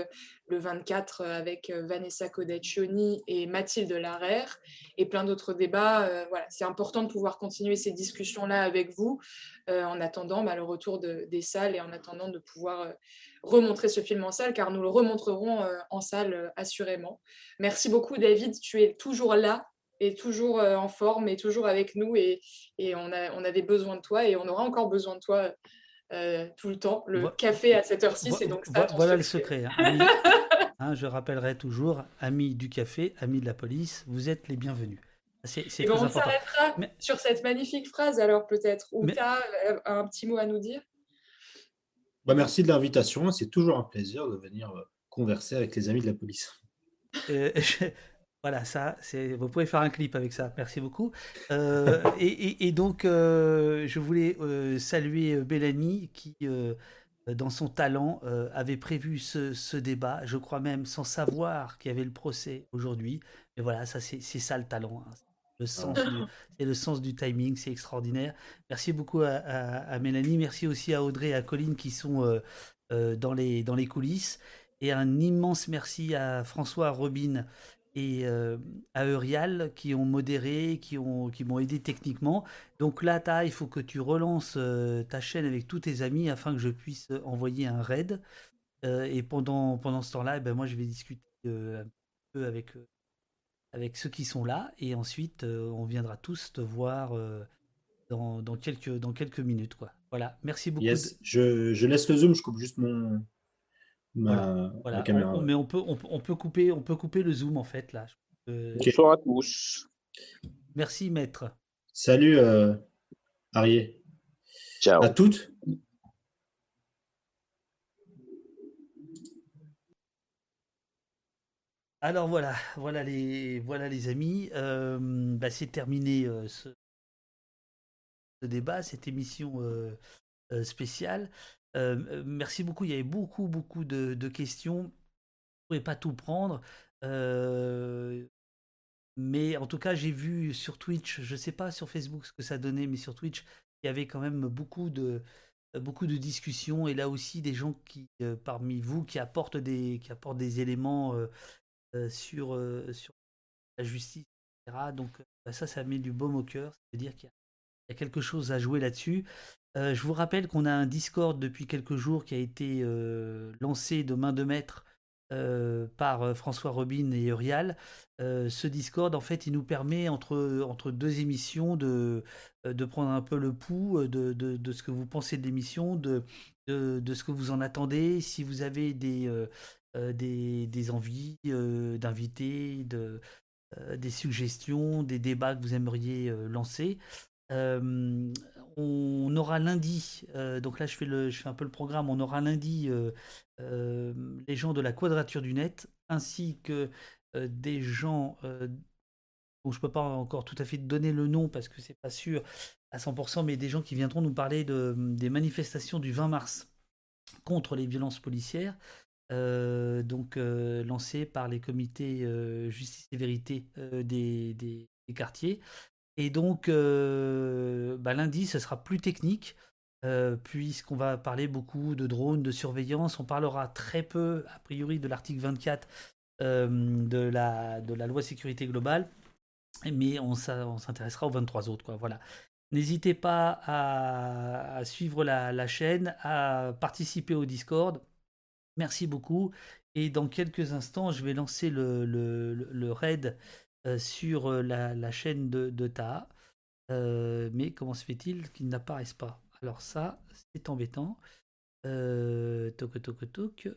le 24 avec Vanessa Codaccioni et Mathilde Larère et plein d'autres débats. Voilà, c'est important de pouvoir continuer ces discussions-là avec vous en attendant bah, le retour des salles et en attendant de pouvoir remontrer ce film en salle, car nous le remontrerons euh, en salle euh, assurément. Merci beaucoup, David. Tu es toujours là toujours euh, en forme et toujours avec nous. Et, et on, a, on, avait besoin de toi et on aura encore besoin de toi tout le temps. Le café à cette heure-ci, c'est donc ça. Voilà le secret. Hein. Hein, je rappellerai toujours, amis du café, amis de la police, vous êtes les bienvenus. C'est, c'est on s'arrêtera sur cette magnifique phrase alors peut-être. Ou tu as un petit mot à nous dire? Bah, merci de l'invitation. C'est toujours un plaisir de venir euh, converser avec les amis de la police. Euh, voilà, ça, vous pouvez faire un clip avec ça. Merci beaucoup. Euh, et, donc, je voulais saluer Bélanie qui, dans son talent, avait prévu ce, ce, débat. Je crois même sans savoir qu'il y avait le procès aujourd'hui. Mais voilà, ça, c'est, ça le talent. Hein. Le sens c'est le sens du timing, c'est extraordinaire. Merci beaucoup à, Mélanie, merci aussi à Audrey et à Colline qui sont euh, euh, dans, les, dans les coulisses. Et un immense merci à François Robin et euh, à Eurial qui ont modéré, qui ont qui m'ont aidé techniquement. Donc là, ta, il faut que tu relances ta chaîne avec tous tes amis afin que je puisse envoyer un raid. et pendant, pendant ce temps-là, eh ben, moi, je vais discuter un peu avec avec ceux qui sont là et ensuite euh, on viendra tous te voir euh, dans, dans, quelques, dans quelques minutes. Quoi. Voilà, merci beaucoup. Yes. Je, je, laisse le zoom, je coupe juste mon ma, caméra. mais on peut, on, peut couper, on peut couper le zoom en fait là. Bonsoir à tous. Merci maître. Salut euh, Arié. Ciao. À toutes. Alors voilà, voilà les, voilà les amis, euh, bah, c'est terminé euh, ce, débat, cette émission euh, spéciale. Merci beaucoup, il y avait beaucoup, beaucoup de, questions. Je ne pouvais pas tout prendre. mais en tout cas, j'ai vu sur Twitch, je ne sais pas sur Facebook ce que ça donnait, mais sur Twitch, il y avait quand même beaucoup de, beaucoup de discussions et là aussi des gens qui, parmi vous, qui apportent des, qui apportent des éléments euh, sur, euh, sur la justice, etc. Donc euh, ça, ça met du baume au cœur. Ça veut dire qu'il y, a quelque chose à jouer là-dessus. Je vous rappelle qu'on a un Discord depuis quelques jours qui a été lancé de main de maître par François Robin et Urial. ce Discord, en fait, il nous permet, entre, entre deux émissions, de, de prendre un peu le pouls de, de, ce que vous pensez de l'émission, de, de, ce que vous en attendez. Si vous avez des, des, des, envies euh, des suggestions, des débats que vous aimeriez lancer. On aura lundi, donc là je fais, le, je un peu le programme, on aura lundi les gens de la Quadrature du Net, ainsi que des gens dont je ne peux pas encore tout à fait donner le nom parce que c'est pas sûr à 100%, mais des gens qui viendront nous parler de, des manifestations du 20 mars contre les violences policières. Euh, donc euh, lancé par les comités euh, justice et vérité des, quartiers. Et donc bah, lundi, ce sera plus technique. puisqu'on va parler beaucoup de drones, de surveillance. On parlera très peu, a priori, de l'article 24 de, la, de la loi sécurité globale, mais on, s'intéressera aux 23 autres. Voilà. N'hésitez pas à, suivre la, chaîne, à participer au Discord. Merci beaucoup. Et dans quelques instants, je vais lancer le, raid euh, sur euh, la, chaîne de, de. Euh, mais comment se fait-il qu'il n'apparaisse pas? Alors ça, c'est embêtant. Euh, toc toc.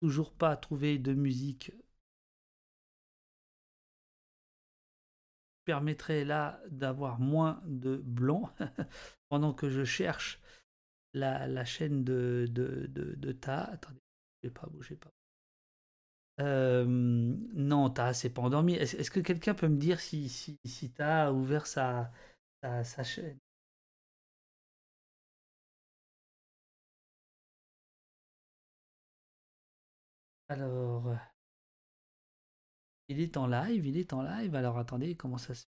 Toujours pas trouvé de musique permettrait là d'avoir moins de blanc pendant que je cherche la, chaîne de, de, de, Ta. Attendez, bougez pas, bougez pas. Euh, non, Ta, c'est pas endormi. Est-ce que quelqu'un peut me dire si, si, si Ta a ouvert sa, sa, chaîne? Alors, il est en live, il est en live. Alors attendez, comment ça se fait?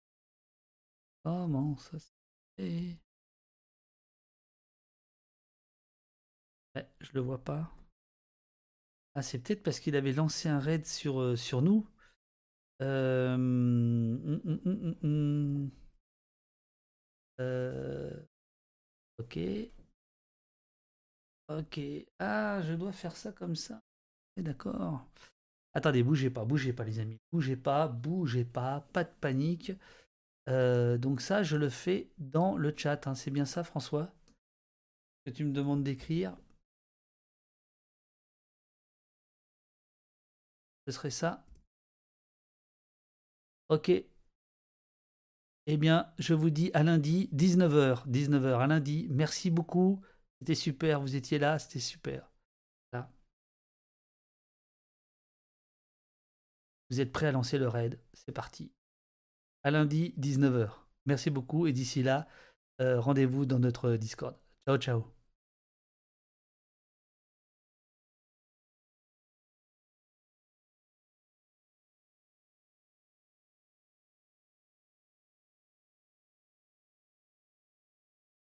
Comment ça se fait? Ouais, Je le vois pas. Ah, c'est peut-être parce qu'il avait lancé un raid sur, euh, sur nous. Euh... Hum, hum, hum, euh... Ok. Ok. Ah, je dois faire ça comme ça. D'accord. Attendez, bougez pas, bougez pas les amis, bougez pas, bougez pas, pas de panique. Donc ça, je le fais dans le chat. Hein. C'est bien ça, François? Que tu me demandes d'écrire. Ce serait ça. Ok. Eh bien, je vous dis à lundi, 19h. 19h à lundi. Merci beaucoup. C'était super. Vous étiez là. C'était super. Vous êtes prêts à lancer le raid C'est parti. À lundi, 19h. Merci beaucoup et d'ici là, euh, rendez-vous dans notre Discord. Ciao, ciao.